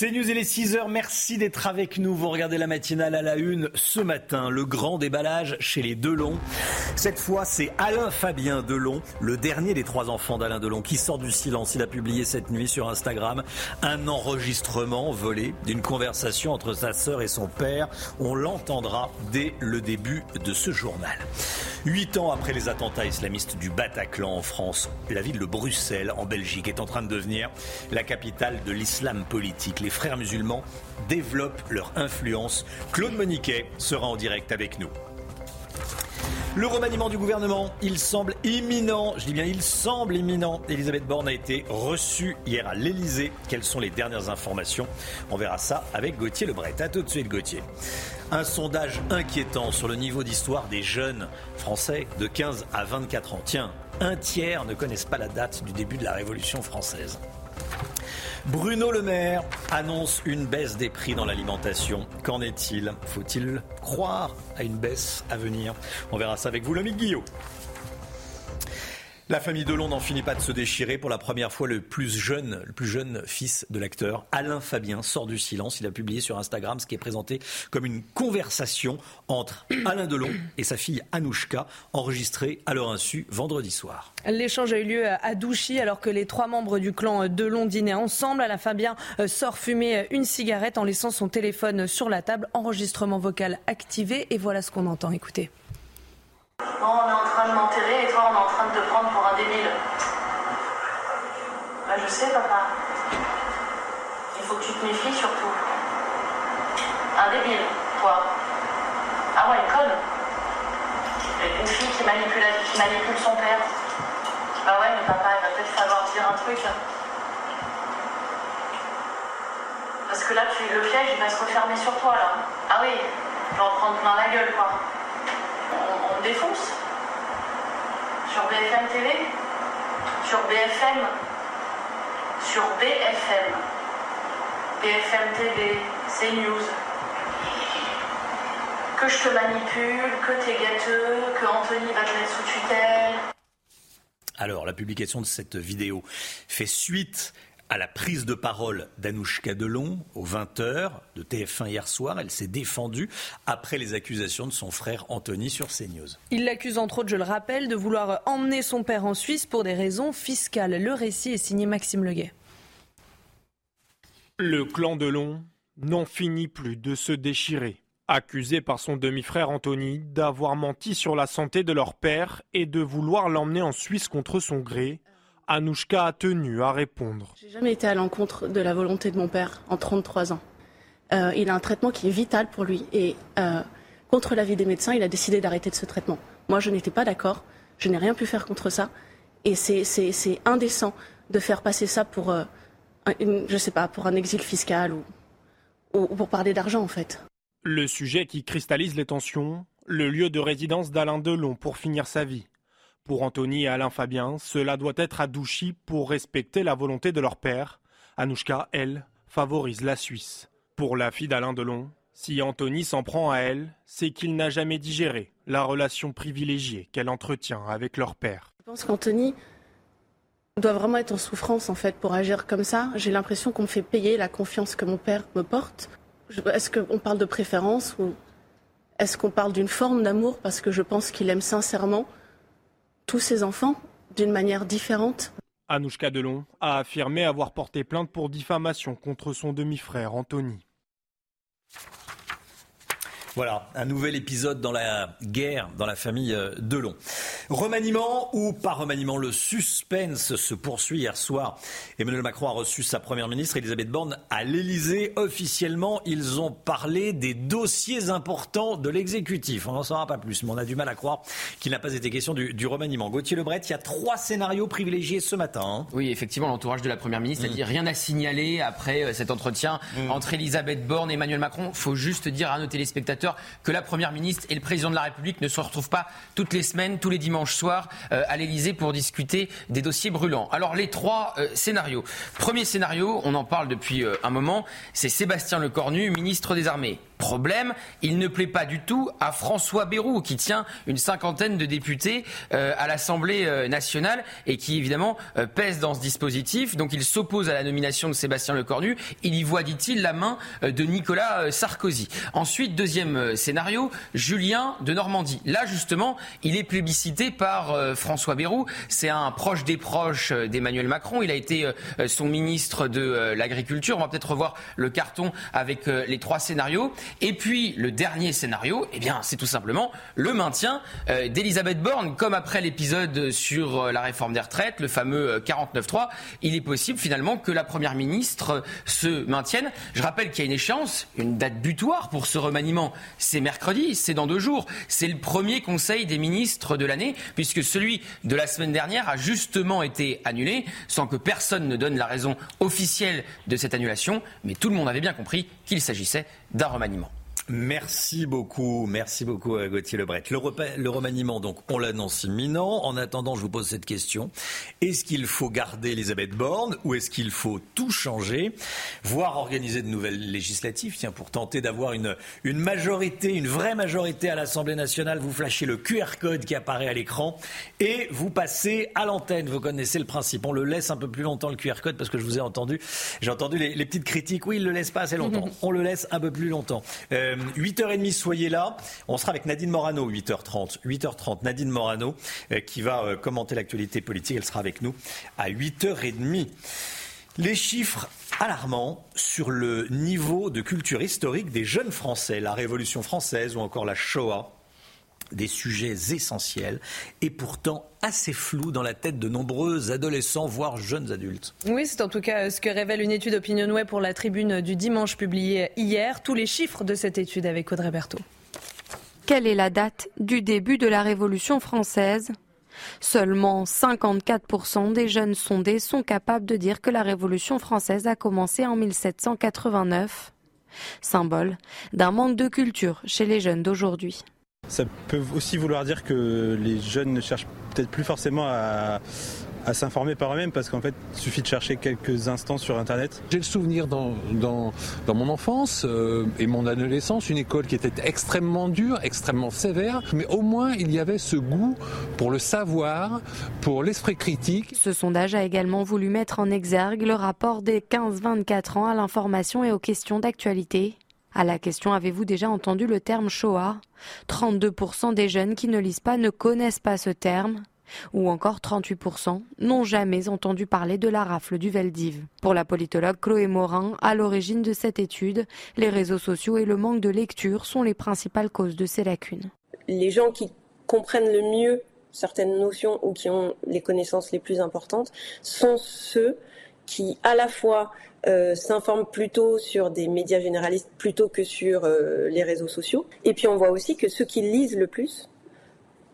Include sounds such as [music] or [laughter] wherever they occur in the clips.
C'est News et les 6 heures. Merci d'être avec nous. Vous regardez la matinale à la une ce matin. Le grand déballage chez les Delon. Cette fois, c'est Alain Fabien Delon, le dernier des trois enfants d'Alain Delon, qui sort du silence. Il a publié cette nuit sur Instagram un enregistrement volé d'une conversation entre sa sœur et son père. On l'entendra dès le début de ce journal. Huit ans après les attentats islamistes du Bataclan en France, la ville de Bruxelles, en Belgique, est en train de devenir la capitale de l'islam politique les frères musulmans développent leur influence. Claude Moniquet sera en direct avec nous. Le remaniement du gouvernement, il semble imminent. Je dis bien, il semble imminent. Elisabeth Borne a été reçue hier à l'Elysée. Quelles sont les dernières informations? On verra ça avec Gauthier Lebret. A tout de suite, Gauthier. Un sondage inquiétant sur le niveau d'histoire des jeunes français de 15 à 24 ans. Tiens, un tiers ne connaissent pas la date du début de la Révolution française. Bruno Le Maire annonce une baisse des prix dans l'alimentation. Qu'en est-il? Faut-il croire à une baisse à venir? On verra ça avec vous, l'ami Guillaume. La famille Delon n'en finit pas de se déchirer. Pour la première fois, le plus jeune, fils de l'acteur, Alain Fabien, sort du silence. Il a publié sur Instagram ce qui est présenté comme une conversation entre [clears throat] Alain Delon et sa fille Anouchka, enregistrée à leur insu vendredi soir. L'échange a eu lieu à Douchy alors que les trois membres du clan Delon dînaient ensemble. Alain Fabien euh, sort fumer une cigarette en laissant son téléphone sur la table. Enregistrement vocal activé et voilà ce qu'on entend. Écoutez on est en train de m'enterrer et toi, on est en train de te prendre pour un débile. Bah, je sais, papa. Il faut que tu te méfies surtout. Un débile, toi. Ah ouais, une conne. Une fille qui manipule, qui manipule son père. Bah ouais, mais papa, il va peut-être falloir dire un truc. Parce que là, tu, le piège, il va se refermer sur toi, là. Ah oui, en prendre plein la gueule, quoi défonce. Sur BFM TV, sur BFM, sur BFM, BFM TV, CNews. Que je te manipule, que t'es gâteux, que Anthony va te mettre sous tutelle. Alors, la publication de cette vidéo fait suite à la prise de parole d'Anouchka Delon aux 20h de TF1 hier soir. Elle s'est défendue après les accusations de son frère Anthony sur CNews. Il l'accuse entre autres, je le rappelle, de vouloir emmener son père en Suisse pour des raisons fiscales. Le récit est signé Maxime Leguet. Le clan Delon n'en finit plus de se déchirer. Accusé par son demi-frère Anthony d'avoir menti sur la santé de leur père et de vouloir l'emmener en Suisse contre son gré, Anouchka a tenu à répondre. J'ai jamais été à l'encontre de la volonté de mon père en 33 ans. Euh, il a un traitement qui est vital pour lui et euh, contre l'avis des médecins, il a décidé d'arrêter de ce traitement. Moi, je n'étais pas d'accord. Je n'ai rien pu faire contre ça. Et c'est indécent de faire passer ça pour, euh, je sais pas, pour un exil fiscal ou, ou pour parler d'argent, en fait. Le sujet qui cristallise les tensions, le lieu de résidence d'Alain Delon pour finir sa vie. Pour Anthony et Alain Fabien, cela doit être à Douchy pour respecter la volonté de leur père. Anouchka, elle, favorise la Suisse. Pour la fille d'Alain Delon, si Anthony s'en prend à elle, c'est qu'il n'a jamais digéré la relation privilégiée qu'elle entretient avec leur père. Je pense qu'Anthony doit vraiment être en souffrance en fait pour agir comme ça. J'ai l'impression qu'on me fait payer la confiance que mon père me porte. Est-ce qu'on parle de préférence ou est-ce qu'on parle d'une forme d'amour parce que je pense qu'il aime sincèrement tous ses enfants d'une manière différente. Anouchka Delon a affirmé avoir porté plainte pour diffamation contre son demi-frère Anthony. Voilà, un nouvel épisode dans la guerre dans la famille euh, Delon. Remaniement ou pas remaniement, le suspense se poursuit hier soir. Emmanuel Macron a reçu sa première ministre Elisabeth Borne à l'Elysée. Officiellement, ils ont parlé des dossiers importants de l'exécutif. On n'en saura pas plus, mais on a du mal à croire qu'il n'a pas été question du, remaniement. Gauthier Lebret, il y a trois scénarios privilégiés ce matin. Hein. Oui, effectivement, l'entourage de la première ministre a mm. dit rien à signaler après euh, cet entretien mm. entre Elisabeth Borne et Emmanuel Macron. Faut juste dire à nos téléspectateurs que la Première ministre et le Président de la République ne se retrouvent pas toutes les semaines, tous les dimanches soirs euh, à l'Elysée pour discuter des dossiers brûlants. Alors les trois euh, scénarios. Premier scénario, on en parle depuis euh, un moment, c'est Sébastien Lecornu, ministre des Armées. Problème, il ne plaît pas du tout à François Bayrou, qui tient une cinquantaine de députés euh, à l'Assemblée euh, nationale et qui évidemment euh, pèse dans ce dispositif. Donc il s'oppose à la nomination de Sébastien Lecornu. Il y voit, dit-il, la main de Nicolas Sarkozy. Ensuite, deuxième scénario, Julien de Normandie. Là, justement, il est plébiscité par François Bayrou. C'est un proche des proches d'Emmanuel Macron. Il a été son ministre de l'Agriculture. On va peut-être revoir le carton avec les trois scénarios. Et puis le dernier scénario, eh bien, c'est tout simplement le maintien euh, d'Elisabeth Borne, comme après l'épisode sur euh, la réforme des retraites, le fameux 49.3. Euh, il est possible finalement que la première ministre se maintienne. Je rappelle qu'il y a une échéance, une date butoir pour ce remaniement. C'est mercredi, c'est dans deux jours. C'est le premier conseil des ministres de l'année, puisque celui de la semaine dernière a justement été annulé, sans que personne ne donne la raison officielle de cette annulation. Mais tout le monde avait bien compris qu'il s'agissait d'un remaniement. Merci beaucoup, merci beaucoup euh, Gauthier Lebret. Le, le remaniement, donc, on l'annonce imminent. En attendant, je vous pose cette question. Est-ce qu'il faut garder Elisabeth Borne ou est-ce qu'il faut tout changer, voire organiser de nouvelles législatives, tiens, pour tenter d'avoir une, une majorité, une vraie majorité à l'Assemblée nationale Vous flashez le QR code qui apparaît à l'écran et vous passez à l'antenne. Vous connaissez le principe. On le laisse un peu plus longtemps, le QR code, parce que je vous ai entendu. J'ai entendu les, les, petites critiques. Oui, il le laisse pas assez longtemps. [laughs] On le laisse un peu plus longtemps. Euh, 8h30, soyez là. On sera avec Nadine Morano, 8h30. 8h30, Nadine Morano, euh, qui va euh, commenter l'actualité politique. Elle sera avec nous à 8h30. Les chiffres alarmants sur le niveau de culture historique des jeunes Français, la Révolution française ou encore la Shoah des sujets essentiels et pourtant assez flous dans la tête de nombreux adolescents, voire jeunes adultes. Oui, c'est en tout cas ce que révèle une étude OpinionWay pour la tribune du dimanche publiée hier. Tous les chiffres de cette étude avec Audrey Berthaud. Quelle est la date du début de la Révolution française? Seulement 54% des jeunes sondés sont capables de dire que la Révolution française a commencé en 1789, symbole d'un manque de culture chez les jeunes d'aujourd'hui. Ça peut aussi vouloir dire que les jeunes ne cherchent peut-être plus forcément à, s'informer par eux-mêmes parce qu'en fait, il suffit de chercher quelques instants sur Internet. J'ai le souvenir dans, dans, mon enfance euh, et mon adolescence, une école qui était extrêmement dure, extrêmement sévère, mais au moins il y avait ce goût pour le savoir, pour l'esprit critique. Ce sondage a également voulu mettre en exergue le rapport des 15-24 ans à l'information et aux questions d'actualité. À la question avez-vous déjà entendu le terme Shoah? 32% des jeunes qui ne lisent pas ne connaissent pas ce terme ou encore 38% n'ont jamais entendu parler de la rafle du Veldiv. Pour la politologue Chloé Morin, à l'origine de cette étude, les réseaux sociaux et le manque de lecture sont les principales causes de ces lacunes. Les gens qui comprennent le mieux certaines notions ou qui ont les connaissances les plus importantes sont ceux qui à la fois euh, s'informent plutôt sur des médias généralistes plutôt que sur euh, les réseaux sociaux. Et puis on voit aussi que ceux qui lisent le plus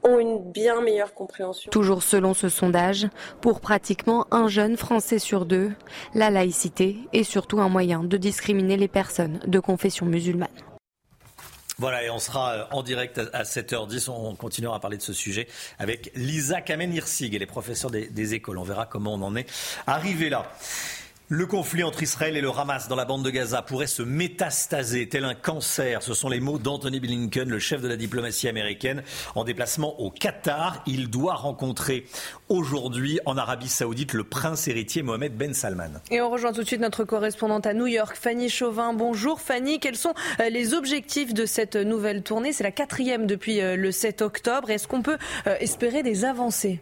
ont une bien meilleure compréhension. Toujours selon ce sondage, pour pratiquement un jeune Français sur deux, la laïcité est surtout un moyen de discriminer les personnes de confession musulmane. Voilà, et on sera euh, en direct à 7h10. On continuera à parler de ce sujet avec Lisa Kamen-Hirsig. Elle est professeure des, des écoles. On verra comment on en est arrivé là. Le conflit entre Israël et le Hamas dans la bande de Gaza pourrait se métastaser tel un cancer. Ce sont les mots d'Anthony Blinken, le chef de la diplomatie américaine, en déplacement au Qatar. Il doit rencontrer aujourd'hui en Arabie Saoudite le prince héritier Mohamed Ben Salman. Et on rejoint tout de suite notre correspondante à New York, Fanny Chauvin. Bonjour Fanny, quels sont euh, les objectifs de cette nouvelle tournée? C'est la quatrième depuis euh, le 7 octobre. Est-ce qu'on peut euh, espérer des avancées?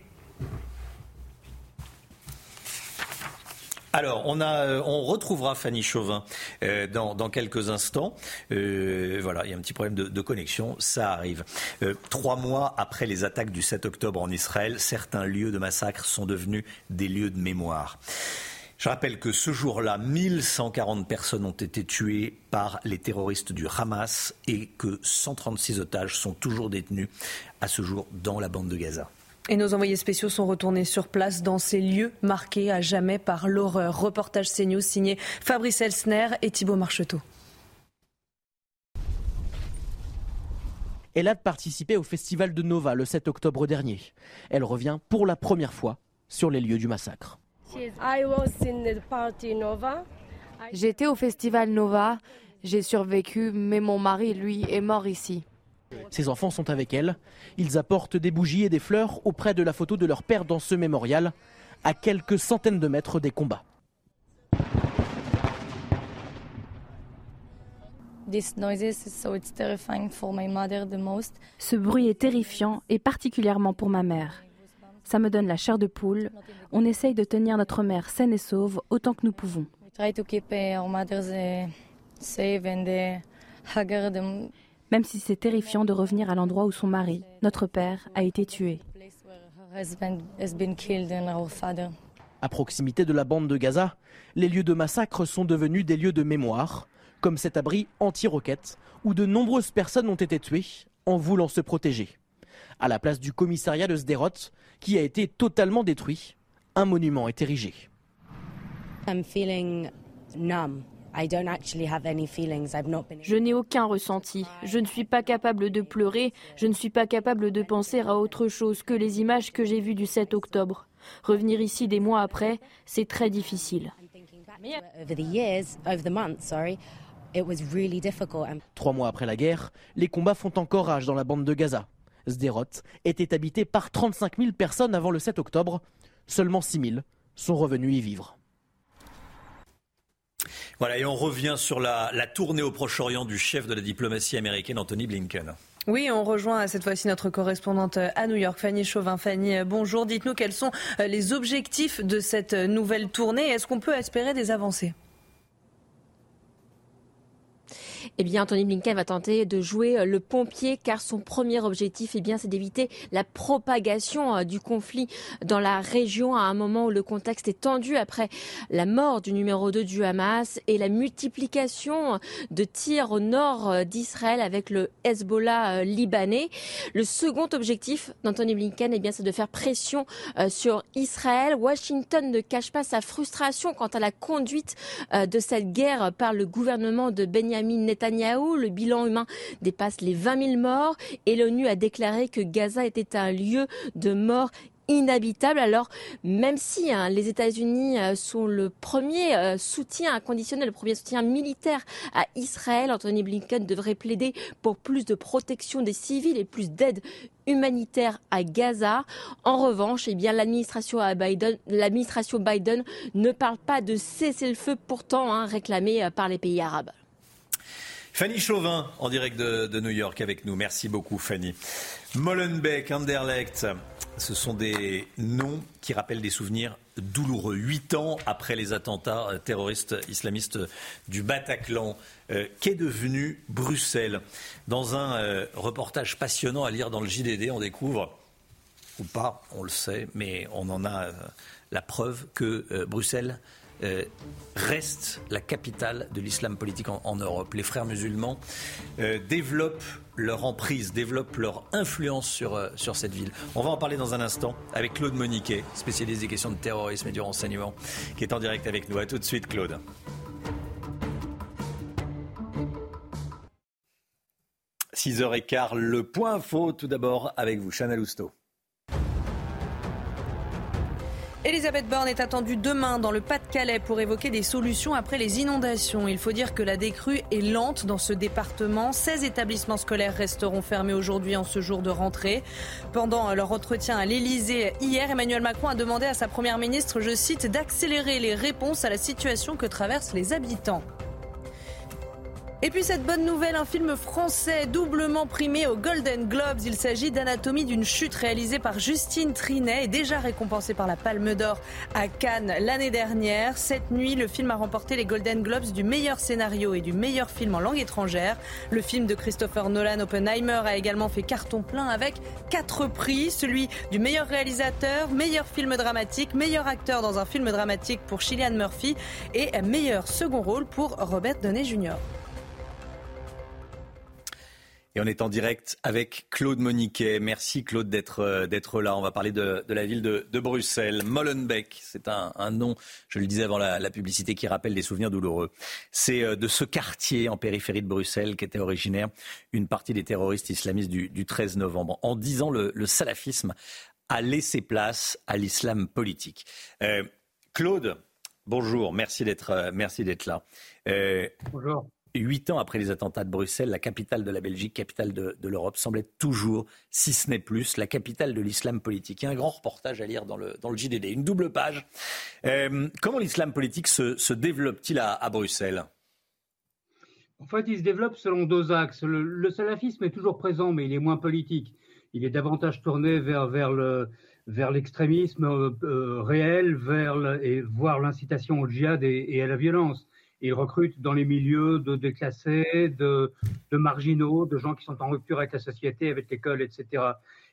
Alors, on, a, euh, on retrouvera Fanny Chauvin euh, dans, quelques instants. Euh, voilà, il y a un petit problème de, connexion, ça arrive. trois mois après les attaques du 7 octobre en Israël, certains lieux de massacre sont devenus des lieux de mémoire. Je rappelle que ce jour-là, 1140 personnes ont été tuées par les terroristes du Hamas et que 136 otages sont toujours détenus à ce jour dans la bande de Gaza. Et nos envoyés spéciaux sont retournés sur place dans ces lieux marqués à jamais par l'horreur. Reportage CNews signé Fabrice Elsner et Thibault Marcheteau. Elle a participé au festival de Nova le 7 octobre dernier. Elle revient pour la première fois sur les lieux du massacre. J'étais au festival Nova. J'ai survécu, mais mon mari, lui, est mort ici. Ses enfants sont avec elle. Ils apportent des bougies et des fleurs auprès de la photo de leur père dans ce mémorial, à quelques centaines de mètres des combats. Ce bruit est terrifiant et particulièrement pour ma mère. Ça me donne la chair de poule. On essaye de tenir notre mère saine et sauve autant que nous pouvons. Même si c'est terrifiant de revenir à l'endroit où son mari, notre père, a été tué. À proximité de la bande de Gaza, les lieux de massacre sont devenus des lieux de mémoire, comme cet abri anti-roquettes où de nombreuses personnes ont été tuées en voulant se protéger. À la place du commissariat de Sderot, qui a été totalement détruit, un monument est érigé. Je n'ai aucun ressenti. Je ne suis pas capable de pleurer. Je ne suis pas capable de penser à autre chose que les images que j'ai vues du 7 octobre. Revenir ici des mois après, c'est très difficile. Trois mois après la guerre, les combats font encore rage dans la bande de Gaza. Sderot était habité par 35 000 personnes avant le 7 octobre. Seulement 6 000 sont revenus y vivre. Voilà, et on revient sur la, tournée au Proche-Orient du chef de la diplomatie américaine, Anthony Blinken. Oui, on rejoint cette fois-ci notre correspondante à New York, Fanny Chauvin. Fanny, bonjour. Dites-nous quels sont les objectifs de cette nouvelle tournée. Est-ce qu'on peut espérer des avancées? Eh bien, Anthony Blinken va tenter de jouer le pompier car son premier objectif, eh bien, c'est d'éviter la propagation du conflit dans la région à un moment où le contexte est tendu après la mort du numéro 2 du Hamas et la multiplication de tirs au nord d'Israël avec le Hezbollah libanais. Le second objectif d'Anthony Blinken, eh bien, c'est de faire pression sur Israël. Washington ne cache pas sa frustration quant à la conduite de cette guerre par le gouvernement de Benjamin Le bilan humain dépasse les 20 000 morts et l'ONU a déclaré que Gaza était un lieu de mort inhabitable. Alors, même si hein, les États-Unis euh, sont le premier euh, soutien inconditionnel, le premier soutien militaire à Israël, Anthony Blinken devrait plaider pour plus de protection des civils et plus d'aide humanitaire à Gaza. En revanche, eh bien, l'administration Biden, l'administration Biden ne parle pas de cessez-le-feu pourtant hein, réclamé euh, par les pays arabes. Fanny Chauvin, en direct de, New York avec nous. Merci beaucoup, Fanny. Molenbeek, Anderlecht, ce sont des noms qui rappellent des souvenirs douloureux. Huit ans après les attentats terroristes islamistes du Bataclan, euh, qu'est devenu Bruxelles? Dans un euh, reportage passionnant à lire dans le JDD, on découvre, ou pas, on le sait, mais on en a euh, la preuve que euh, Bruxelles euh, reste la capitale de l'islam politique en, Europe. Les frères musulmans euh, développent leur emprise, développent leur influence sur, euh, sur cette ville. On va en parler dans un instant avec Claude Moniquet, spécialiste des questions de terrorisme et du renseignement, qui est en direct avec nous. A tout de suite, Claude. « 6h15, le point faux tout d'abord avec vous, Chana Lousteau. Elisabeth Borne est attendue demain dans le Pas-de-Calais pour évoquer des solutions après les inondations. Il faut dire que la décrue est lente dans ce département. 16 établissements scolaires resteront fermés aujourd'hui en ce jour de rentrée. Pendant leur entretien à l'Elysée hier, Emmanuel Macron a demandé à sa première ministre, je cite, d'accélérer les réponses à la situation que traversent les habitants. Et puis cette bonne nouvelle, un film français doublement primé aux Golden Globes. Il s'agit d'Anatomie d'une chute réalisée par Justine Trinet et déjà récompensé par la Palme d'Or à Cannes l'année dernière. Cette nuit, le film a remporté les Golden Globes du meilleur scénario et du meilleur film en langue étrangère. Le film de Christopher Nolan Oppenheimer a également fait carton plein avec quatre prix, celui du meilleur réalisateur, meilleur film dramatique, meilleur acteur dans un film dramatique pour Cillian Murphy et meilleur second rôle pour Robert Downey Jr. Et on est en direct avec Claude Moniquet. Merci Claude d'être d'être là. On va parler de, la ville de, Bruxelles. Molenbeek, c'est un, nom, je le disais avant la, publicité, qui rappelle des souvenirs douloureux. C'est de ce quartier en périphérie de Bruxelles qu'était originaire une partie des terroristes islamistes du, du 13 novembre. En disant le, le salafisme a laissé place à l'islam politique. Euh, Claude, bonjour. Merci d'être merci d'être là. Euh, bonjour. Huit ans après les attentats de Bruxelles, la capitale de la Belgique, capitale de, l'Europe, semble être toujours, si ce n'est plus, la capitale de l'islam politique. Il y a un grand reportage à lire dans le, dans le JDD, une double page. Euh, comment l'islam politique se, développe-t-il à, Bruxelles? En fait, il se développe selon deux axes. Le, salafisme est toujours présent, mais il est moins politique. Il est davantage tourné vers, vers le vers l'extrémisme euh, euh, réel, vers et voire l'incitation au djihad et, à la violence. Il recrute dans les milieux de déclassés, de, de, marginaux, de gens qui sont en rupture avec la société, avec l'école, etc.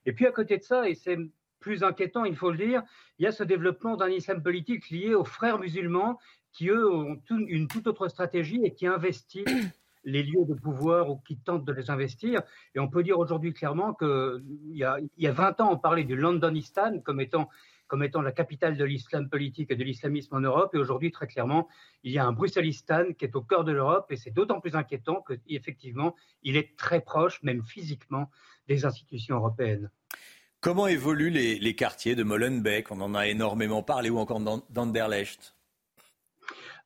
Et puis à côté de ça, et c'est plus inquiétant, il faut le dire, il y a ce développement d'un islam politique lié aux frères musulmans qui, eux, ont une toute autre stratégie et qui investissent [clears throat] les lieux de pouvoir ou qui tentent de les investir. Et on peut dire aujourd'hui clairement qu'il y, a, il y a 20 ans, on parlait du Londonistan comme étant, comme étant la capitale de l'islam politique et de l'islamisme en Europe. Et aujourd'hui, très clairement, il y a un Brusselistan qui est au cœur de l'Europe. Et c'est d'autant plus inquiétant qu'effectivement, il est très proche, même physiquement, des institutions européennes. Comment évoluent les, les quartiers de Molenbeek? On en a énormément parlé, ou encore d'Anderlecht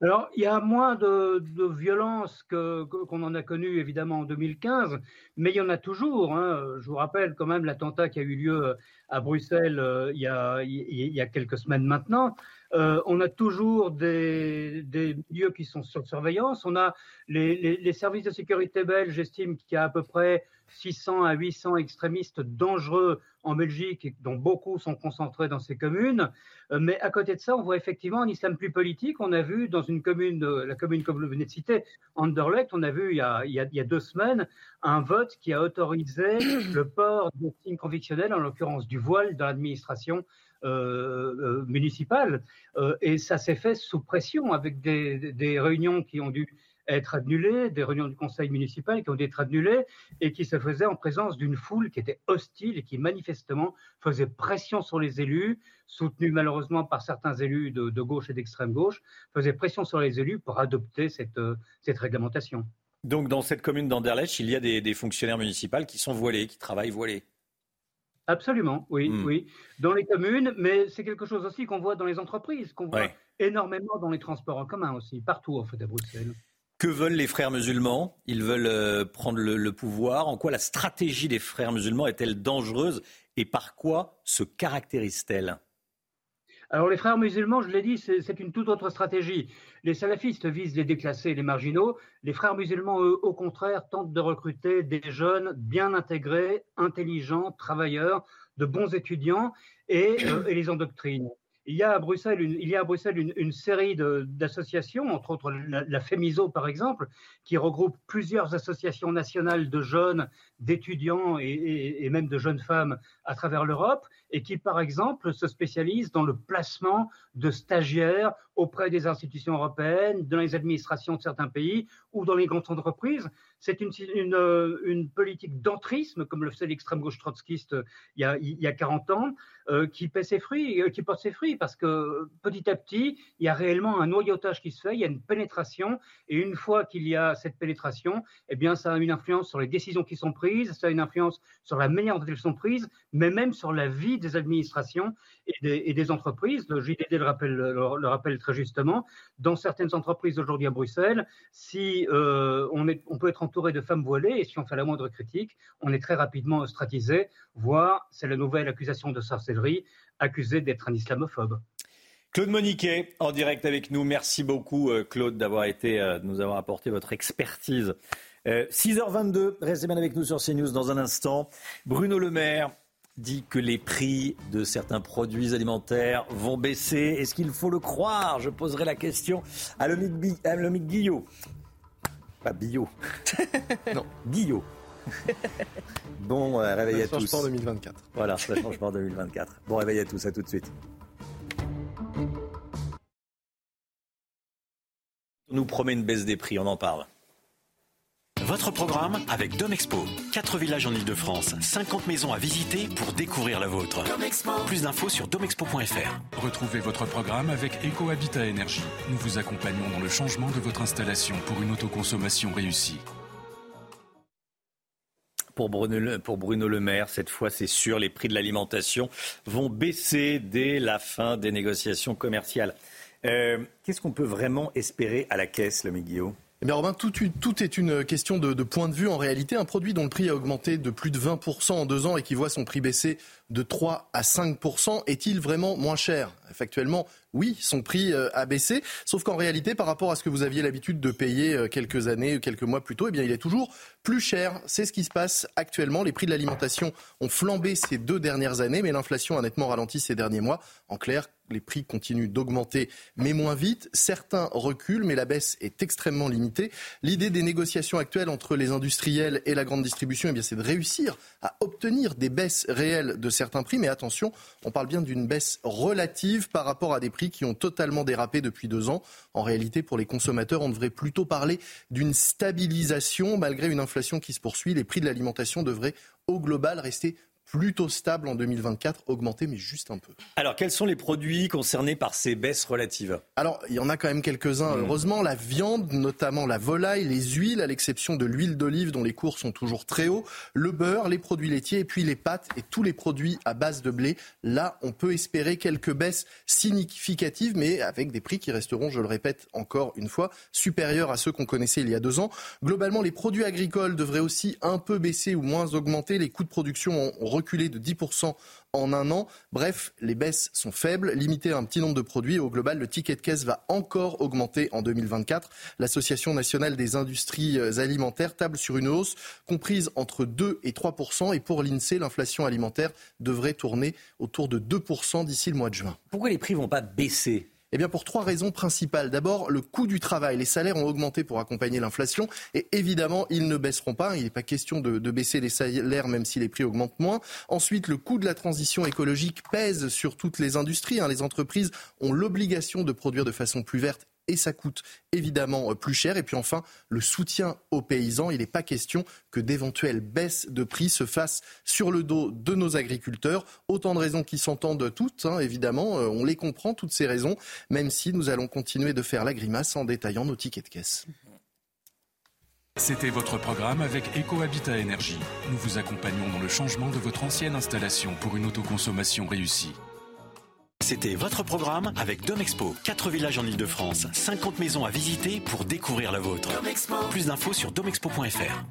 alors, il y a moins de, violence qu'on en a connu évidemment en 2015, mais il y en a toujours. Hein. Je vous rappelle quand même l'attentat qui a eu lieu à Bruxelles euh, il, y a, quelques semaines maintenant. Euh, on a toujours des, lieux qui sont sur surveillance. On a les, services de sécurité belges estiment qu'il y a à peu près 600 à 800 extrémistes dangereux en Belgique, dont beaucoup sont concentrés dans ces communes. Euh, mais à côté de ça, on voit effectivement un islam plus politique. On a vu dans une commune, la commune comme vous venez de citer, Anderlecht, on a vu il y a, deux semaines un vote qui a autorisé le port de signes convictionnels, en l'occurrence du voile, dans l'administration euh, euh, municipale. et ça s'est fait sous pression avec des, des réunions qui ont dû être annulées, des réunions du conseil municipal qui ont dû être annulées et qui se faisaient en présence d'une foule qui était hostile et qui manifestement faisait pression sur les élus, soutenue malheureusement par certains élus de, gauche et d'extrême gauche, faisait pression sur les élus pour adopter cette, euh, cette réglementation. Donc dans cette commune d'Anderlecht, il y a des, fonctionnaires municipaux qui sont voilés, qui travaillent voilés. Absolument, oui, hmm. oui. Dans les communes, mais c'est quelque chose aussi qu'on voit dans les entreprises, qu'on voit énormément dans les transports en commun aussi, partout en fait à Bruxelles. Que veulent les frères musulmans? Ils veulent euh, prendre le, pouvoir. En quoi la stratégie des frères musulmans est-elle dangereuse? Et par quoi se caractérise-t-elle? Alors les frères musulmans, je l'ai dit, c'est une toute autre stratégie. Les salafistes visent les déclassés les marginaux. Les frères musulmans, eux, au contraire, tentent de recruter des jeunes bien intégrés, intelligents, travailleurs, de bons étudiants et, euh, et les endoctrinent. Il y a à Bruxelles une, série d'associations, entre autres la, FEMISO par exemple, qui regroupe plusieurs associations nationales de jeunes, d'étudiants et, même de jeunes femmes à travers l'Europe, et qui par exemple se spécialisent dans le placement de stagiaires auprès des institutions européennes, dans les administrations de certains pays ou dans les grandes entreprises. C'est une, euh, politique d'entrisme, comme le faisait l'extrême gauche trotskiste euh, il y a, il y a 40 ans, euh, qui paie ses fruits, qui porte ses fruits, parce que petit à petit, il y a réellement un noyautage qui se fait, il y a une pénétration, et une fois qu'il y a cette pénétration, eh bien, ça a une influence sur les décisions qui sont prises, ça a une influence sur la manière dont elles sont prises, mais même sur la vie des administrations et des, entreprises. Le JDD le rappelle, le, rappelle, très justement. Dans certaines entreprises aujourd'hui à Bruxelles, si euh, on peut être entouré de femmes voilées et si on fait la moindre critique, on est très rapidement ostratisé, voire c'est la nouvelle accusation de sorcellerie, accusé d'être un islamophobe. Claude Moniquet, en direct avec nous. Merci beaucoup, euh, Claude, d'avoir été, euh, de nous avoir apporté votre expertise. 6h22, restez bien avec nous sur CNews dans un instant. Bruno Le Maire, dit que les prix de certains produits alimentaires vont baisser. Est-ce qu'il faut le croire? Je poserai la question à Lomique Guillot. Pas Bio. [laughs] non, Guillot. [laughs] bon, euh, réveil à tous. Changement 2024. Voilà, le changement 2024. Bon, réveil à tous, à tout de suite. On nous promet une baisse des prix, on en parle. Votre programme avec Domexpo. 4 villages en Ile-de-France, 50 maisons à visiter pour découvrir la vôtre. Plus d'infos sur domexpo.fr. Retrouvez votre programme avec EcoHabitat Énergie. Nous vous accompagnons dans le changement de votre installation pour une autoconsommation réussie. Pour Bruno, pour Bruno Le Maire, cette fois, c'est sûr, les prix de l'alimentation vont baisser dès la fin des négociations commerciales. Euh, qu'est-ce qu'on peut vraiment espérer à la caisse, le Guillaume? Eh bien Robin, tout, est une question de, point de vue. En réalité, un produit dont le prix a augmenté de plus de 20% en deux ans et qui voit son prix baisser de 3 à 5%, est-il vraiment moins cher? Factuellement, oui, son prix euh, a baissé, sauf qu'en réalité, par rapport à ce que vous aviez l'habitude de payer euh, quelques années, quelques mois plus tôt, eh bien, il est toujours plus cher. C'est ce qui se passe actuellement. Les prix de l'alimentation ont flambé ces deux dernières années, mais l'inflation a nettement ralenti ces derniers mois. En clair, les prix continuent d'augmenter, mais moins vite. Certains reculent, mais la baisse est extrêmement limitée. L'idée des négociations actuelles entre les industriels et la grande distribution, eh c'est de réussir à obtenir des baisses réelles de certains prix. Mais attention, on parle bien d'une baisse relative par rapport à des prix qui ont totalement dérapé depuis deux ans. En réalité, pour les consommateurs, on devrait plutôt parler d'une stabilisation. Malgré une inflation qui se poursuit, les prix de l'alimentation devraient au global rester plutôt stable en 2024, augmenté mais juste un peu. Alors quels sont les produits concernés par ces baisses relatives? Alors il y en a quand même quelques-uns. Mmh. Heureusement, la viande, notamment la volaille, les huiles, à l'exception de l'huile d'olive dont les cours sont toujours très hauts, le beurre, les produits laitiers et puis les pâtes et tous les produits à base de blé. Là, on peut espérer quelques baisses significatives, mais avec des prix qui resteront, je le répète encore une fois, supérieurs à ceux qu'on connaissait il y a deux ans. Globalement, les produits agricoles devraient aussi un peu baisser ou moins augmenter. Les coûts de production ont reculé de 10% en un an. Bref, les baisses sont faibles, limitées à un petit nombre de produits. Au global, le ticket de caisse va encore augmenter en 2024. L'Association nationale des industries euh, alimentaires table sur une hausse comprise entre 2 et 3 Et pour l'INSEE, l'inflation alimentaire devrait tourner autour de 2% d'ici le mois de juin. Pourquoi les prix vont pas baisser? Eh bien, pour trois raisons principales. D'abord, le coût du travail. Les salaires ont augmenté pour accompagner l'inflation et évidemment, ils ne baisseront pas. Il n'est pas question de, baisser les salaires même si les prix augmentent moins. Ensuite, le coût de la transition écologique pèse sur toutes les industries. Hein. Les entreprises ont l'obligation de produire de façon plus verte et ça coûte évidemment euh, plus cher. Et puis enfin, le soutien aux paysans. Il n'est pas question que d'éventuelles baisses de prix se fassent sur le dos de nos agriculteurs. Autant de raisons qui s'entendent toutes, hein, évidemment. Euh, on les comprend, toutes ces raisons, même si nous allons continuer de faire la grimace en détaillant nos tickets de caisse. C'était votre programme avec EcoHabitat Énergie. Nous vous accompagnons dans le changement de votre ancienne installation pour une autoconsommation réussie. C'était votre programme avec Domexpo. 4 villages en Ile-de-France, 50 maisons à visiter pour découvrir la vôtre. Plus d'infos sur domexpo.fr.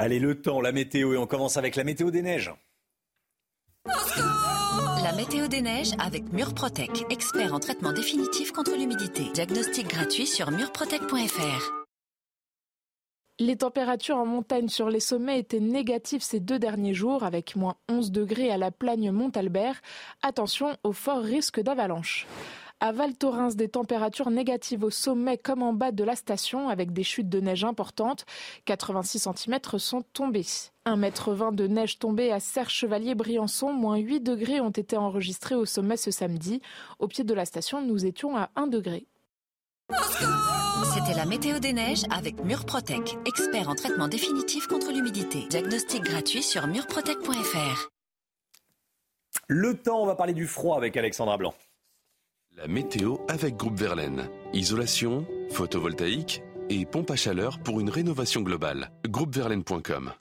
Allez, le temps, la météo, et on commence avec la météo des neiges. La météo des neiges avec Murprotec, expert en traitement définitif contre l'humidité. Diagnostic gratuit sur murprotec.fr. Les températures en montagne sur les sommets étaient négatives ces deux derniers jours, avec moins 11 degrés à la plagne Montalbert. Attention au fort risque d'avalanche. À Val Thorens, des températures négatives au sommet comme en bas de la station, avec des chutes de neige importantes. 86 cm sont tombés. 1,20 m de neige tombée à Serre-Chevalier-Briançon, moins 8 degrés ont été enregistrés au sommet ce samedi. Au pied de la station, nous étions à 1 degré. C'était la météo des neiges avec Murprotec, expert en traitement définitif contre l'humidité. Diagnostic gratuit sur murprotec.fr. Le temps, on va parler du froid avec Alexandra Blanc. La météo avec Groupe Verlaine. Isolation, photovoltaïque et pompe à chaleur pour une rénovation globale. Groupeverlaine.com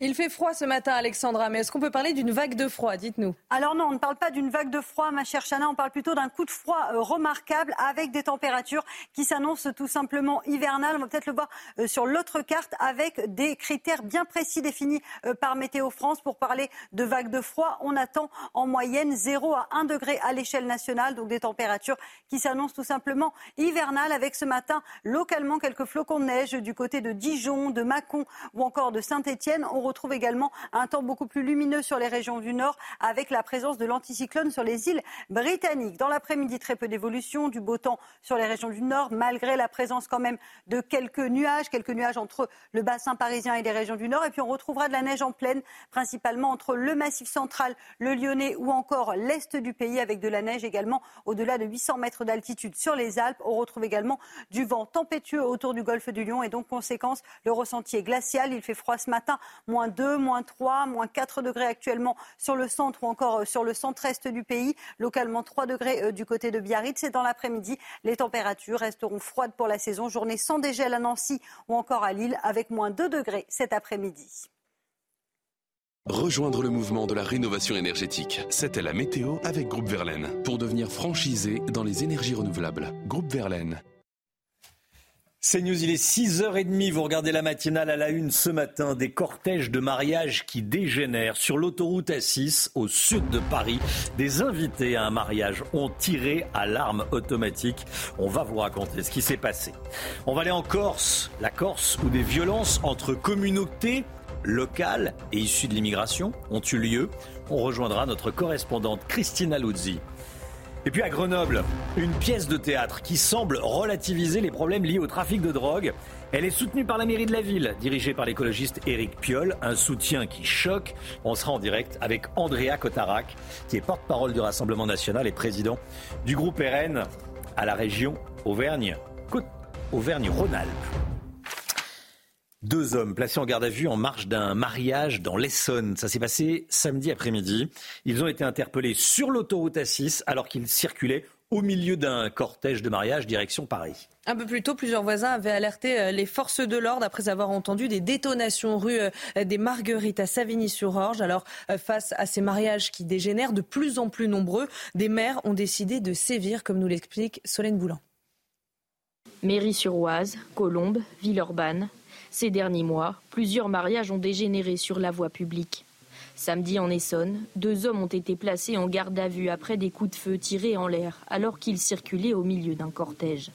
il fait froid ce matin, Alexandra, mais est-ce qu'on peut parler d'une vague de froid Dites-nous? Alors non, on ne parle pas d'une vague de froid, ma chère Chana, on parle plutôt d'un coup de froid euh, remarquable avec des températures qui s'annoncent tout simplement hivernales. On va peut-être le voir euh, sur l'autre carte avec des critères bien précis définis euh, par Météo France. Pour parler de vague de froid, on attend en moyenne 0 à 1 degré à l'échelle nationale, donc des températures qui s'annoncent tout simplement hivernales avec ce matin localement quelques flocons de neige du côté de Dijon, de Mâcon ou encore de Saint-Étienne retrouve également un temps beaucoup plus lumineux sur les régions du nord avec la présence de l'anticyclone sur les îles britanniques. Dans l'après-midi, très peu d'évolution, du beau temps sur les régions du nord, malgré la présence quand même de quelques nuages, quelques nuages entre le bassin parisien et les régions du nord. Et puis on retrouvera de la neige en pleine, principalement entre le massif central, le Lyonnais ou encore l'est du pays, avec de la neige également au-delà de 800 mètres d'altitude sur les Alpes. On retrouve également du vent tempétueux autour du golfe du Lion et donc conséquence, le ressenti est glacial. Il fait froid ce matin, 2, moins 3, moins 4 degrés actuellement sur le centre ou encore euh, sur le centre-est du pays. Localement 3 degrés euh, du côté de Biarritz. Et dans l'après-midi, les températures resteront froides pour la saison. Journée sans dégel à Nancy ou encore à Lille avec moins 2 degrés cet après-midi. Rejoindre le mouvement de la rénovation énergétique. C'était la météo avec Groupe Verlaine. Pour devenir franchisé dans les énergies renouvelables. Groupe Verlaine. C'est News, il est 6h30, vous regardez la matinale à la une ce matin, des cortèges de mariage qui dégénèrent sur l'autoroute A6 au sud de Paris. Des invités à un mariage ont tiré à l'arme automatique. On va vous raconter ce qui s'est passé. On va aller en Corse, la Corse où des violences entre communautés locales et issues de l'immigration ont eu lieu. On rejoindra notre correspondante Christina Luzzi. Et puis à Grenoble, une pièce de théâtre qui semble relativiser les problèmes liés au trafic de drogue. Elle est soutenue par la mairie de la ville, dirigée par l'écologiste Éric Piolle, un soutien qui choque. On sera en direct avec Andrea Cotarac, qui est porte-parole du Rassemblement national et président du groupe RN à la région Auvergne, Auvergne-Rhône-Alpes. Deux hommes placés en garde à vue en marge d'un mariage dans l'Essonne. Ça s'est passé samedi après-midi. Ils ont été interpellés sur l'autoroute A6 alors qu'ils circulaient au milieu d'un cortège de mariage direction Paris. Un peu plus tôt, plusieurs voisins avaient alerté euh, les forces de l'ordre après avoir entendu des détonations rue euh, des Marguerites à Savigny-sur-Orge. Alors, euh, face à ces mariages qui dégénèrent de plus en plus nombreux, des maires ont décidé de sévir, comme nous l'explique Solène Boulan. Mairie-sur-Oise, Colombes, Villeurbanne, ces derniers mois, plusieurs mariages ont dégénéré sur la voie publique. Samedi en Essonne, deux hommes ont été placés en garde à vue après des coups de feu tirés en l'air alors qu'ils circulaient au milieu d'un cortège.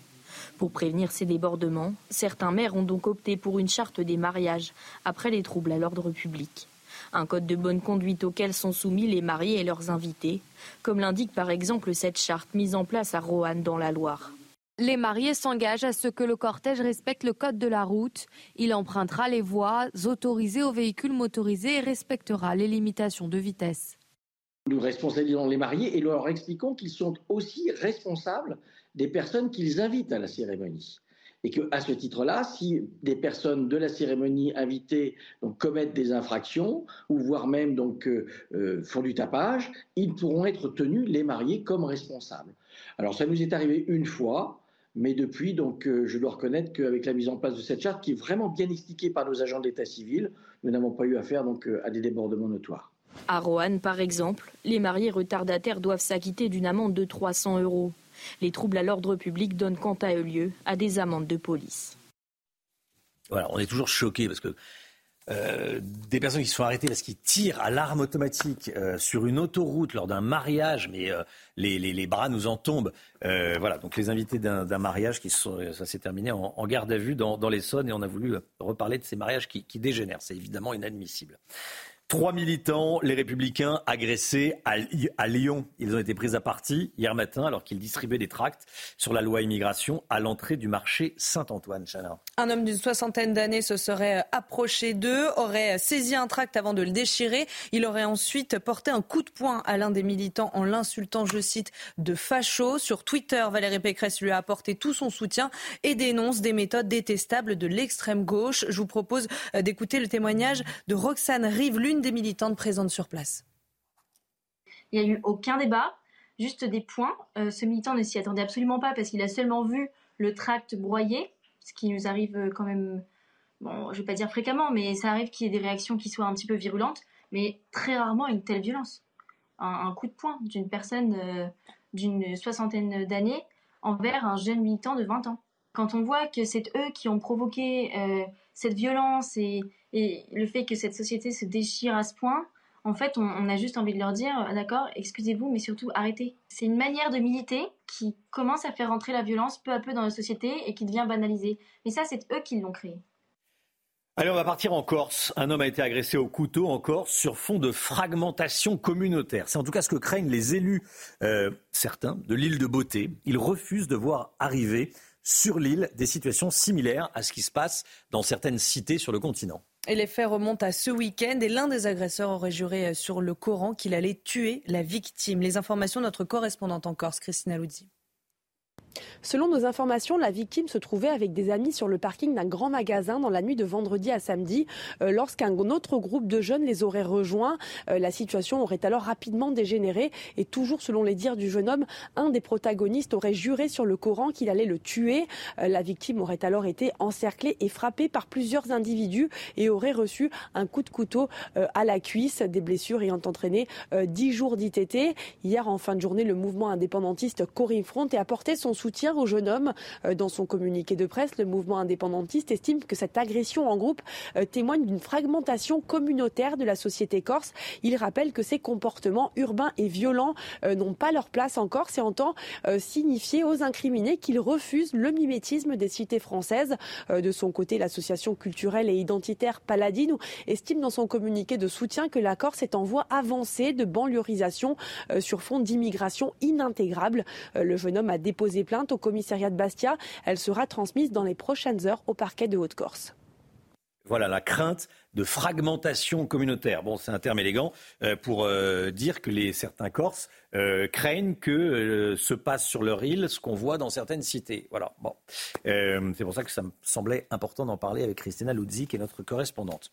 Pour prévenir ces débordements, certains maires ont donc opté pour une charte des mariages après les troubles à l'ordre public. Un code de bonne conduite auquel sont soumis les mariés et leurs invités, comme l'indique par exemple cette charte mise en place à Roanne dans la Loire. Les mariés s'engagent à ce que le cortège respecte le code de la route. Il empruntera les voies autorisées aux véhicules motorisés et respectera les limitations de vitesse. Nous responsabilisons les mariés et leur expliquons qu'ils sont aussi responsables des personnes qu'ils invitent à la cérémonie. Et qu'à ce titre-là, si des personnes de la cérémonie invitées commettent des infractions, ou voire même donc, euh, euh, font du tapage, ils pourront être tenus, les mariés, comme responsables. Alors ça nous est arrivé une fois, mais depuis, donc, euh, je dois reconnaître qu'avec la mise en place de cette charte, qui est vraiment bien expliquée par nos agents d'état civil, nous n'avons pas eu affaire donc, euh, à des débordements notoires. À Roanne, par exemple, les mariés retardataires doivent s'acquitter d'une amende de 300 euros. Les troubles à l'ordre public donnent quant à eux lieu à des amendes de police. Voilà, on est toujours choqués parce que euh, des personnes qui se sont arrêtées parce qu'ils tirent à l'arme automatique euh, sur une autoroute lors d'un mariage, mais euh, les, bras nous en tombent. voilà, donc les invités d'un mariage, qui sont, ça s'est terminé en, garde à vue dans, l'Essonne et on a voulu reparler de ces mariages qui dégénèrent. C'est évidemment inadmissible. Trois militants, les républicains, agressés à, Lyon. Ils ont été pris à partie hier matin alors qu'ils distribuaient des tracts sur la loi immigration à l'entrée du marché Saint-Antoine. Un homme d'une soixantaine d'années se serait approché d'eux, aurait saisi un tract avant de le déchirer. Il aurait ensuite porté un coup de poing à l'un des militants en l'insultant, je cite, de facho. Sur Twitter, Valérie Pécresse lui a apporté tout son soutien et dénonce des méthodes détestables de l'extrême gauche. Je vous propose d'écouter le témoignage de Roxane Rive, l'une des militantes présentes sur place. Il n'y a eu aucun débat, juste des points. Euh, ce militant ne s'y attendait absolument pas parce qu'il a seulement vu le tract broyé, ce qui nous arrive euh, quand même, bon, je ne vais pas dire fréquemment, mais ça arrive qu'il y ait des réactions qui soient un petit peu virulentes, mais très rarement une telle violence. Un, coup de poing d'une personne euh, d'une soixantaine d'années envers un jeune militant de 20 ans. Quand on voit que c'est eux qui ont provoqué cette violence et, le fait que cette société se déchire à ce point, en fait, on, a juste envie de leur dire, euh, d'accord, excusez-vous, mais surtout arrêtez. C'est une manière de militer qui commence à faire rentrer la violence peu à peu dans la société et qui devient banalisée. Mais ça, c'est eux qui l'ont créé. Allez, on va partir en Corse. Un homme a été agressé au couteau en Corse sur fond de fragmentation communautaire. C'est en tout cas ce que craignent les élus, euh, certains, de l'île de Beauté. Ils refusent de voir arriver sur l'île des situations similaires à ce qui se passe dans certaines cités sur le continent. Et les faits remontent à ce week-end et l'un des agresseurs aurait juré sur le Coran qu'il allait tuer la victime. Les informations de notre correspondante en Corse, Christina Luzzi. Selon nos informations, la victime se trouvait avec des amis sur le parking d'un grand magasin dans la nuit de vendredi à samedi euh, lorsqu'un autre groupe de jeunes les aurait rejoints. Euh, la situation aurait alors rapidement dégénéré et toujours selon les dires du jeune homme, un des protagonistes aurait juré sur le Coran qu'il allait le tuer. Euh, la victime aurait alors été encerclée et frappée par plusieurs individus et aurait reçu un coup de couteau à la cuisse, des blessures ayant entraîné 10 jours d'ITT. Hier, en fin de journée, le mouvement indépendantiste Corinne Front a apporté son soutien au jeune homme. Dans son communiqué de presse, le mouvement indépendantiste estime que cette agression en groupe témoigne d'une fragmentation communautaire de la société corse. Il rappelle que ces comportements urbains et violents n'ont pas leur place en Corse et entend signifier aux incriminés qu'ils refusent le mimétisme des cités françaises. De son côté, l'association culturelle et identitaire Paladine estime dans son communiqué de soutien que la Corse est en voie avancée de banlieusation euh, sur fond d'immigration inintégrable. Euh, le jeune homme a déposé plainte au commissariat de Bastia. Elle sera transmise dans les prochaines heures au parquet de Haute-Corse. Voilà la crainte de fragmentation communautaire. Bon, c'est un terme élégant euh, pour dire que les, certains Corses craignent que se passe sur leur île ce qu'on voit dans certaines cités. Voilà. Bon, c'est pour ça que ça me semblait important d'en parler avec Christina Ludzi, qui est notre correspondante.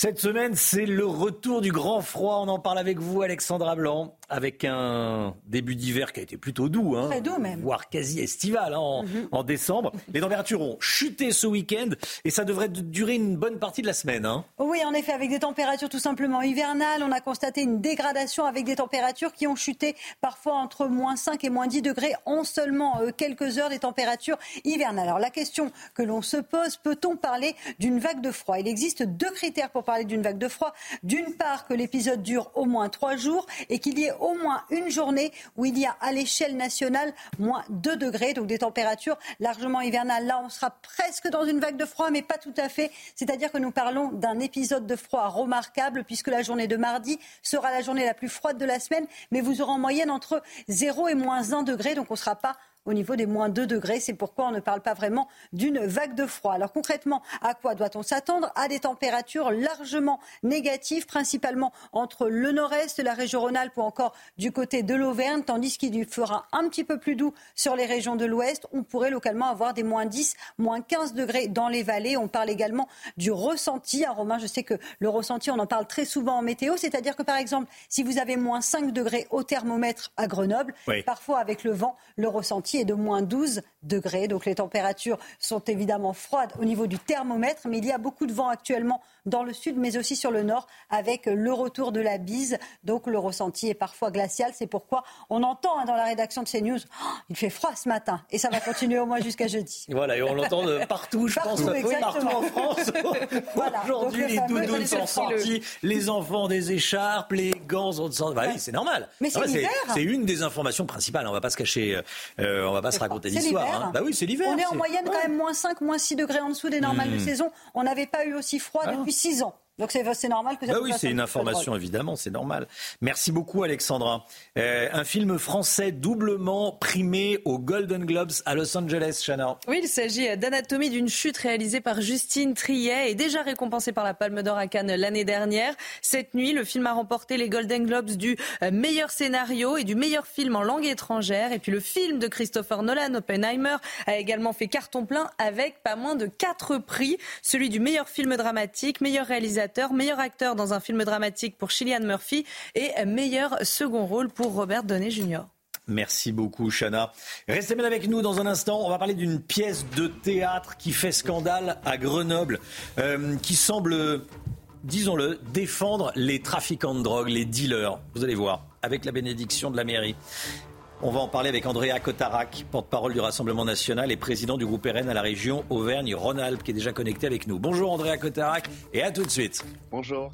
Cette semaine, c'est le retour du grand froid. On en parle avec vous, Alexandra Blanc, avec un début d'hiver qui a été plutôt doux, hein, Très doux même. voire quasi estival hein, Mhm. en, décembre. Les températures ont chuté ce week-end et ça devrait durer une bonne partie de la semaine. hein. Oui, en effet, avec des températures tout simplement hivernales, on a constaté une dégradation avec des températures qui ont chuté parfois entre moins 5 et moins 10 degrés en seulement euh, quelques heures des températures hivernales. Alors la question que l'on se pose, peut-on parler d'une vague de froid? Il existe deux critères pour parler d'une vague de froid. D'une part, que l'épisode dure au moins trois jours et qu'il y ait au moins une journée où il y a à l'échelle nationale moins 2 degrés, donc des températures largement hivernales. Là, on sera presque dans une vague de froid, mais pas tout à fait. C'est-à-dire que nous parlons d'un épisode de froid remarquable, puisque la journée de mardi sera la journée la plus froide de la semaine, mais vous aurez en moyenne entre 0 et moins 1 degré, donc on ne sera pas au niveau des moins 2 degrés. C'est pourquoi on ne parle pas vraiment d'une vague de froid. Alors concrètement, à quoi doit-on s'attendre? À des températures largement négatives, principalement entre le nord-est, la région Rhône-Alpes ou encore du côté de l'Auvergne, tandis qu'il fera un petit peu plus doux sur les régions de l'ouest. On pourrait localement avoir des moins 10, moins 15 degrés dans les vallées. On parle également du ressenti. Un Romain, je sais que le ressenti, on en parle très souvent en météo, c'est-à-dire que par exemple, si vous avez moins 5 degrés au thermomètre à Grenoble, Oui. Parfois, avec le vent, le ressenti est de moins 12 degrés. Donc, les températures sont évidemment froides au niveau du thermomètre, mais il y a beaucoup de vent actuellement dans le sud, mais aussi sur le nord, avec le retour de la bise. Donc, le ressenti est parfois glacial. C'est pourquoi on entend hein, dans la rédaction de CNews, Oh, il fait froid ce matin. Et ça va continuer au moins jusqu'à jeudi. Voilà, et on l'entend de [laughs] partout, je Partout, pense, exactement. partout en France. [laughs] Voilà, [laughs] Aujourd'hui, le les doudounes sont sortis, les enfants des écharpes, les gants sont sortis. Bah oui, c'est normal. Mais c'est Ah ouais, l'hiver. C'est une des informations principales. On va pas se cacher, euh, on va pas se raconter C'est l'hiver. hein. Bah oui, c'est l'hiver. On est en c'est- moyenne quand même moins 5, moins 6 degrés en dessous des normales de Hmm. saison. On n'avait pas eu aussi froid depuis 6 ans. Donc c'est normal que ça Bah oui, c'est un une information, évidemment, c'est normal. Merci beaucoup, Alexandra. Euh, un film français doublement primé aux Golden Globes à Los Angeles, Chana. Oui, il s'agit d'Anatomie d'une chute réalisée par Justine Triet et déjà récompensé par la Palme d'Or à Cannes l'année dernière. Cette nuit, le film a remporté les Golden Globes du euh, meilleur scénario et du meilleur film en langue étrangère. Et puis le film de Christopher Nolan, Oppenheimer, a également fait carton plein avec pas moins de quatre prix. Celui du meilleur film dramatique, meilleur réalisateur, meilleur acteur dans un film dramatique pour Cillian Murphy et meilleur second rôle pour Robert Downey Jr. Merci beaucoup, Chana. Restez bien avec nous dans un instant. On va parler d'une pièce de théâtre qui fait scandale à Grenoble, euh, qui semble, disons-le, défendre les trafiquants de drogue, les dealers. Vous allez voir, avec la bénédiction de la mairie. On va en parler avec Andrea Cotarac, porte-parole du Rassemblement national et président du groupe RN à la région Auvergne-Rhône-Alpes, qui est déjà connecté avec nous. Bonjour Andrea Cotarac et à tout de suite. Bonjour.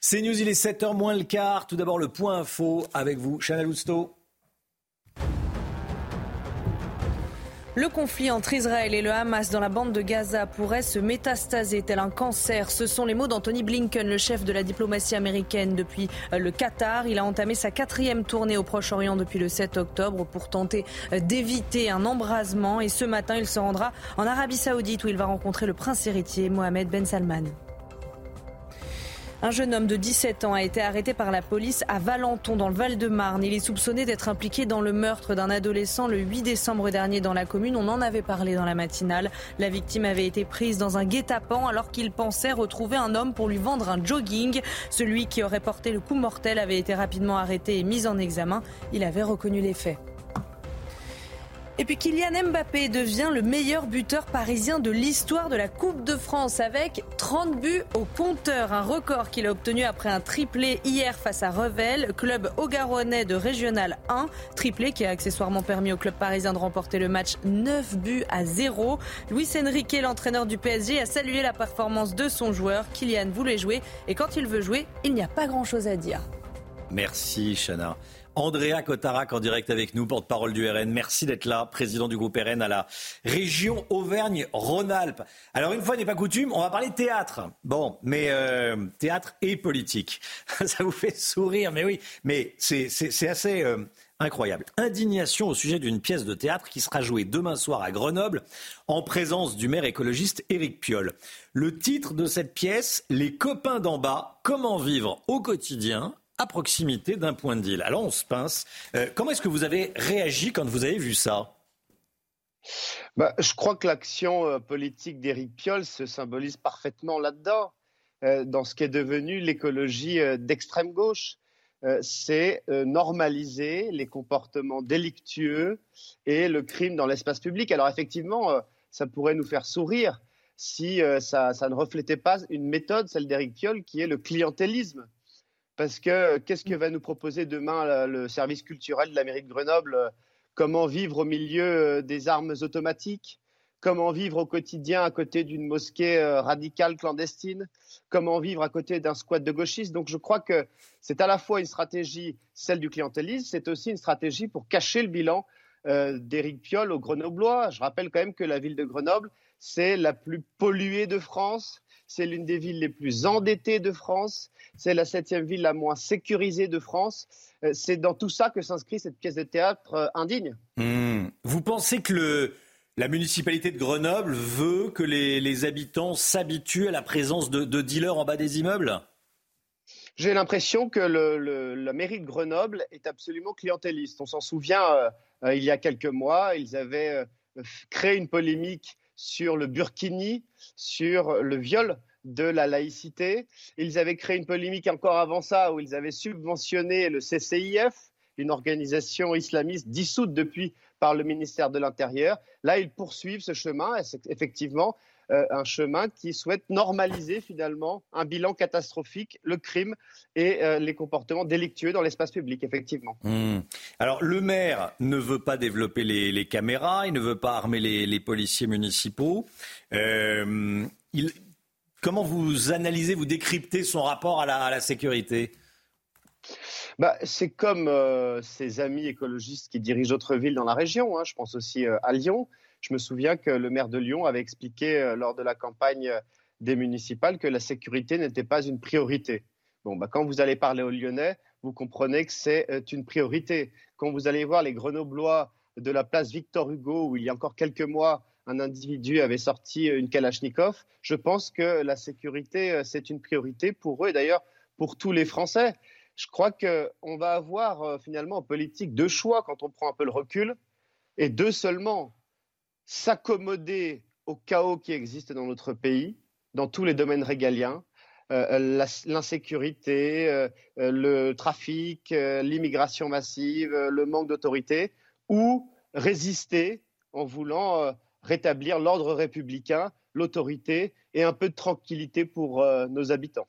C'est News, il est 7h moins le quart. Tout d'abord le point info avec vous, Chana Lousteau. Le conflit entre Israël et le Hamas dans la bande de Gaza pourrait se métastaser tel un cancer. Ce sont les mots d'Anthony Blinken, le chef de la diplomatie américaine depuis euh, le Qatar. Il a entamé sa quatrième tournée au Proche-Orient depuis le 7 octobre pour tenter euh, d'éviter un embrasement. Et ce matin, il se rendra en Arabie Saoudite où il va rencontrer le prince héritier Mohamed Ben Salman. Un jeune homme de 17 ans a été arrêté par la police à Valenton, dans le Val-de-Marne. Il est soupçonné d'être impliqué dans le meurtre d'un adolescent le 8 décembre dernier dans la commune. On en avait parlé dans la matinale. La victime avait été prise dans un guet-apens alors qu'il pensait retrouver un homme pour lui vendre un jogging. Celui qui aurait porté le coup mortel avait été rapidement arrêté et mis en examen. Il avait reconnu les faits. Et puis Kylian Mbappé devient le meilleur buteur parisien de l'histoire de la Coupe de France avec 30 buts au compteur, un record qu'il a obtenu après un triplé hier face à Revel, club augaronnais de Régional 1, triplé qui a accessoirement permis au club parisien de remporter le match 9 buts à 0. Luis Enrique, l'entraîneur du PSG, a salué la performance de son joueur. Kylian voulait jouer et quand il veut jouer, il n'y a pas grand-chose à dire. Merci Chana. Andrea Cotarac en direct avec nous, porte-parole du RN. Merci d'être là, président du groupe RN à la région Auvergne-Rhône-Alpes. Alors une fois n'est pas coutume, on va parler théâtre. Bon, mais euh, théâtre et politique. [laughs] Ça vous fait sourire, mais oui, mais c'est assez euh, incroyable. Indignation au sujet d'une pièce de théâtre qui sera jouée demain soir à Grenoble en présence du maire écologiste Éric Piolle. Le titre de cette pièce, Les copains d'en bas, comment vivre au quotidien à proximité d'un point de deal. Alors on se pince. Euh, comment est-ce que vous avez réagi quand vous avez vu ça? Bah, Je crois que l'action euh, politique d'Éric Piolle se symbolise parfaitement là-dedans, euh, dans ce qui est devenu l'écologie d'extrême gauche. C'est normaliser les comportements délictueux et le crime dans l'espace public. Alors effectivement, ça pourrait nous faire sourire si ça, ça, ne reflétait pas une méthode, celle d'Éric Piolle, qui est le clientélisme parce que euh, qu'est-ce que va nous proposer demain le service culturel de la mairie de Grenoble euh, Comment vivre au milieu euh, des armes automatiques? Comment vivre au quotidien à côté d'une mosquée radicale clandestine? Comment vivre à côté d'un squat de gauchistes? Donc je crois que c'est à la fois une stratégie, celle du clientélisme, c'est aussi une stratégie pour cacher le bilan d'Éric Piolle au Grenoblois. Je rappelle quand même que la ville de Grenoble, c'est la plus polluée de France, c'est l'une des villes les plus endettées de France, c'est la septième ville la moins sécurisée de France. Euh, c'est dans tout ça que s'inscrit cette pièce de théâtre euh, indigne. Hmm. Vous pensez que la municipalité de Grenoble veut que les, habitants s'habituent à la présence de, dealers en bas des immeubles? J'ai l'impression que la mairie de Grenoble est absolument clientéliste. On s'en souvient, euh, il y a quelques mois, ils avaient créé une polémique sur le burkini, sur le viol de la laïcité. Ils avaient créé une polémique encore avant ça où ils avaient subventionné le CCIF, une organisation islamiste dissoute depuis par le ministère de l'Intérieur. Là, ils poursuivent ce chemin, effectivement euh, un chemin qui souhaite normaliser finalement un bilan catastrophique, le crime et euh, les comportements délictueux dans l'espace public, effectivement. Hmm. Alors, le maire ne veut pas développer les, caméras, il ne veut pas armer les, policiers municipaux. Euh, il, Comment vous analysez, vous décryptez son rapport à la, sécurité? Bah, c'est comme euh, ses amis écologistes qui dirigent d'autres villes dans la région. Hein. Je pense aussi euh, à Lyon. Je me souviens que le maire de Lyon avait expliqué euh, lors de la campagne des municipales que la sécurité n'était pas une priorité. Bon, bah, quand vous allez parler aux Lyonnais, vous comprenez que c'est une priorité. Quand vous allez voir les Grenoblois de la place Victor Hugo, où il y a encore quelques mois, un individu avait sorti une Kalachnikov. Je pense que la sécurité, euh, c'est une priorité pour eux et d'ailleurs pour tous les Français. Je crois qu'on va avoir euh, finalement en politique deux choix quand on prend un peu le recul et deux seulement. S'accommoder au chaos qui existe dans notre pays, dans tous les domaines régaliens, euh, l'insécurité, le trafic, l'immigration massive, le manque d'autorité, ou résister en voulant rétablir l'ordre républicain, l'autorité et un peu de tranquillité pour euh, nos habitants.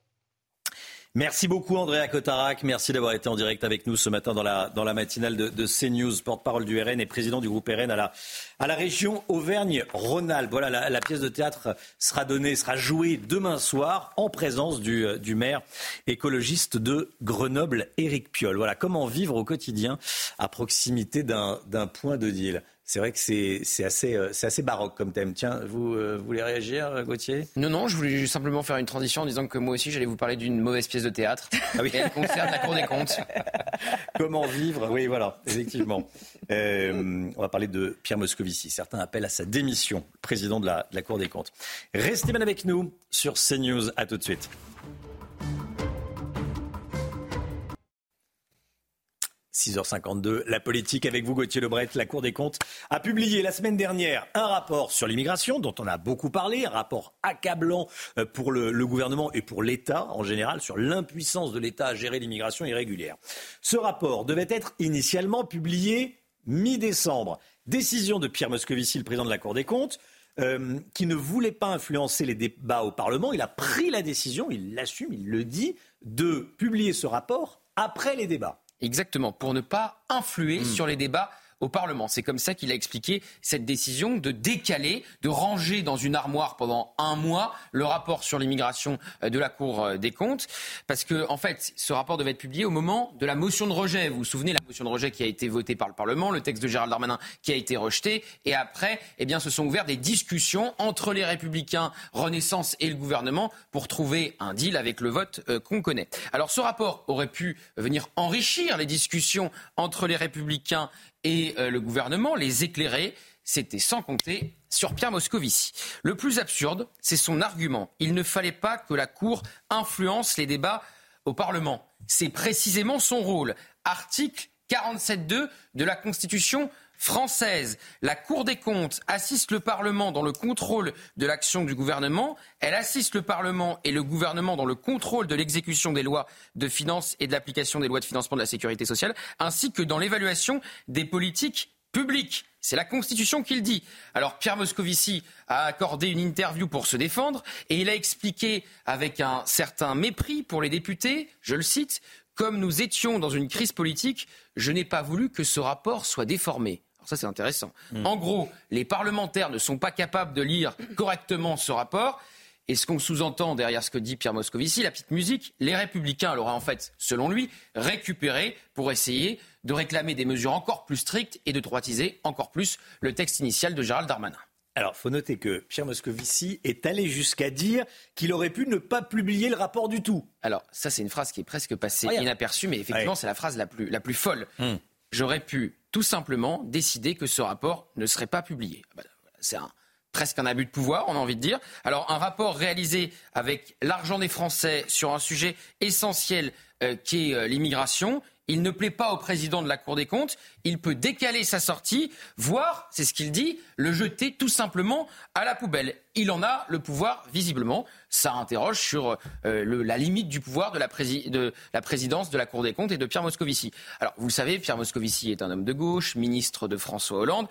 Merci beaucoup Andrea Cotarac, merci d'avoir été en direct avec nous ce matin dans la, matinale de, de CNews, porte-parole du RN et président du groupe RN à la, région Auvergne-Rhône-Alpes. Voilà, la, la, pièce de théâtre sera donnée, sera jouée demain soir en présence du, du maire écologiste de Grenoble, Éric Piolle. Voilà, comment vivre au quotidien à proximité d'un point de deal. C'est vrai que c'est assez, euh, assez baroque comme thème. Tiens, vous, euh, voulez réagir, euh, Gauthier? Non, non, je voulais simplement faire une transition en disant que moi aussi, j'allais vous parler d'une mauvaise pièce de théâtre. Ah oui. elle concerne la Cour des comptes. [laughs] Comment vivre? Oui, voilà, effectivement. on va parler de Pierre Moscovici. Certains appellent à sa démission, président de la, de la Cour des comptes. Restez bien avec nous sur CNews. À tout de suite. 6h52, la politique avec vous, Gauthier Lebret. La Cour des comptes a publié la semaine dernière un rapport sur l'immigration dont on a beaucoup parlé, un rapport accablant euh, pour le, gouvernement et pour l'État en général sur l'impuissance de l'État à gérer l'immigration irrégulière. Ce rapport devait être initialement publié mi-décembre. Décision de Pierre Moscovici, le président de la Cour des comptes, euh, qui ne voulait pas influencer les débats au Parlement. Il a pris la décision, il l'assume, il le dit, de publier ce rapport après les débats. Exactement, pour ne pas influer Hmm. sur les débats au Parlement. C'est comme ça qu'il a expliqué cette décision de décaler, de ranger dans une armoire pendant un mois le rapport sur l'immigration euh, de la Cour euh, des comptes. Parce que, en fait, ce rapport devait être publié au moment de la motion de rejet. Vous vous souvenez, la motion de rejet qui a été votée par le Parlement, le texte de Gérald Darmanin qui a été rejeté. Et après, eh bien, se sont ouvertes des discussions entre les Républicains, Renaissance et le gouvernement pour trouver un deal avec le vote euh, qu'on connaît. Alors, ce rapport aurait pu venir enrichir les discussions entre les Républicains et euh, le gouvernement, les éclairer. C'était sans compter sur Pierre Moscovici. Le plus absurde, c'est son argument. Il ne fallait pas que la Cour influence les débats au Parlement. C'est précisément son rôle. Article 47.2 de la Constitution française. La Cour des comptes assiste le Parlement dans le contrôle de l'action du gouvernement. Elle assiste le Parlement et le gouvernement dans le contrôle de l'exécution des lois de finances et de l'application des lois de financement de la sécurité sociale, ainsi que dans l'évaluation des politiques publiques. C'est la Constitution qui le dit. Alors Pierre Moscovici a accordé une interview pour se défendre et il a expliqué avec un certain mépris pour les députés, je le cite, comme nous étions dans une crise politique, je n'ai pas voulu que ce rapport soit déformé. Alors ça c'est intéressant. En gros, les parlementaires ne sont pas capables de lire correctement ce rapport. Et ce qu'on sous-entend derrière ce que dit Pierre Moscovici, la petite musique, les républicains l'auraient en fait, selon lui, récupéré pour essayer de réclamer des mesures encore plus strictes et de droitiser encore plus le texte initial de Gérald Darmanin. Alors, faut noter que Pierre Moscovici est allé jusqu'à dire qu'il aurait pu ne pas publier le rapport du tout. Alors, ça, c'est une phrase qui est presque passée inaperçue, mais effectivement, Ouais. c'est la phrase la plus, la plus folle. Hmm. J'aurais pu tout simplement décider que ce rapport ne serait pas publié. Ah bah, c'est presque un abus de pouvoir, on a envie de dire. Alors, un rapport réalisé avec l'argent des Français sur un sujet essentiel euh, qui est euh, l'immigration. Il ne plaît pas au président de la Cour des comptes, il peut décaler sa sortie, voire, c'est ce qu'il dit, le jeter tout simplement à la poubelle. Il en a le pouvoir, visiblement. Ça interroge sur euh, le- la limite du pouvoir de la, prési- de la présidence de la Cour des comptes et de Pierre Moscovici. Alors, vous le savez, Pierre Moscovici est un homme de gauche, ministre de François Hollande.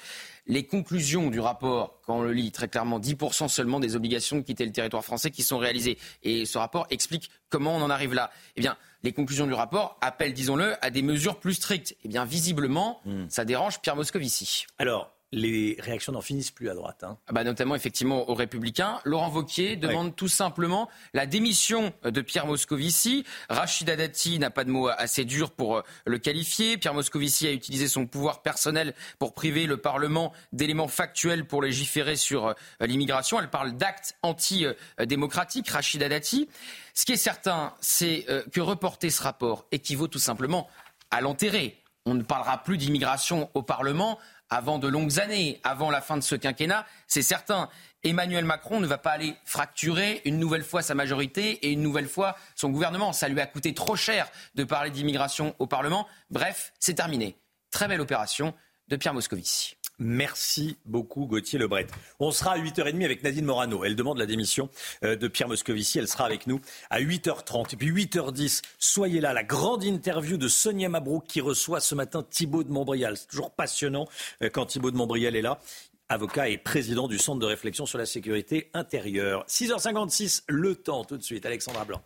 Les conclusions du rapport, quand on le lit très clairement, 10% seulement des obligations de quitter le territoire français qui sont réalisées. Et ce rapport explique comment on en arrive là. Eh bien, les conclusions du rapport appellent, disons-le, à des mesures plus strictes. Eh bien, visiblement, ça dérange Pierre Moscovici. Alors, les réactions n'en finissent plus à droite. hein. Ah bah, notamment effectivement aux Républicains. Laurent Vauquier demande tout simplement la démission de Pierre Moscovici. Rachida Dati n'a pas de mots assez durs pour euh, le qualifier. Pierre Moscovici a utilisé son pouvoir personnel pour priver le Parlement d'éléments factuels pour légiférer sur euh, l'immigration. Elle parle d'actes anti-démocratiques, Rachida Dati. Ce qui est certain, c'est euh, que reporter ce rapport équivaut tout simplement à l'enterrer. On ne parlera plus d'immigration au Parlement avant de longues années, avant la fin de ce quinquennat, c'est certain. Emmanuel Macron ne va pas aller fracturer une nouvelle fois sa majorité et une nouvelle fois son gouvernement. Ça lui a coûté trop cher de parler d'immigration au Parlement. Bref, c'est terminé. Très belle opération de Pierre Moscovici. Merci beaucoup Gauthier Lebret. On sera à 8h30 avec Nadine Morano. Elle demande la démission euh, de Pierre Moscovici. Elle sera avec nous à 8h30. Et puis 8h10, soyez là. La grande interview de Sonia Mabrouk qui reçoit ce matin Thibaut de Montbrial. C'est toujours passionnant euh, quand Thibaut de Montbrial est là. Avocat et président du Centre de réflexion sur la sécurité intérieure. 6h56, le temps tout de suite. Alexandra Blanc.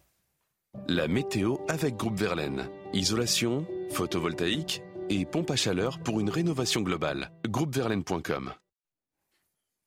La météo avec Groupe Verlaine. Isolation, photovoltaïque et pompe à chaleur pour une rénovation globale. Groupeverlaine.com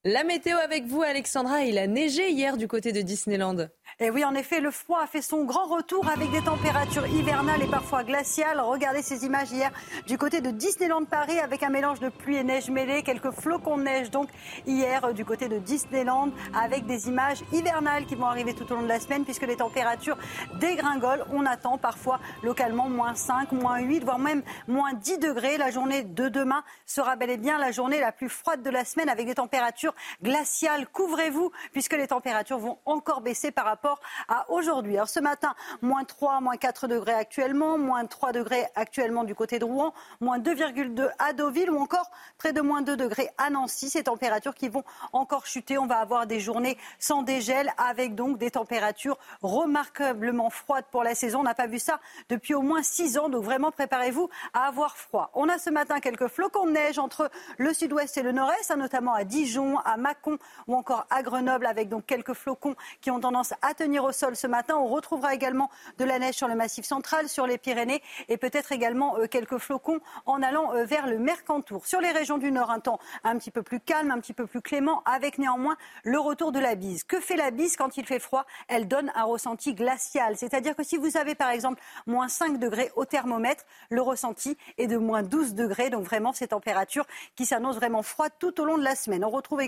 La météo avec vous, Alexandra. Il a neigé hier du côté de Disneyland. Et oui, en effet, le froid a fait son grand retour avec des températures hivernales et parfois glaciales. Regardez ces images hier du côté de Disneyland Paris avec un mélange de pluie et neige mêlée, quelques flocons de neige donc hier du côté de Disneyland avec des images hivernales qui vont arriver tout au long de la semaine puisque les températures dégringolent. On attend parfois localement moins 5, moins 8, voire même moins 10 degrés. La journée de demain sera bel et bien la journée la plus froide de la semaine avec des températures température glaciale. Couvrez-vous puisque les températures vont encore baisser par rapport à aujourd'hui. Alors ce matin, moins 3, moins 4 degrés actuellement, moins 3 degrés actuellement du côté de Rouen, moins 2,2 à Deauville ou encore près de moins 2 degrés à Nancy. Ces températures qui vont encore chuter. On va avoir des journées sans dégel avec donc des températures remarquablement froides pour la saison. On n'a pas vu ça depuis au moins 6 ans. Donc vraiment préparez-vous à avoir froid. On a ce matin quelques flocons de neige entre le sud-ouest et le nord-est, hein, notamment à Dijon, à Mâcon ou encore à Grenoble avec donc quelques flocons qui ont tendance à tenir au sol ce matin. On retrouvera également de la neige sur le massif central, sur les Pyrénées et peut-être également euh, quelques flocons en allant euh, vers le Mercantour. Sur les régions du nord, un temps un petit peu plus calme, un petit peu plus clément, avec néanmoins le retour de la bise. Que fait la bise quand il fait froid? Elle donne un ressenti glacial. C'est-à-dire que si vous avez par exemple moins 5 degrés au thermomètre, le ressenti est de moins 12 degrés. Donc vraiment ces températures qui s'annoncent vraiment froides tout au long de la semaine. On retrouve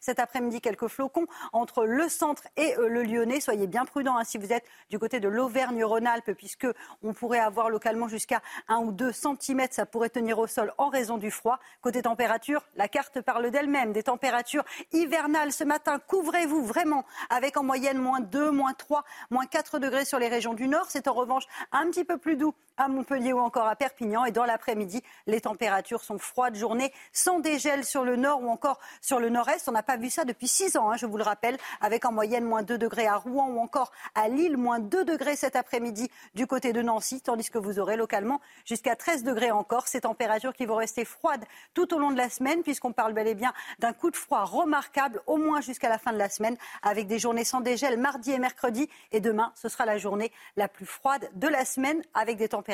cet après-midi quelques flocons entre le centre et euh, le Lyonnais. Soyez bien prudents hein, si vous êtes du côté de l'Auvergne-Rhône-Alpes, puisque on pourrait avoir localement jusqu'à 1 ou 2 cm. Ça pourrait tenir au sol en raison du froid. Côté température, la carte parle d'elle-même. Des températures hivernales ce matin. Couvrez-vous vraiment avec en moyenne moins 2, moins 3, moins 4 degrés sur les régions du nord. C'est en revanche un petit peu plus doux à Montpellier ou encore à Perpignan. Et dans l'après-midi, les températures sont froides. Journée sans dégel sur le nord ou encore sur le nord-est. On n'a pas vu ça depuis 6 ans, hein, je vous le rappelle, avec en moyenne moins 2 degrés à Rouen ou encore à Lille, moins 2 degrés cet après-midi du côté de Nancy, tandis que vous aurez localement jusqu'à 13 degrés encore. Ces températures qui vont rester froides tout au long de la semaine, puisqu'on parle bel et bien d'un coup de froid remarquable, au moins jusqu'à la fin de la semaine, avec des journées sans dégel mardi et mercredi. Et demain, ce sera la journée la plus froide de la semaine, avec des températures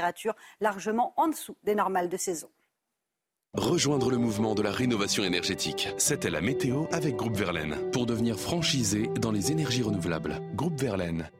largement en dessous des normales de saison. Rejoindre le mouvement de la rénovation énergétique. C'était la météo avec Groupe Verlaine pour devenir franchisé dans les énergies renouvelables. Groupe Verlaine.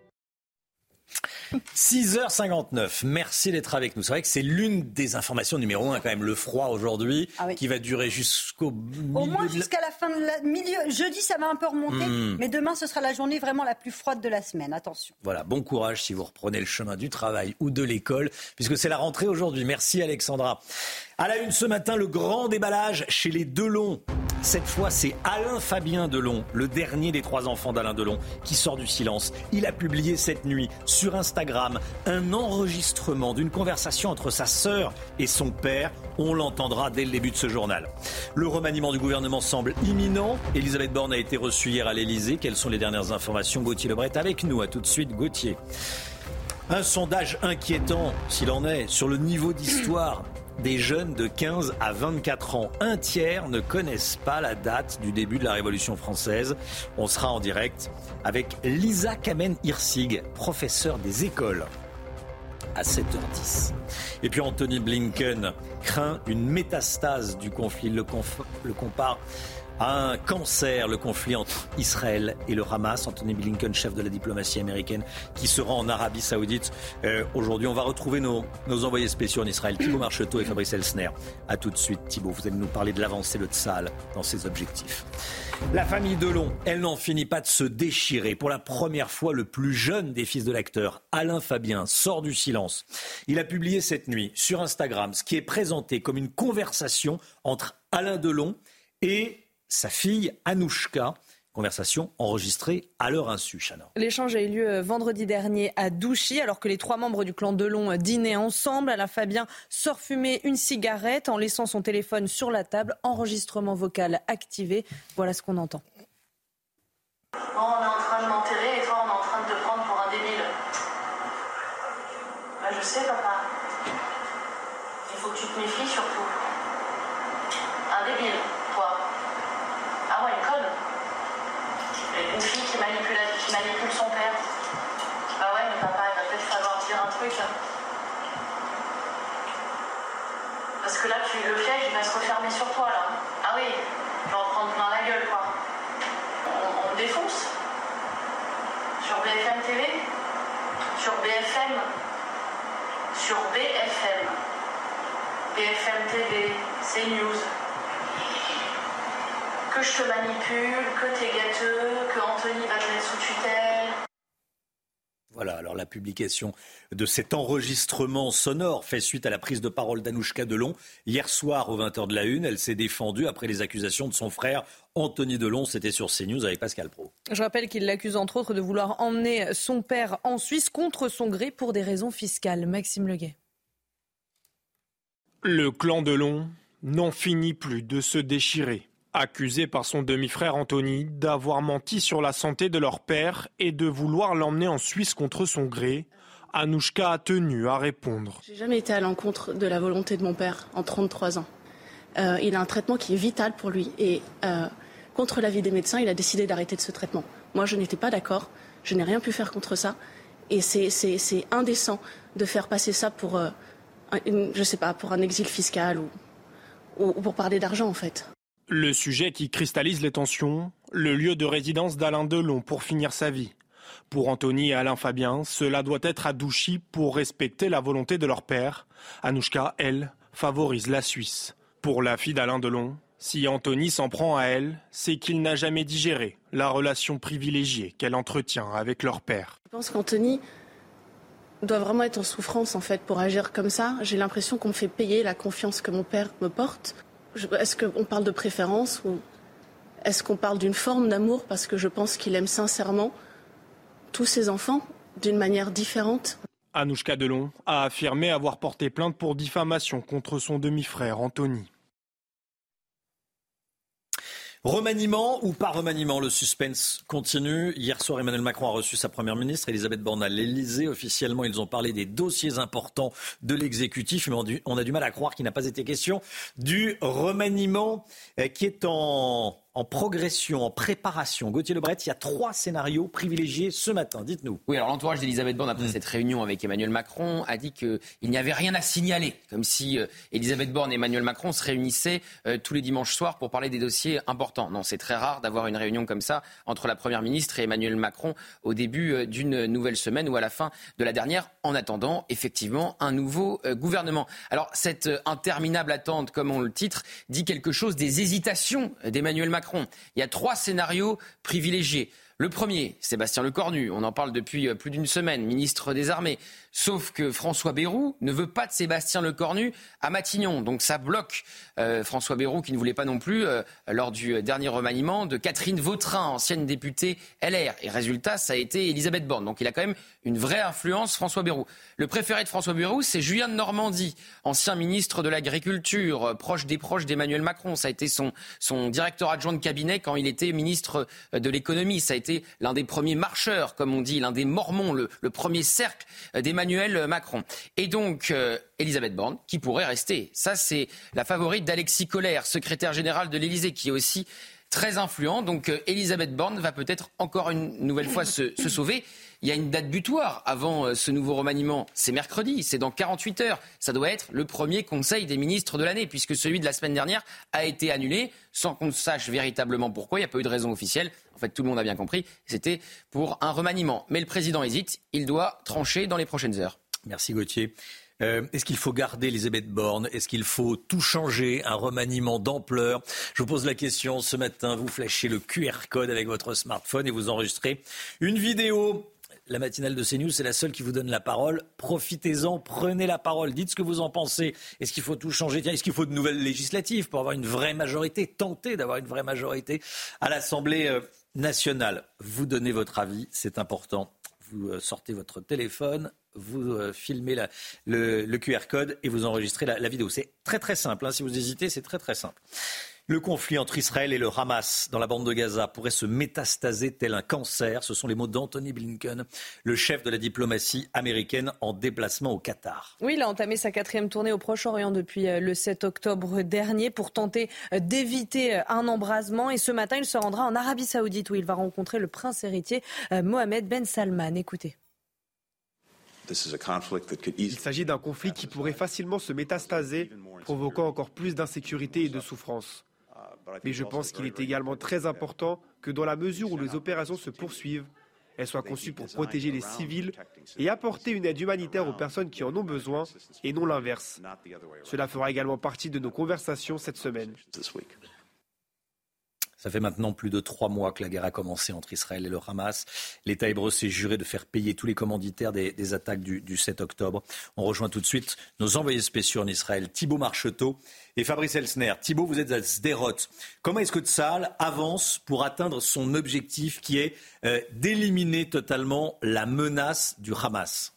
6h59, merci d'être avec nous. C'est vrai que c'est l'une des informations numéro un quand même, le froid aujourd'hui, Ah qui va durer jusqu'au Au moins jusqu'à la fin de la milieu. Jeudi, ça va un peu remonter, Hmm. mais demain, ce sera la journée vraiment la plus froide de la semaine. Attention. Voilà, bon courage si vous reprenez le chemin du travail ou de l'école, puisque c'est la rentrée aujourd'hui. Merci Alexandra. À la une ce matin, le grand déballage chez les Delon. Cette fois, c'est Alain Fabien Delon, le dernier des trois enfants d'Alain Delon, qui sort du silence. Il a publié cette nuit sur Instagram un enregistrement d'une conversation entre sa sœur et son père. On l'entendra dès le début de ce journal. Le remaniement du gouvernement semble imminent. Elisabeth Borne a été reçue hier à l'Elysée. Quelles sont les dernières informations? Gauthier Lebret avec nous. À tout de suite, Gauthier. Un sondage inquiétant, s'il en est, sur le niveau d'histoire des jeunes de 15 à 24 ans. Un tiers ne connaissent pas la date du début de la Révolution française. On sera en direct avec Lisa Kamen-Hirsig, professeure des écoles à 7h10. Et puis Anthony Blinken craint une métastase du conflit. Le, conf- le compare un cancer, le conflit entre Israël et le Hamas. Anthony Blinken, chef de la diplomatie américaine, qui se rend en Arabie Saoudite euh, aujourd'hui. On va retrouver nos, nos envoyés spéciaux en Israël, Thibaut Marcheteau et Fabrice Elsner. A tout de suite, Thibaut. Vous allez nous parler de l'avancée de Tsahal dans ses objectifs. La famille Delon, elle n'en finit pas de se déchirer. Pour la première fois, le plus jeune des fils de l'acteur, Alain Fabien, sort du silence. Il a publié cette nuit sur Instagram ce qui est présenté comme une conversation entre Alain Delon et sa fille Anouchka. Conversation enregistrée à leur insu, Chana. L'échange a eu lieu euh, vendredi dernier à Douchy, alors que les trois membres du clan Delon euh, dînaient ensemble. Alain Fabien sort fumer une cigarette en laissant son téléphone sur la table. Enregistrement vocal activé. Voilà ce qu'on entend. Bon, on est en train de m'enterrer et toi, on est en train de te prendre pour un débile. Bah, je sais, papa. Il faut que tu te méfies surtout. Un débile, toi. Ah ouais, une conne. Et Une fille qui manipule, qui manipule son père. Bah ouais, mais papa, il va peut-être falloir dire un truc. Parce que là, tu, le piège, il va se refermer sur toi, là. Ah oui, en prendre plein la gueule, quoi. On, on défonce. Sur BFM TV, sur BFM, sur BFM, BFM TV, CNews. Que je te manipule, que t'es gâteux, que Anthony va te mettre sous tutelle. Voilà, alors la publication de cet enregistrement sonore fait suite à la prise de parole d'Anouchka Delon. Hier soir, aux 20h de la Une, elle s'est défendue après les accusations de son frère Anthony Delon. C'était sur CNews avec Pascal Pro. Je rappelle qu'il l'accuse entre autres de vouloir emmener son père en Suisse contre son gré pour des raisons fiscales. Maxime Leguet. Le clan Delon n'en finit plus de se déchirer. Accusé par son demi-frère Anthony d'avoir menti sur la santé de leur père et de vouloir l'emmener en Suisse contre son gré, Anouchka a tenu à répondre. J'ai jamais été à l'encontre de la volonté de mon père en 33 ans. Euh, il a un traitement qui est vital pour lui et euh, contre l'avis des médecins, il a décidé d'arrêter de ce traitement. Moi, je n'étais pas d'accord, je n'ai rien pu faire contre ça et c'est indécent de faire passer ça pour, euh, sais pas, pour un exil fiscal ou pour parler d'argent en fait. Le sujet qui cristallise les tensions, le lieu de résidence d'Alain Delon pour finir sa vie. Pour Anthony et Alain Fabien, cela doit être à Douchy pour respecter la volonté de leur père. Anouchka, elle, favorise la Suisse. Pour la fille d'Alain Delon, si Anthony s'en prend à elle, c'est qu'il n'a jamais digéré la relation privilégiée qu'elle entretient avec leur père. Je pense qu'Anthony doit vraiment être en souffrance en fait pour agir comme ça. J'ai l'impression qu'on me fait payer la confiance que mon père me porte. Est-ce qu'on parle de préférence ou est-ce qu'on parle d'une forme d'amour parce que je pense qu'il aime sincèrement tous ses enfants d'une manière différente? Anouchka Delon a affirmé avoir porté plainte pour diffamation contre son demi-frère Anthony. Remaniement ou pas remaniement, le suspense continue. Hier soir, Emmanuel Macron a reçu sa première ministre, Elisabeth Borne, à l'Elysée. Officiellement, ils ont parlé des dossiers importants de l'exécutif, mais on a du mal à croire qu'il n'a pas été question du remaniement euh, qui est en en progression, en préparation. Gauthier Lebret, il y a trois scénarios privilégiés ce matin. Dites-nous. Oui, alors l'entourage d'Elisabeth Borne, après mm. cette réunion avec Emmanuel Macron, a dit qu'il n'y avait rien à signaler. Comme si euh, Elisabeth Borne et Emmanuel Macron se réunissaient euh, tous les dimanches soirs pour parler des dossiers importants. Non, c'est très rare d'avoir une réunion comme ça entre la Première ministre et Emmanuel Macron au début euh, d'une nouvelle semaine ou à la fin de la dernière, en attendant effectivement un nouveau gouvernement. Alors, cette interminable attente, comme on le titre, dit quelque chose des hésitations d'Emmanuel Macron il y a trois scénarios privilégiés. Le premier, Sébastien Lecornu, on en parle depuis euh, plus d'une semaine, ministre des Armées. Sauf que François Bayrou ne veut pas de Sébastien Lecornu à Matignon. Donc ça bloque euh, François Bayrou qui ne voulait pas non plus, euh, lors du dernier remaniement, de Catherine Vautrin, ancienne députée LR. Et résultat, ça a été Elisabeth Borne. Donc il a quand même une vraie influence, François Bayrou. Le préféré de François Bayrou, c'est Julien de Normandie, ancien ministre de l'Agriculture, proche des proches d'Emmanuel Macron. Ça a été son, son directeur adjoint de cabinet quand il était ministre de l'économie. Ça a été l'un des premiers marcheurs, comme on dit, l'un des mormons, le, premier cercle d'Emmanuel Emmanuel Macron. Et donc, euh, Elisabeth Borne, qui pourrait rester. Ça, c'est la favorite d'Alexis Collère, secrétaire général de l'Élysée, qui est aussi très influent. Donc, euh, Elisabeth Borne va peut-être encore une nouvelle fois se, sauver. Il y a une date butoir avant euh, ce nouveau remaniement. C'est mercredi, c'est dans 48 heures. Ça doit être le premier conseil des ministres de l'année, puisque celui de la semaine dernière a été annulé sans qu'on sache véritablement pourquoi. Il n'y a pas eu de raison officielle. En fait, tout le monde a bien compris. C'était pour un remaniement. Mais le président hésite. Il doit trancher dans les prochaines heures. Merci Gauthier. Euh, est-ce qu'il faut garder Elisabeth Borne? Est-ce qu'il faut tout changer Un remaniement d'ampleur? Je vous pose la question ce matin. Vous flashez le QR code avec votre smartphone et vous enregistrez une vidéo. La matinale de CNews, c'est la seule qui vous donne la parole. Profitez-en, prenez la parole, dites ce que vous en pensez. Est-ce qu'il faut tout changer? Est-ce qu'il faut de nouvelles législatives pour avoir une vraie majorité Tenter d'avoir une vraie majorité à l'Assemblée euh, nationale. Vous donnez votre avis, c'est important. Vous euh, sortez votre téléphone, vous euh, filmez le, QR code et vous enregistrez la, vidéo. C'est très très simple. Hein. Si vous hésitez, c'est très très simple. Le conflit entre Israël et le Hamas dans la bande de Gaza pourrait se métastaser tel un cancer. Ce sont les mots d'Anthony Blinken, le chef de la diplomatie américaine en déplacement au Qatar. Oui, il a entamé sa quatrième tournée au Proche-Orient depuis euh, le 7 octobre dernier pour tenter euh, d'éviter euh, un embrasement. Et ce matin, il se rendra en Arabie Saoudite où il va rencontrer le prince héritier Mohamed Ben Salman. Écoutez. Il s'agit d'un conflit qui pourrait facilement se métastaser, provoquant encore plus d'insécurité et de souffrance. Mais je pense qu'il est également très important que dans la mesure où les opérations se poursuivent, elles soient conçues pour protéger les civils et apporter une aide humanitaire aux personnes qui en ont besoin et non l'inverse. Cela fera également partie de nos conversations cette semaine. Ça fait maintenant plus de trois mois que la guerre a commencé entre Israël et le Hamas. L'État hébreu s'est juré de faire payer tous les commanditaires des, attaques du, 7 octobre. On rejoint tout de suite nos envoyés spéciaux en Israël, Thibault Marcheteau et Fabrice Elsner. Thibault, vous êtes à Sderot. Comment est-ce que Tsahal avance pour atteindre son objectif qui est euh, d'éliminer totalement la menace du Hamas?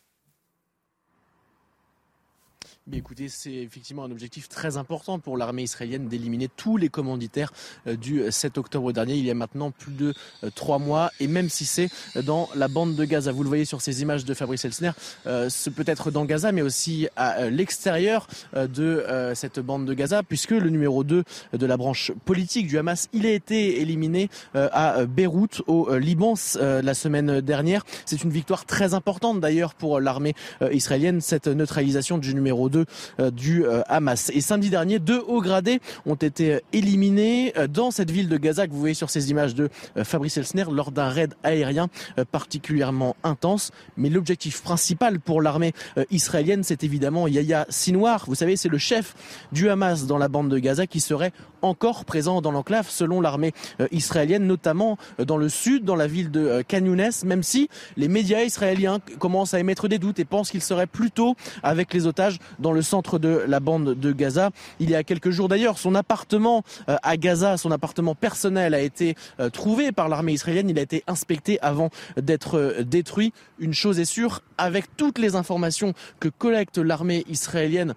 Écoutez, c'est effectivement un objectif très important pour l'armée israélienne d'éliminer tous les commanditaires euh, du 7 octobre dernier. Il y a maintenant plus de euh, trois mois, et même si c'est dans la bande de Gaza, vous le voyez sur ces images de Fabrice Elsner, euh, ce peut être dans Gaza, mais aussi à l'extérieur de cette bande de Gaza, puisque le numéro 2 de la branche politique du Hamas, il a été éliminé à Beyrouth, au Liban, la semaine dernière. C'est une victoire très importante d'ailleurs pour l'armée israélienne, cette neutralisation du numéro 2 euh, du euh, Hamas. Et samedi dernier, deux hauts gradés ont été éliminés euh, dans cette ville de Gaza que vous voyez sur ces images de Fabrice Elsner lors d'un raid aérien particulièrement intense. Mais l'objectif principal pour l'armée israélienne, c'est évidemment Yahya Sinwar. Vous savez, c'est le chef du Hamas dans la bande de Gaza qui serait encore présent dans l'enclave selon l'armée israélienne, notamment dans le sud, dans la ville de Khan même si les médias israéliens commencent à émettre des doutes et pensent qu'il serait plutôt avec les otages dans le centre de la bande de Gaza. Il y a quelques jours d'ailleurs, son appartement euh, à Gaza, son appartement personnel a été euh, trouvé par l'armée israélienne. Il a été inspecté avant d'être euh, détruit. Une chose est sûre, avec toutes les informations que collecte l'armée israélienne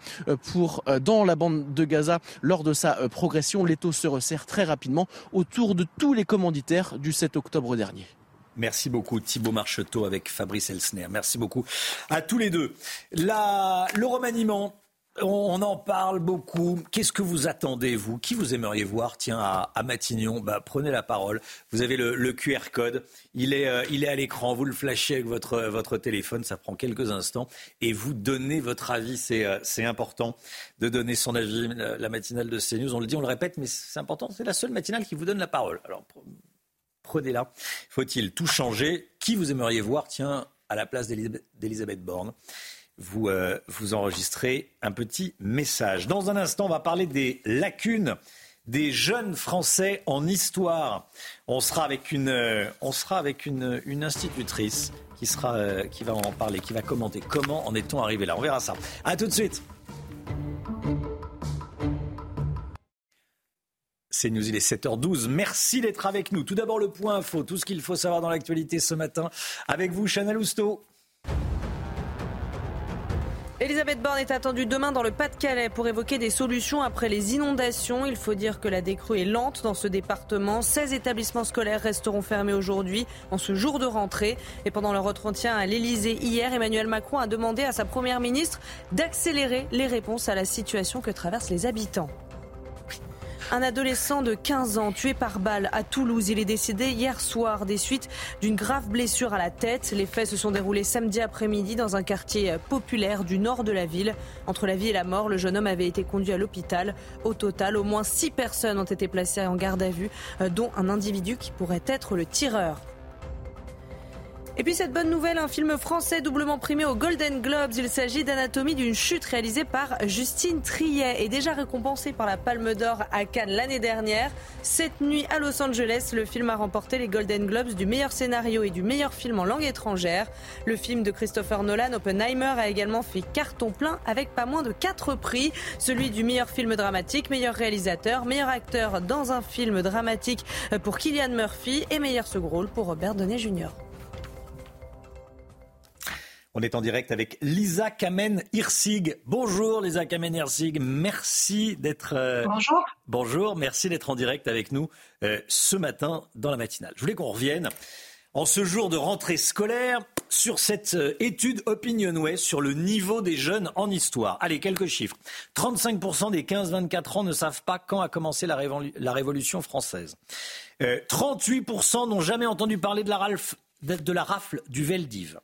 pour dans la bande de Gaza lors de sa progression, l'étau se resserre très rapidement autour de tous les commanditaires du 7 octobre dernier. Merci beaucoup Thibault Marcheteau avec Fabrice Elsner. Merci beaucoup à tous les deux. le remaniement, on en parle beaucoup. Qu'est-ce que vous attendez, vous? Qui vous aimeriez voir? Tiens, à, Matignon, bah, prenez la parole. Vous avez le, QR code. Il est, euh, il est à l'écran. Vous le flashez avec votre, votre téléphone. Ça prend quelques instants. Et vous donnez votre avis. C'est, euh, important de donner son avis. La, matinale de CNews, on le dit, on le répète, mais c'est important. C'est la seule matinale qui vous donne la parole. Alors, prenez-la. Faut-il tout changer Qui vous aimeriez voir, tiens, à la place d'Elisabeth Borne vous, euh, vous enregistrez un petit message. Dans un instant, on va parler des lacunes des jeunes Français en histoire. On sera avec une, euh, on sera avec une, institutrice qui, sera, euh, qui va en parler, qui va commenter comment en est-on arrivé là. On verra ça. A tout de suite. C'est News, il est 7h12. Merci d'être avec nous. Tout d'abord, le point info, tout ce qu'il faut savoir dans l'actualité ce matin. Avec vous, Chanel Housteau. Elisabeth Borne est attendue demain dans le Pas-de-Calais pour évoquer des solutions après les inondations. Il faut dire que la décrue est lente dans ce département. 16 établissements scolaires resteront fermés aujourd'hui en ce jour de rentrée. Et pendant leur entretien à l'Elysée hier, Emmanuel Macron a demandé à sa première ministre d'accélérer les réponses à la situation que traversent les habitants. Un adolescent de 15 ans tué par balle à Toulouse. Il est décédé hier soir des suites d'une grave blessure à la tête. Les faits se sont déroulés samedi après-midi dans un quartier populaire du nord de la ville. Entre la vie et la mort, le jeune homme avait été conduit à l'hôpital. Au total, au moins six personnes ont été placées en garde à vue, euh, dont un individu qui pourrait être le tireur. Et puis cette bonne nouvelle, un film français doublement primé aux Golden Globes. Il s'agit d'Anatomie d'une chute réalisée par Justine Triet et déjà récompensé par la Palme d'Or à Cannes l'année dernière. Cette nuit à Los Angeles, le film a remporté les Golden Globes du meilleur scénario et du meilleur film en langue étrangère. Le film de Christopher Nolan, Oppenheimer, a également fait carton plein avec pas moins de quatre prix. Celui du meilleur film dramatique, meilleur réalisateur, meilleur acteur dans un film dramatique pour Killian Murphy et meilleur second rôle pour Robert Downey Jr. On est en direct avec Lisa Kamen-Hirsig. Bonjour Lisa Kamen-Hirsig, merci d'être... Euh, bonjour. Bonjour, merci d'être en direct avec nous euh, ce matin dans la matinale. Je voulais qu'on revienne en ce jour de rentrée scolaire sur cette euh, étude Opinionway sur le niveau des jeunes en histoire. Allez, quelques chiffres. 35% des 15-24 ans ne savent pas quand a commencé la, Révolution française. 38% n'ont jamais entendu parler de la, de la rafle du Veldiv.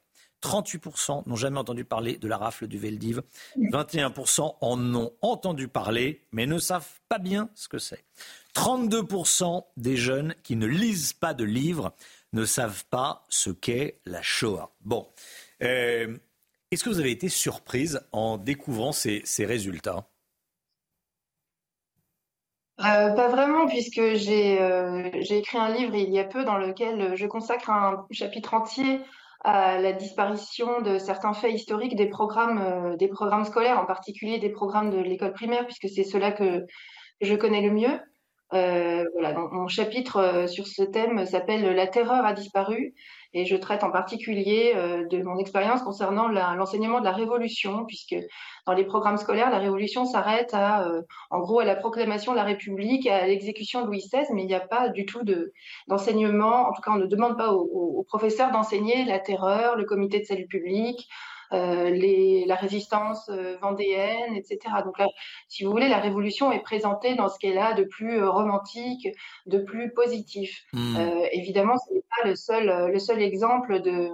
38% n'ont jamais entendu parler de la rafle du Veldiv. 21% en ont entendu parler, mais ne savent pas bien ce que c'est. 32% des jeunes qui ne lisent pas de livres ne savent pas ce qu'est la Shoah. Bon. Euh, est-ce que vous avez été surprise en découvrant ces résultats? Pas vraiment, puisque j'ai écrit un livre il y a peu dans lequel je consacre un chapitre entier à la disparition de certains faits historiques des programmes, des programmes scolaires, en particulier des programmes de l'école primaire, puisque c'est cela que je connais le mieux. Euh, voilà, mon chapitre euh, sur ce thème s'appelle La terreur a disparu et je traite en particulier euh, de mon expérience concernant l'enseignement de la Révolution, puisque dans les programmes scolaires, la Révolution s'arrête à, en gros, à la proclamation de la République, à l'exécution de Louis XVI, mais il n'y a pas du tout d'enseignement. en tout cas, on ne demande pas aux, aux professeurs d'enseigner la terreur, le comité de salut public, euh, les, la résistance euh, vendéenne, etc. Donc là, si vous voulez, la révolution est présentée dans ce qu'elle a de plus euh, romantique, de plus positif. Mmh. évidemment, ce n'est pas le seul, le seul exemple de,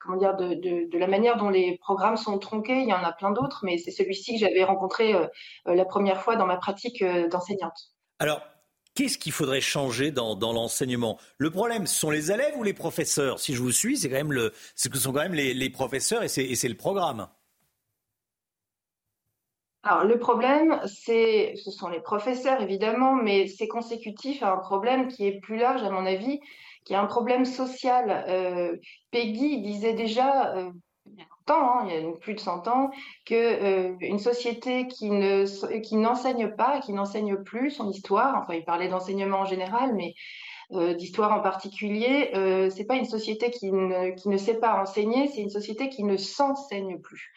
comment dire, de, de, de, la manière dont les programmes sont tronqués. Il y en a plein d'autres, mais c'est celui-ci que j'avais rencontré la première fois dans ma pratique d'enseignante. Alors, Qu'est-ce qu'il faudrait changer dans, l'enseignement? Le problème, ce sont les élèves ou les professeurs? Si je vous suis, c'est quand même le, ce que sont quand même les, professeurs et c'est le programme. Alors le problème, c'est, ce sont les professeurs évidemment, mais c'est consécutif à un problème qui est plus large à mon avis, qui est un problème social. Euh, Peggy disait déjà euh, Hein, il y a plus de 100 ans, qu'une euh, une société qui ne qui n'enseigne pas, qui n'enseigne plus son histoire, enfin il parlait d'enseignement en général, mais euh, d'histoire en particulier, c'est pas une société qui ne sait pas enseigner, c'est une société qui ne s'enseigne plus.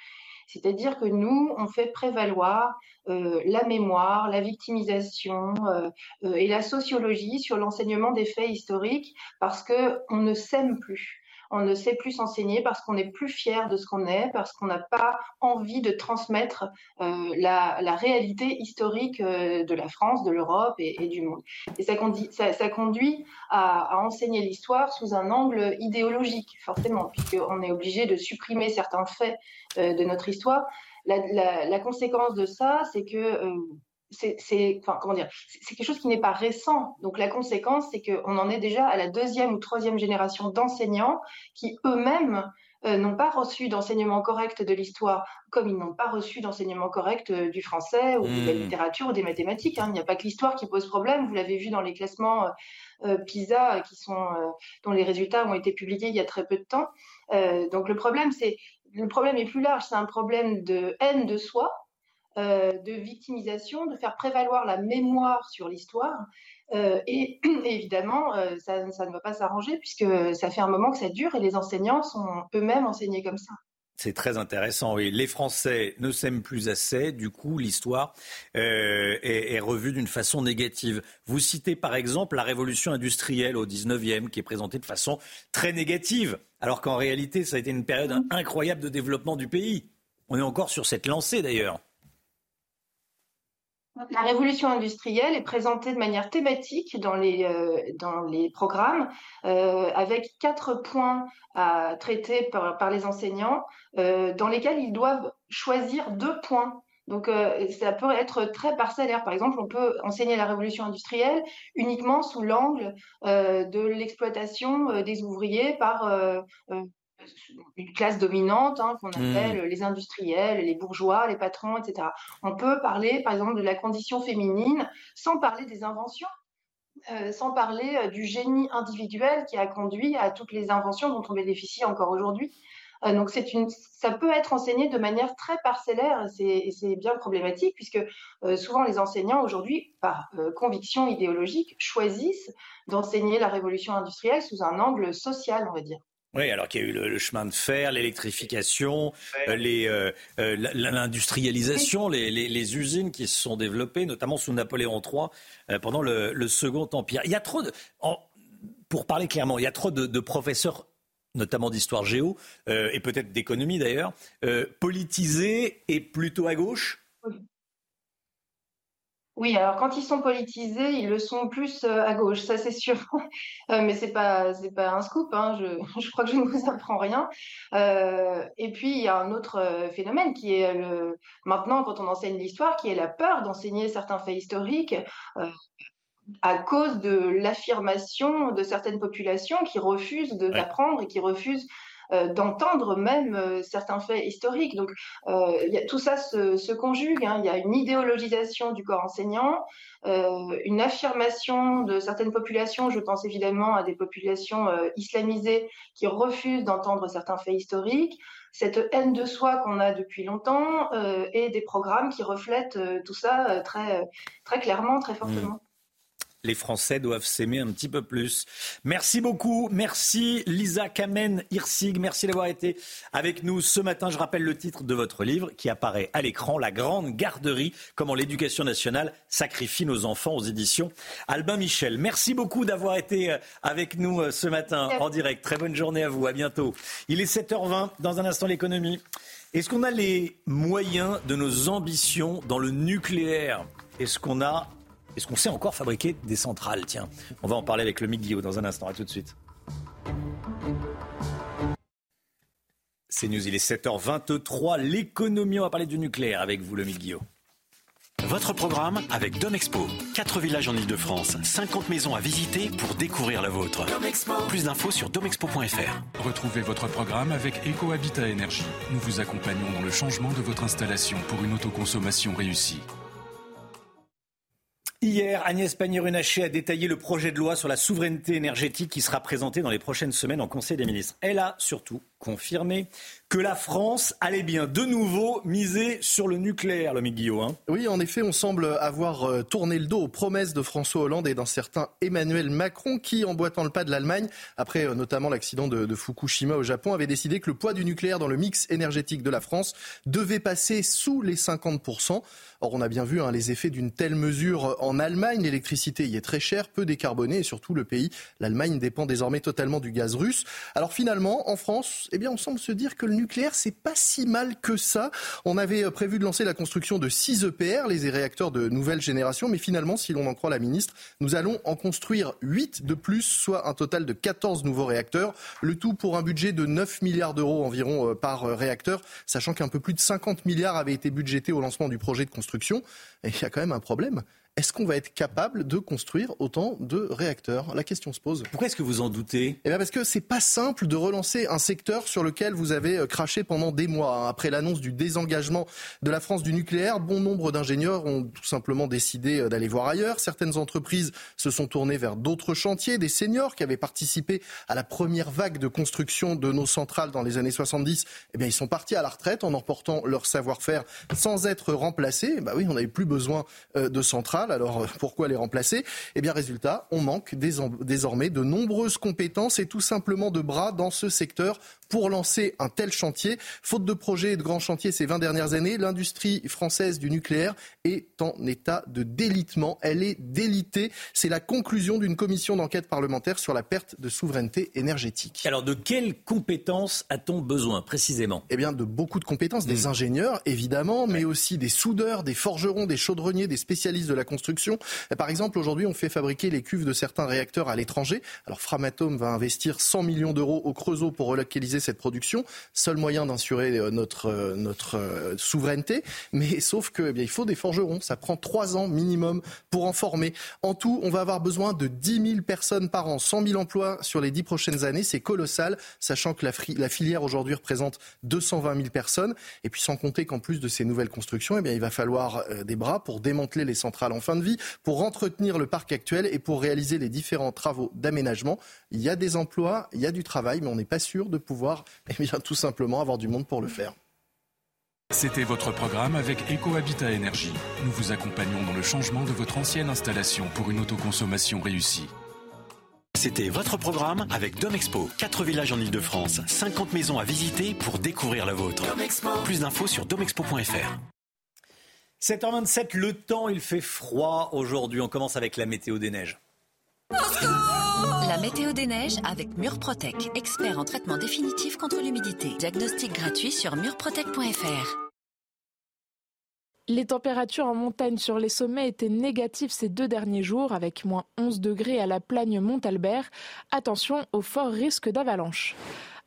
C'est-à-dire que nous, on fait prévaloir euh, la mémoire, la victimisation et la sociologie sur l'enseignement des faits historiques parce que on ne s'aime plus on ne sait plus s'enseigner parce qu'on n'est plus fier de ce qu'on est, parce qu'on n'a pas envie de transmettre euh, la, réalité historique euh, de la France, de l'Europe et, du monde. Et ça, conduit, à, enseigner l'histoire sous un angle idéologique, forcément, puisqu'on est obligé de supprimer certains faits euh, de notre histoire. La, conséquence de ça, c'est que c'est comment dire c'est quelque chose qui n'est pas récent donc la conséquence c'est qu'on en est déjà à la deuxième ou troisième génération d'enseignants qui eux-mêmes euh, n'ont pas reçu d'enseignement correct de l'histoire comme ils n'ont pas reçu d'enseignement correct euh, du français ou de la mmh. littérature ou des mathématiques hein. il n'y a pas que l'histoire qui pose problème vous l'avez vu dans les classements euh, PISA qui sont dont les résultats ont été publiés il y a très peu de temps donc le problème c'est le problème est plus large c'est un problème de haine de soi euh, de victimisation, de faire prévaloir la mémoire sur l'histoire. Euh, et, [clears throat] évidemment, euh, ça, ne va pas s'arranger puisque ça fait un moment que ça dure et les enseignants sont eux-mêmes enseignés comme ça. C'est très intéressant. Oui, les Français ne s'aiment plus assez. Du coup, l'histoire est, revue d'une façon négative. Vous citez par exemple la révolution industrielle au 19e, qui est présentée de façon très négative, alors qu'en réalité, ça a été une période incroyable de développement du pays. On est encore sur cette lancée d'ailleurs. La révolution industrielle est présentée de manière thématique dans les, euh, programmes, euh, avec quatre points à traiter par, par les enseignants, euh, dans lesquels ils doivent choisir deux points. Donc, ça peut être très parcellaire. Par exemple, on peut enseigner la révolution industrielle uniquement sous l'angle de l'exploitation des ouvriers par une classe dominante hein, qu'on hmm. appelle les industriels, les bourgeois, les patrons, etc. On peut parler, par exemple, de la condition féminine sans parler des inventions. Euh, sans parler euh, du génie individuel qui a conduit à toutes les inventions dont on bénéficie encore aujourd'hui. Euh, donc c'est une, ça peut être enseigné de manière très parcellaire et c'est bien problématique puisque souvent les enseignants aujourd'hui, par conviction idéologique, choisissent d'enseigner la révolution industrielle sous un angle social, on va dire. Oui, alors qu'il y a eu le, chemin de fer, l'électrification, euh, euh, euh, l'industrialisation, les, usines qui se sont développées, notamment sous Napoléon III, pendant le, Second Empire. Il y a trop de, pour parler clairement, il y a trop de professeurs notamment d'histoire géo, et peut-être d'économie d'ailleurs, politisés et plutôt à gauche? Oui, alors quand ils sont politisés, ils le sont plus euh, à gauche, ça c'est sûr. [laughs] Euh, mais c'est pas c'est pas un scoop, hein, je, [laughs] je, crois que je ne vous apprends rien. Euh, et puis il y a un autre phénomène qui est le maintenant quand on enseigne l'histoire, qui est la peur d'enseigner certains faits historiques. à cause de l'affirmation de certaines populations qui refusent d'apprendre et qui refusent d'entendre même certains faits historiques. Donc tout ça se, conjugue. Hein. Il y a une idéologisation du corps enseignant, une affirmation de certaines populations. Je pense évidemment à des populations islamisées qui refusent d'entendre certains faits historiques cette haine de soi qu'on a depuis longtemps euh, et des programmes qui reflètent euh, tout ça euh, très, très clairement, très fortement. Mmh les Français doivent s'aimer un petit peu plus. Merci beaucoup. Merci Lisa Kamen Hirsig. Merci d'avoir été avec nous ce matin. Je rappelle le titre de votre livre qui apparaît à l'écran, La Grande Garderie, comment l'éducation nationale sacrifie nos enfants aux éditions Albin Michel. Merci beaucoup d'avoir été euh, avec nous euh, ce matin en direct. Très bonne journée à vous. À bientôt. Il est 7h20. Dans un instant, l'économie. Est-ce qu'on a les moyens de nos ambitions dans le nucléaire? Est-ce qu'on a est-ce qu'on sait encore fabriquer des centrales? Tiens, on va en parler avec le Guillaume dans un instant. À tout de suite. C'est News, il est 7h23. L'économie, on va parler du nucléaire avec vous, le Guillaume. Votre programme avec Domexpo. 4 villages en Ile-de-France, 50 maisons à visiter pour découvrir la vôtre. Plus d'infos sur domexpo.fr. Retrouvez votre programme avec EcoHabitat Énergie. Nous vous accompagnons dans le changement de votre installation pour une autoconsommation réussie. Hier, Agnès Pannier-Runacher a détaillé le projet de loi sur la souveraineté énergétique qui sera présenté dans les prochaines semaines en Conseil des ministres. Elle a surtout confirmé que la France allait bien de nouveau miser sur le nucléaire, le Guillaume. Hein. Oui, en effet, on semble avoir euh, tourné le dos aux promesses de François Hollande et d'un certain Emmanuel Macron qui, emboîtant le pas de l'Allemagne, après euh, notamment l'accident de, Fukushima au Japon, avait décidé que le poids du nucléaire dans le mix énergétique de la France devait passer sous les 50%. Or, on a bien vu hein, les effets d'une telle mesure en Allemagne. L'électricité y est très chère, peu décarbonée et surtout le pays, l'Allemagne, dépend désormais totalement du gaz russe. Alors finalement, en France, eh bien, on semble se dire que le nucléaire, c'est pas si mal que ça. On avait euh, prévu de lancer la construction de 6 EPR, les réacteurs de nouvelle génération, mais finalement, si l'on en croit la ministre, nous allons en construire 8 de plus, soit un total de 14 nouveaux réacteurs, le tout pour un budget de 9 milliards d'euros environ euh, par euh, réacteur, sachant qu'un peu plus de 50 milliards avaient été budgétés au lancement du projet de construction. Il y a quand même un problème, est-ce qu'on va être capable de construire autant de réacteurs? La question se pose. Pourquoi est-ce que vous en doutez? Eh bien parce que c'est pas simple de relancer un secteur sur lequel vous avez euh, craché pendant des mois. Après l'annonce du désengagement de la France du nucléaire, bon nombre d'ingénieurs ont tout simplement décidé euh, d'aller voir ailleurs. Certaines entreprises se sont tournées vers d'autres chantiers. Des seniors qui avaient participé à la première vague de construction de nos centrales dans les années 70, eh bien ils sont partis à la retraite en emportant leur savoir-faire sans être remplacés. Bah oui, on n'avait plus besoin euh, de centrales. Alors euh, pourquoi les remplacer? Eh bien résultat, on manque désormais de nombreuses compétences et tout simplement de bras dans ce secteur pour lancer un tel chantier. Faute de projets et de grands chantiers ces 20 dernières années, l'industrie française du nucléaire est en état de délitement. Elle est délitée. C'est la conclusion d'une commission d'enquête parlementaire sur la perte de souveraineté énergétique. Alors de quelles compétences a-t-on besoin précisément? Eh bien de beaucoup de compétences, des hmm. ingénieurs évidemment, mais aussi des soudeurs, des forgerons, des chaudronniers, des spécialistes de la construction. Par exemple, aujourd'hui, on fait fabriquer les cuves de certains réacteurs à l'étranger. Alors Framatome va investir 100 millions d'euros au Creusot pour relocaliser cette production. Seul moyen d'assurer euh, notre, euh, euh, souveraineté. Mais sauf que, eh bien, il faut des forgerons. Ça prend trois ans minimum pour en former. En tout, on va avoir besoin de 10 000 personnes par an, 100 000 emplois sur les dix prochaines années. C'est colossal, sachant que la, la filière aujourd'hui représente 220 000 personnes. Et puis sans compter qu'en plus de ces nouvelles constructions, eh bien, il va falloir des bras pour démanteler les centrales en fin de vie, pour entretenir le parc actuel et pour réaliser les différents travaux d'aménagement. Il y a des emplois, il y a du travail, mais on n'est pas sûr de pouvoir [laughs] eh bien, tout simplement avoir du monde pour le faire. C'était votre programme avec EcoHabitat Énergie. Nous vous accompagnons dans le changement de votre ancienne installation pour une autoconsommation réussie. C'était votre programme avec Domexpo. 4 villages en Ile-de-France, 50 maisons à visiter pour découvrir la vôtre. Plus d'infos sur domexpo.fr. 7h27, le temps, il fait froid aujourd'hui. On commence avec la météo des neiges. La météo des neiges avec Murprotec, expert en traitement définitif contre l'humidité. Diagnostic gratuit sur murprotec.fr. Les températures en montagne sur les sommets étaient négatives ces deux derniers jours, avec moins 11 degrés à la plagne Montalbert. Attention au fort risque d'avalanche.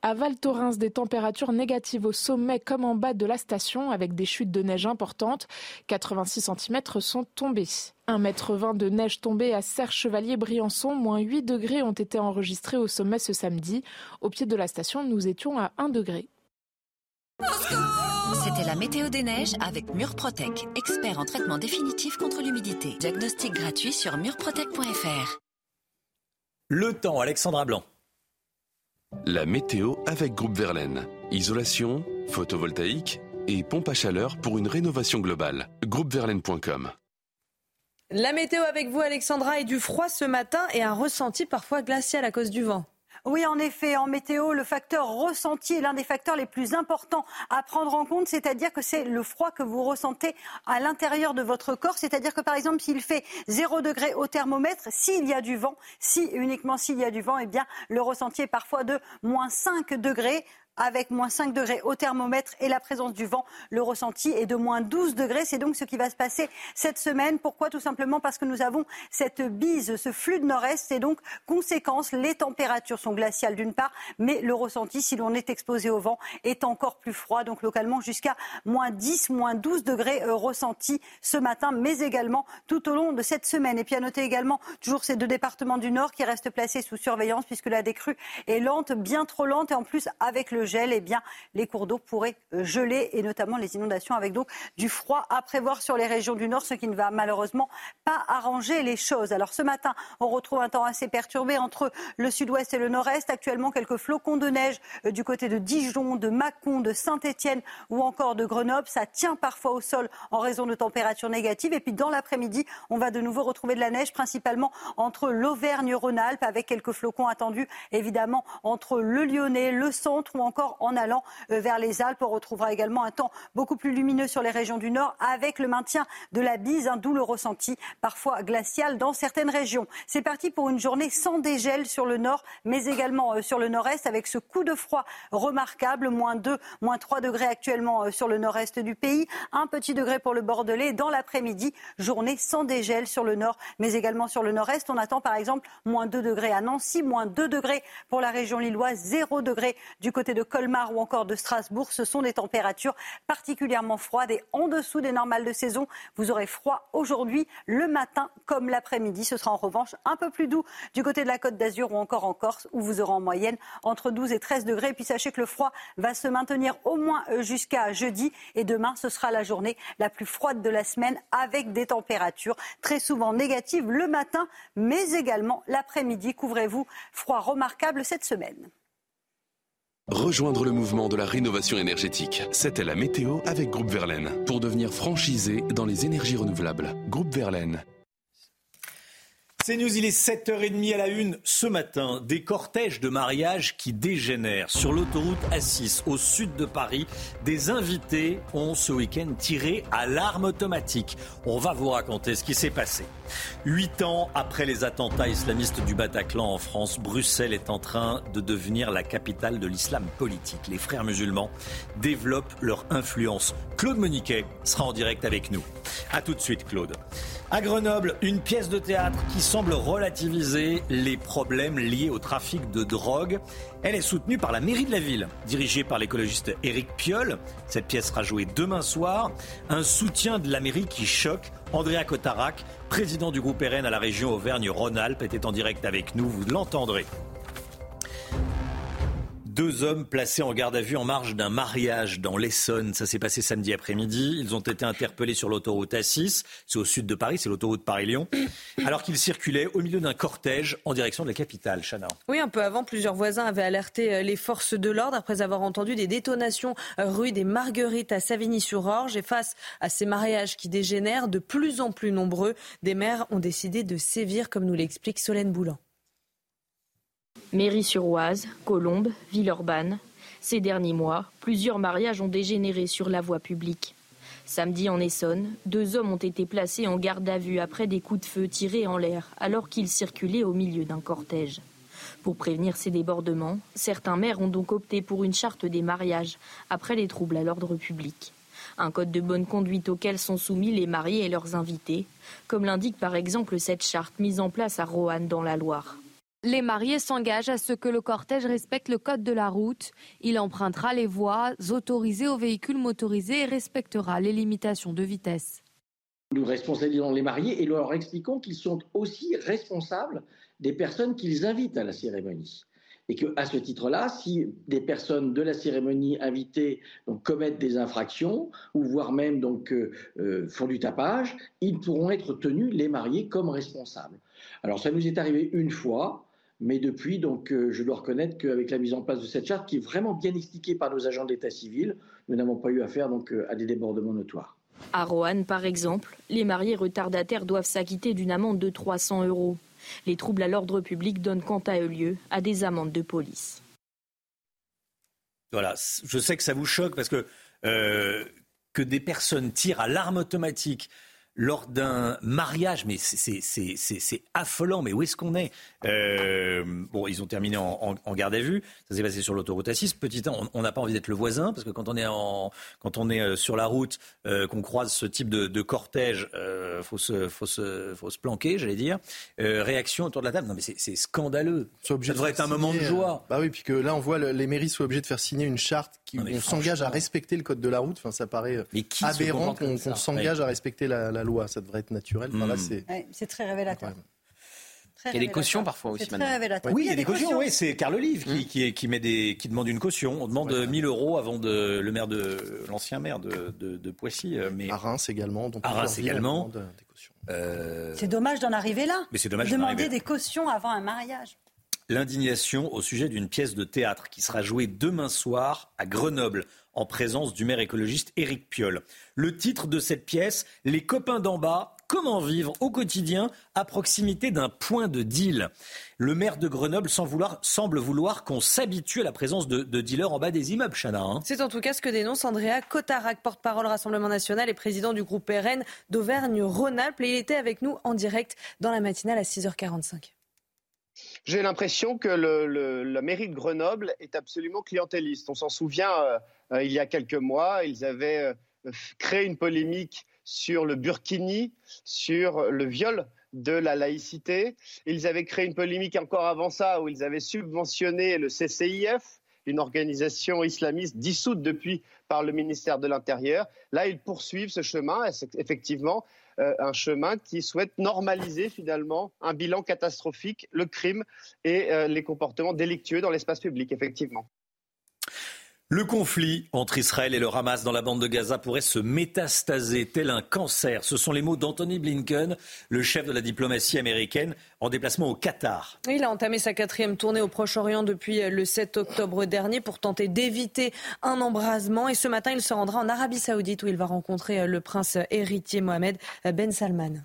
À Val Thorens, des températures négatives au sommet comme en bas de la station avec des chutes de neige importantes. 86 cm sont tombés. 1,20 m de neige tombée à Serre-Chevalier-Briançon, moins 8 degrés ont été enregistrés au sommet ce samedi. Au pied de la station, nous étions à 1 degré. C'était la météo des neiges avec Murprotec, expert en traitement définitif contre l'humidité. Diagnostic gratuit sur murprotec.fr. Le temps, Alexandra Blanc. La météo avec Groupe Verlaine. Isolation, photovoltaïque et pompe à chaleur pour une rénovation globale. Groupeverlaine.com La météo avec vous, Alexandra, et du froid ce matin et un ressenti parfois glacial à cause du vent. Oui, en effet, en météo, le facteur ressenti est l'un des facteurs les plus importants à prendre en compte, c'est-à-dire que c'est le froid que vous ressentez à l'intérieur de votre corps, c'est-à-dire que par exemple, s'il fait 0 degré au thermomètre, s'il y a du vent, si uniquement s'il y a du vent, eh bien, le ressenti est parfois de moins 5 degrés avec moins 5 degrés au thermomètre et la présence du vent. Le ressenti est de moins 12 degrés. C'est donc ce qui va se passer cette semaine. Pourquoi? Tout simplement parce que nous avons cette bise, ce flux de nord-est. Et donc, conséquence, les températures sont glaciales d'une part, mais le ressenti, si l'on est exposé au vent, est encore plus froid. Donc, localement, jusqu'à moins 10, moins 12 degrés euh, ressentis ce matin, mais également tout au long de cette semaine. Et puis, à noter également toujours ces deux départements du Nord qui restent placés sous surveillance puisque la décrue est lente, bien trop lente. Et en plus, avec le gel, eh bien, les cours d'eau pourraient euh, geler et notamment les inondations avec donc du froid à prévoir sur les régions du Nord, ce qui ne va malheureusement pas arranger les choses. Alors ce matin, on retrouve un temps assez perturbé entre le sud-ouest et le nord-est. Actuellement, quelques flocons de neige euh, du côté de Dijon, de Mâcon, de Saint-Étienne ou encore de Grenoble. Ça tient parfois au sol en raison de températures négatives. Et puis dans l'après-midi, on va de nouveau retrouver de la neige, principalement entre l'Auvergne-Rhône-Alpes, avec quelques flocons attendus évidemment entre le Lyonnais, le centre ou encore en allant euh, vers les Alpes. On retrouvera également un temps beaucoup plus lumineux sur les régions du Nord avec le maintien de la bise, un d'où le ressenti parfois glacial dans certaines régions. C'est parti pour une journée sans dégel sur le Nord, mais également euh, sur le Nord-Est avec ce coup de froid remarquable, moins 2, moins 3 degrés actuellement euh, sur le Nord-Est du pays, un petit degré pour le Bordelais. Dans l'après-midi, journée sans dégel sur le Nord, mais également sur le Nord-Est. On attend par exemple moins 2 degrés à Nancy, moins 2 degrés pour la région lilloise, 0 degré du côté de Colmar ou encore de Strasbourg, ce sont des températures particulièrement froides et en dessous des normales de saison. Vous aurez froid aujourd'hui, le matin comme l'après-midi. Ce sera en revanche un peu plus doux du côté de la Côte d'Azur ou encore en Corse, où vous aurez en moyenne entre 12 et 13 degrés. Et puis sachez que le froid va se maintenir au moins euh, jusqu'à jeudi. Et demain, ce sera la journée la plus froide de la semaine avec des températures très souvent négatives le matin, mais également l'après-midi. Couvrez-vous, froid remarquable cette semaine. Rejoindre le mouvement de la rénovation énergétique. C'était la météo avec Groupe Verlaine. Pour devenir franchisé dans les énergies renouvelables. Groupe Verlaine. C'est News, il est 7h30 à la une ce matin. Des cortèges de mariage qui dégénèrent. Sur l'autoroute A6 au sud de Paris, des invités ont ce week-end tiré à l'arme automatique. On va vous raconter ce qui s'est passé. Huit ans après les attentats islamistes du Bataclan en France, Bruxelles est en train de devenir la capitale de l'islam politique. Les frères musulmans développent leur influence. Claude Moniquet sera en direct avec nous. A tout de suite, Claude. À Grenoble, une pièce de théâtre qui semble relativiser les problèmes liés au trafic de drogue. Elle est soutenue par la mairie de la ville, dirigée par l'écologiste Éric Piolle. Cette pièce sera jouée demain soir. Un soutien de la mairie qui choque. Andrea Cotarac, président du groupe RN à la région Auvergne-Rhône-Alpes, était en direct avec nous. Vous l'entendrez. Deux hommes placés en garde à vue en marge d'un mariage dans l'Essonne. Ça s'est passé samedi après-midi. Ils ont été interpellés sur l'autoroute A6. C'est au sud de Paris, c'est l'autoroute Paris-Lyon. [coughs] Alors qu'ils circulaient au milieu d'un cortège en direction de la capitale, Chana. Oui, un peu avant, plusieurs voisins avaient alerté euh, les forces de l'ordre après avoir entendu des détonations euh, rue des Marguerites à Savigny-sur-Orge. Et face à ces mariages qui dégénèrent de plus en plus nombreux, des maires ont décidé de sévir, comme nous l'explique Solène Boulan. Mairie-sur-Oise, Colombes, Villeurbanne. Ces derniers mois, plusieurs mariages ont dégénéré sur la voie publique. Samedi en Essonne, deux hommes ont été placés en garde à vue après des coups de feu tirés en l'air alors qu'ils circulaient au milieu d'un cortège. Pour prévenir ces débordements, certains maires ont donc opté pour une charte des mariages après les troubles à l'ordre public. Un code de bonne conduite auquel sont soumis les mariés et leurs invités, comme l'indique par exemple cette charte mise en place à Roanne dans la Loire. Les mariés s'engagent à ce que le cortège respecte le code de la route. Il empruntera les voies autorisées aux véhicules motorisés et respectera les limitations de vitesse. Nous responsabilisons les mariés et leur expliquons qu'ils sont aussi responsables des personnes qu'ils invitent à la cérémonie. Et qu'à ce titre-là, si des personnes de la cérémonie invitées commettent des infractions, ou voire même donc, euh, euh, font du tapage, ils pourront être tenus, les mariés, comme responsables. Alors ça nous est arrivé une fois, mais depuis, donc, euh, je dois reconnaître qu'avec la mise en place de cette charte, qui est vraiment bien expliquée par nos agents d'état civil, nous n'avons pas eu affaire donc, à des débordements notoires. À Roanne, par exemple, les mariés retardataires doivent s'acquitter d'une amende de 300 euros. Les troubles à l'ordre public donnent quant à eux lieu à des amendes de police. Voilà, je sais que ça vous choque parce que euh, que des personnes tirent à l'arme automatique lors d'un mariage, mais c'est affolant. Mais où est-ce qu'on est, euh, Bon, ils ont terminé en, garde à vue. Ça s'est passé sur l'autoroute A6. Petit temps, on n'a pas envie d'être le voisin parce que quand on est, en, quand on est euh, sur la route, euh, qu'on croise ce type de, cortège, euh, faut, se, faut, se, faut se planquer, j'allais dire. réaction autour de la table. Non, mais c'est scandaleux. Ça devrait être un moment de joie. Bah oui, puis que là, on voit les mairies sont obligées de faire signer une charte qui s'engage à respecter le code de la route. Enfin, ça paraît aberrant qu'on s'engage à respecter la, la loi. Ça devrait être naturel. Hmm. c'est très révélateur. il y a des cautions parfois aussi. Très révélateur. Oui, il y a des cautions. Oui, c'est Carl Olive qui, hmm. qui, met des, qui demande une caution. On demande 1000 euros avant de, le maire de l'ancien maire de, de, Poissy. Euh, mais à Reims également. à Reims également. Euh, c'est dommage d'en arriver là. Mais c'est dommage demander des cautions avant un mariage. L'indignation au sujet d'une pièce de théâtre qui sera jouée demain soir à Grenoble en présence du maire écologiste Éric Piolle. Le titre de cette pièce, Les copains d'en bas, comment vivre au quotidien à proximité d'un point de deal? Le maire de Grenoble semble vouloir qu'on s'habitue à la présence de, dealers en bas des immeubles, Chana. Hein. C'est en tout cas ce que dénonce Andrea Cotarac, porte-parole Rassemblement national et président du groupe RN d'Auvergne-Rhône-Alpes. Et il était avec nous en direct dans la matinale à 6h45. J'ai l'impression que la mairie de Grenoble est absolument clientéliste. On s'en souvient, euh, euh, il y a quelques mois, ils avaient euh, créé une polémique sur le burkini, sur le viol de la laïcité. Ils avaient créé une polémique encore avant ça où ils avaient subventionné le CCIF, une organisation islamiste dissoute depuis par le ministère de l'Intérieur. Là, ils poursuivent ce chemin, effectivement, euh, un chemin qui souhaite normaliser finalement un bilan catastrophique, le crime et euh, les comportements délictueux dans l'espace public, effectivement. Le conflit entre Israël et le Hamas dans la bande de Gaza pourrait se métastaser tel un cancer. Ce sont les mots d'Anthony Blinken, le chef de la diplomatie américaine, en déplacement au Qatar. Il a entamé sa quatrième tournée au Proche-Orient depuis le 7 octobre dernier pour tenter d'éviter un embrasement. Et ce matin, il se rendra en Arabie Saoudite où il va rencontrer le prince héritier Mohamed Ben Salman.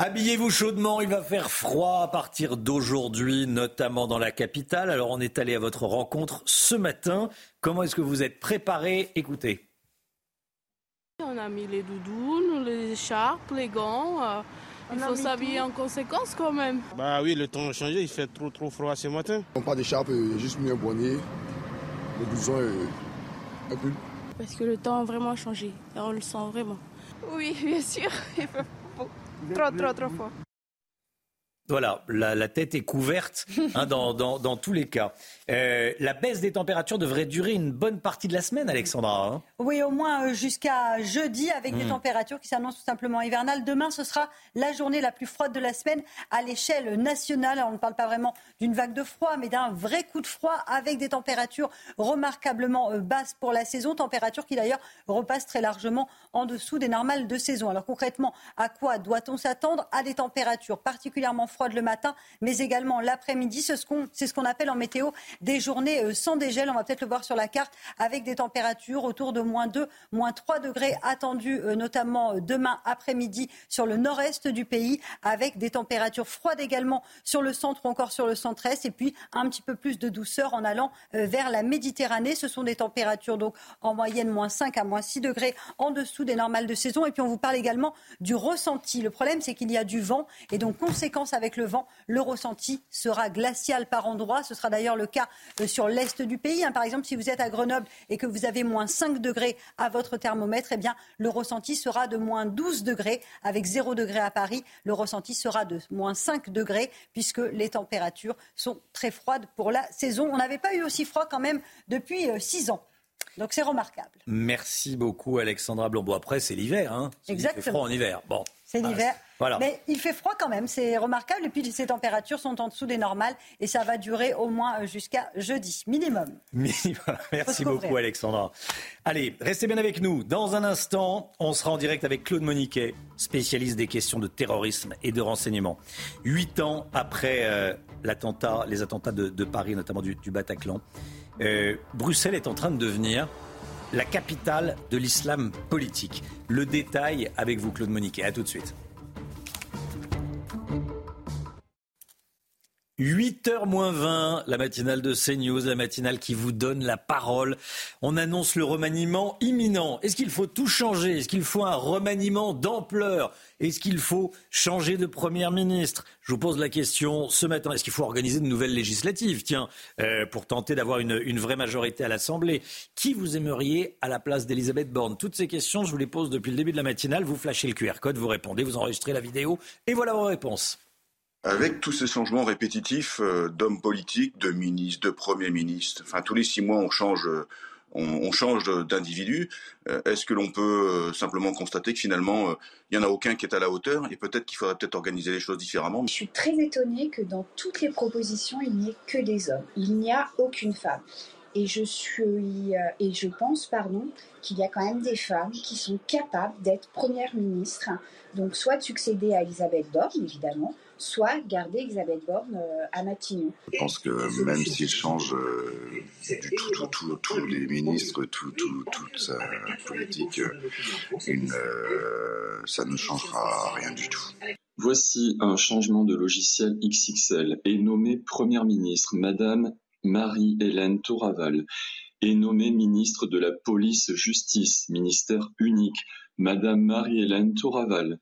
Habillez-vous chaudement, il va faire froid à partir d'aujourd'hui, notamment dans la capitale. Alors on est allé à votre rencontre ce matin. Comment est-ce que vous êtes préparé? Écoutez. On a mis les doudounes, les écharpes, les gants. Euh, il faut s'habiller en conséquence quand même. Bah oui, le temps a changé, il fait trop trop froid ce matin. On pas d'écharpe, juste mis un bonnet, le blouson et un pull. Parce que le temps a vraiment changé et on le sent vraiment. Oui, [laughs] bien sûr. Trop, trop fort. Voilà, la, tête est couverte hein, [laughs] dans, dans, tous les cas. Euh, la baisse des températures devrait durer une bonne partie de la semaine, Alexandra. Hein. oui, au moins euh, jusqu'à jeudi, avec des hmm. températures qui s'annoncent tout simplement hivernales. Demain, ce sera la journée la plus froide de la semaine à l'échelle nationale. on ne parle pas vraiment d'une vague de froid, mais d'un vrai coup de froid avec des températures remarquablement euh, basses pour la saison. Températures qui d'ailleurs repassent très largement en dessous des normales de saison. Alors concrètement, à quoi doit-on s'attendre? À des températures particulièrement froides froide le matin, mais également l'après-midi. C'est ce qu'on appelle en météo des journées euh, sans dégel. On va peut-être le voir sur la carte avec des températures autour de moins 2, moins 3 degrés attendus, euh, notamment euh, demain après-midi sur le nord-est du pays, avec des températures froides également sur le centre ou encore sur le centre-est, et puis un petit peu plus de douceur en allant vers la Méditerranée. Ce sont des températures donc en moyenne moins 5 à moins 6 degrés en dessous des normales de saison. Et puis on vous parle également du ressenti. Le problème, c'est qu'il y a du vent et donc conséquence avec avec le vent, le ressenti sera glacial par endroits. Ce sera d'ailleurs le cas euh, sur l'est du pays. Hein. Par exemple, si vous êtes à Grenoble et que vous avez moins 5 degrés à votre thermomètre, eh bien, le ressenti sera de moins 12 degrés. Avec 0 degré à Paris, le ressenti sera de moins 5 degrés puisque les températures sont très froides pour la saison. On n'avait pas eu aussi froid quand même depuis 6 ans. Donc c'est remarquable. Merci beaucoup Alexandra Blombo. Après c'est l'hiver, hein. Exactement. Il fait froid en hiver. Bon. C'est l'hiver. Voilà. Mais il fait froid quand même, c'est remarquable. Et puis ces températures sont en dessous des normales et ça va durer au moins euh, jusqu'à jeudi, minimum. [laughs] Merci beaucoup Alexandra. Allez, restez bien avec nous. Dans un instant, on sera en direct avec Claude Moniquet, spécialiste des questions de terrorisme et de renseignement. Huit ans après euh, l'attentat, les attentats de, Paris, notamment du, Bataclan, euh, Bruxelles est en train de devenir la capitale de l'islam politique. Le détail avec vous, Claude Moniquet. À tout de suite. 8h moins 20, la matinale de CNews, la matinale qui vous donne la parole. On annonce le remaniement imminent. Est-ce qu'il faut tout changer? Est-ce qu'il faut un remaniement d'ampleur? Est-ce qu'il faut changer de Premier ministre? Je vous pose la question ce matin. Est-ce qu'il faut organiser de nouvelles législatives? Tiens, euh, pour tenter d'avoir une, une, vraie majorité à l'Assemblée. Qui vous aimeriez à la place d'Elisabeth Borne? Toutes ces questions, je vous les pose depuis le début de la matinale. Vous flashez le QR code, vous répondez, vous enregistrez la vidéo et voilà vos réponses. Avec tous ces changements répétitifs euh, d'hommes politiques, de ministres, de premiers ministres, enfin tous les six mois on change, on, change d'individu. Euh, est-ce que l'on peut euh, simplement constater que finalement il n'y en a aucun qui est à la hauteur et peut-être qu'il faudrait peut-être organiser les choses différemment? Je suis très étonnée que dans toutes les propositions il n'y ait que des hommes. Il n'y a aucune femme. Et je suis et je pense qu'il y a quand même des femmes qui sont capables d'être première ministre, donc soit de succéder à Elisabeth Borne évidemment, soit garder Elisabeth Borne euh, à Matignon. Je pense que même s'il change euh, du tout, tout, tous les ministres, tout, toute sa politique, une, euh, ça ne changera rien du tout. Voici un changement de logiciel XXL. Est nommée Première ministre Madame Marie-Hélène Toraval. Est nommée ministre de la Police Justice, ministère unique, Madame Marie-Hélène Toraval.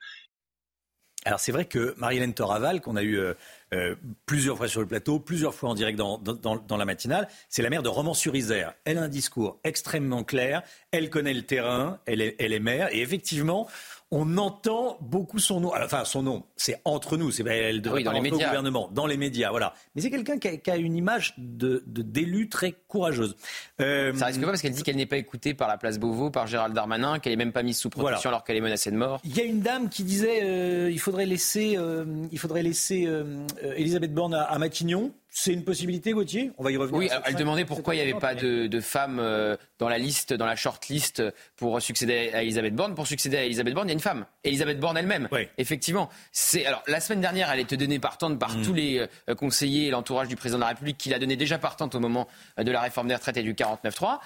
Alors c'est vrai que Marie-Hélène Toraval, qu'on a eu euh, euh, plusieurs fois sur le plateau, plusieurs fois en direct dans, dans, la matinale, c'est la maire de Romans-sur-Isère. Elle a un discours extrêmement clair, elle connaît le terrain, elle est, elle est maire, et effectivement, on entend beaucoup son nom. Enfin, son nom, c'est entre nous, c'est elle devrait dans les médias. au gouvernement, dans les médias, voilà. Mais c'est quelqu'un qui, a une image de d'élu très courageuse. Euh, ça risque pas parce qu'elle dit qu'elle n'est pas écoutée par la place Beauvau, par Gérald Darmanin, qu'elle est même pas mise sous protection alors qu'elle est menacée de mort. Il y a une dame qui disait euh, il faudrait laisser, euh, il faudrait laisser Elisabeth Borne à Matignon. C'est une possibilité, Gauthier? On va y revenir. Oui, elle demandait pourquoi il n'y avait pas de, femmes euh, dans la liste, dans la short list pour succéder à Elisabeth Borne. Pour succéder à Elisabeth Borne, il y a une femme. Elisabeth Borne elle-même. Oui. Effectivement. C'est alors la semaine dernière, elle était donnée partante par mm. tous les euh, conseillers et l'entourage du président de la République, qui l'a donnée déjà partante au moment de la réforme des retraites et du 49-3.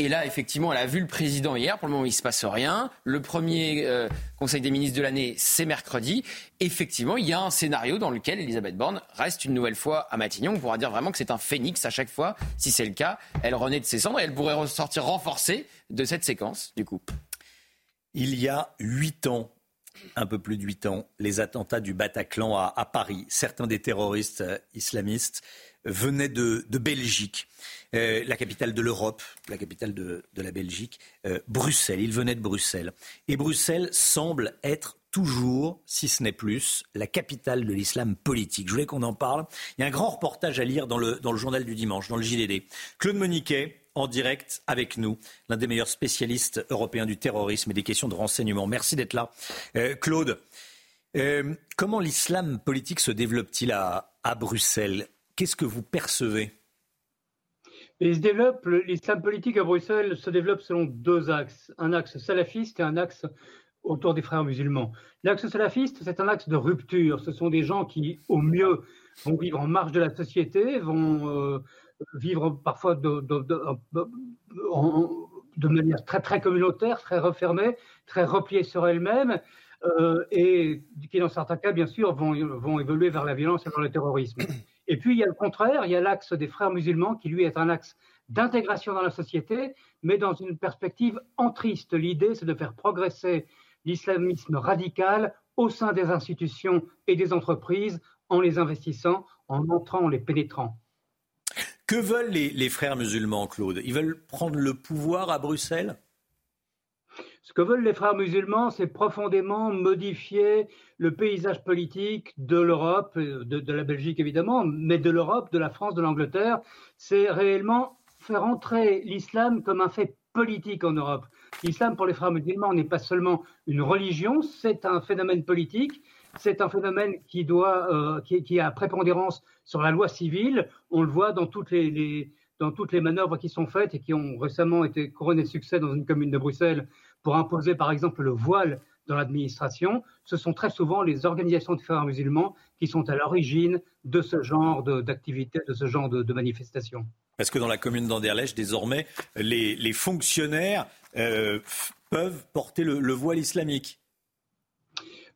Et là, effectivement, elle a vu le président hier. Pour le moment, il ne se passe rien. Le premier euh, Conseil des ministres de l'année, c'est mercredi. Effectivement, il y a un scénario dans lequel Elisabeth Borne reste une nouvelle fois à Matignon. On pourra dire vraiment que c'est un phénix à chaque fois. Si c'est le cas, elle renaît de ses cendres et elle pourrait ressortir renforcée de cette séquence, du coup. Il y a huit ans, un peu plus de huit ans, les attentats du Bataclan à, Paris. Certains des terroristes islamistes venaient de Belgique. Euh, la capitale de l'Europe, la capitale de, la Belgique, euh, Bruxelles. Il venait de Bruxelles. Et Bruxelles semble être toujours, si ce n'est plus, la capitale de l'islam politique. Je voulais qu'on en parle. Il y a un grand reportage à lire dans le, journal du dimanche, dans le JDD. Claude Moniquet, en direct avec nous, l'un des meilleurs spécialistes européens du terrorisme et des questions de renseignement. Merci d'être là. Euh, Claude, comment l'islam politique se développe-t-il à Bruxelles? Qu'est-ce que vous percevez? L'islam politique à Bruxelles se développe selon deux axes, un axe salafiste et un axe autour des frères musulmans. L'axe salafiste, c'est un axe de rupture. Ce sont des gens qui, au mieux, vont vivre en marge de la société, vont euh, vivre parfois de, manière très, très communautaire, très refermée, très repliée sur elle-même, euh, et qui, dans certains cas, bien sûr, vont évoluer vers la violence et vers le terrorisme. Et puis, il y a le contraire, il y a l'axe des frères musulmans qui, lui, est un axe d'intégration dans la société, mais dans une perspective entriste. L'idée, c'est de faire progresser l'islamisme radical au sein des institutions et des entreprises en les investissant, en entrant, en les pénétrant. Que veulent les, frères musulmans, Claude? Ils veulent prendre le pouvoir à Bruxelles? Ce que veulent les frères musulmans, c'est profondément modifier le paysage politique de l'Europe, de, de, la Belgique évidemment, mais de l'Europe, de la France, de l'Angleterre. C'est réellement faire entrer l'islam comme un fait politique en Europe. L'islam, pour les frères musulmans, n'est pas seulement une religion, c'est un phénomène politique, c'est un phénomène qui, doit, euh, qui, a prépondérance sur la loi civile. On le voit dans toutes les, dans toutes les manœuvres qui sont faites et qui ont récemment été couronnées de succès dans une commune de Bruxelles pour imposer, par exemple, le voile dans l'administration. Ce sont très souvent les organisations de frères musulmans qui sont à l'origine de ce genre d'activités, de, ce genre de, manifestations. Parce que dans la commune d'Anderlecht, désormais, les, fonctionnaires euh, peuvent porter le voile islamique.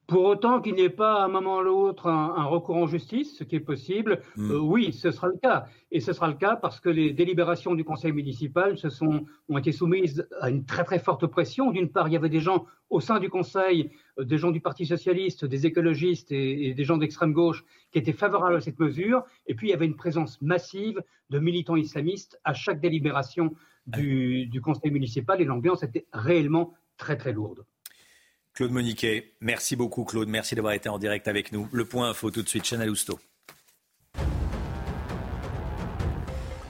Pour autant qu'il n'y ait pas à un moment ou l'autre un, recours en justice, ce qui est possible, hmm. euh, oui, ce sera le cas. Et ce sera le cas parce que les délibérations du conseil municipal se sont, ont été soumises à une très très forte pression. D'une part, il y avait des gens au sein du conseil, euh, des gens du Parti socialiste, des écologistes et, des gens d'extrême gauche qui étaient favorables à cette mesure. Et puis, il y avait une présence massive de militants islamistes à chaque délibération du, du conseil municipal et l'ambiance était réellement très très lourde. Claude Moniquet, merci beaucoup Claude, merci d'avoir été en direct avec nous. Le point info tout de suite, Chanel Housteau.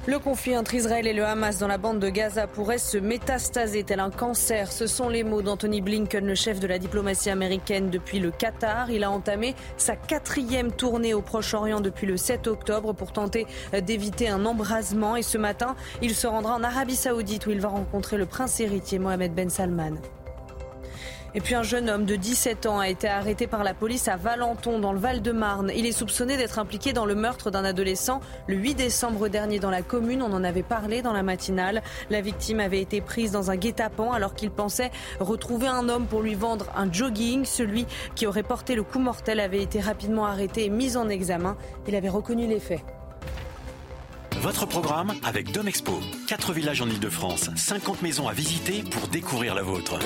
Le conflit entre Israël et le Hamas dans la bande de Gaza pourrait se métastaser tel un cancer. Ce sont les mots d'Anthony Blinken, le chef de la diplomatie américaine depuis le Qatar. Il a entamé sa quatrième tournée au Proche-Orient depuis le 7 octobre pour tenter d'éviter un embrasement. Et ce matin, il se rendra en Arabie Saoudite où il va rencontrer le prince héritier Mohamed Ben Salman. Et puis un jeune homme de 17 ans a été arrêté par la police à Valenton dans le Val-de-Marne. Il est soupçonné d'être impliqué dans le meurtre d'un adolescent le 8 décembre dernier dans la commune. On en avait parlé dans la matinale. La victime avait été prise dans un guet-apens alors qu'il pensait retrouver un homme pour lui vendre un jogging. Celui qui aurait porté le coup mortel avait été rapidement arrêté et mis en examen. Il avait reconnu les faits. Votre programme avec Domexpo. 4 villages en Ile-de-France, 50 maisons à visiter pour découvrir la vôtre.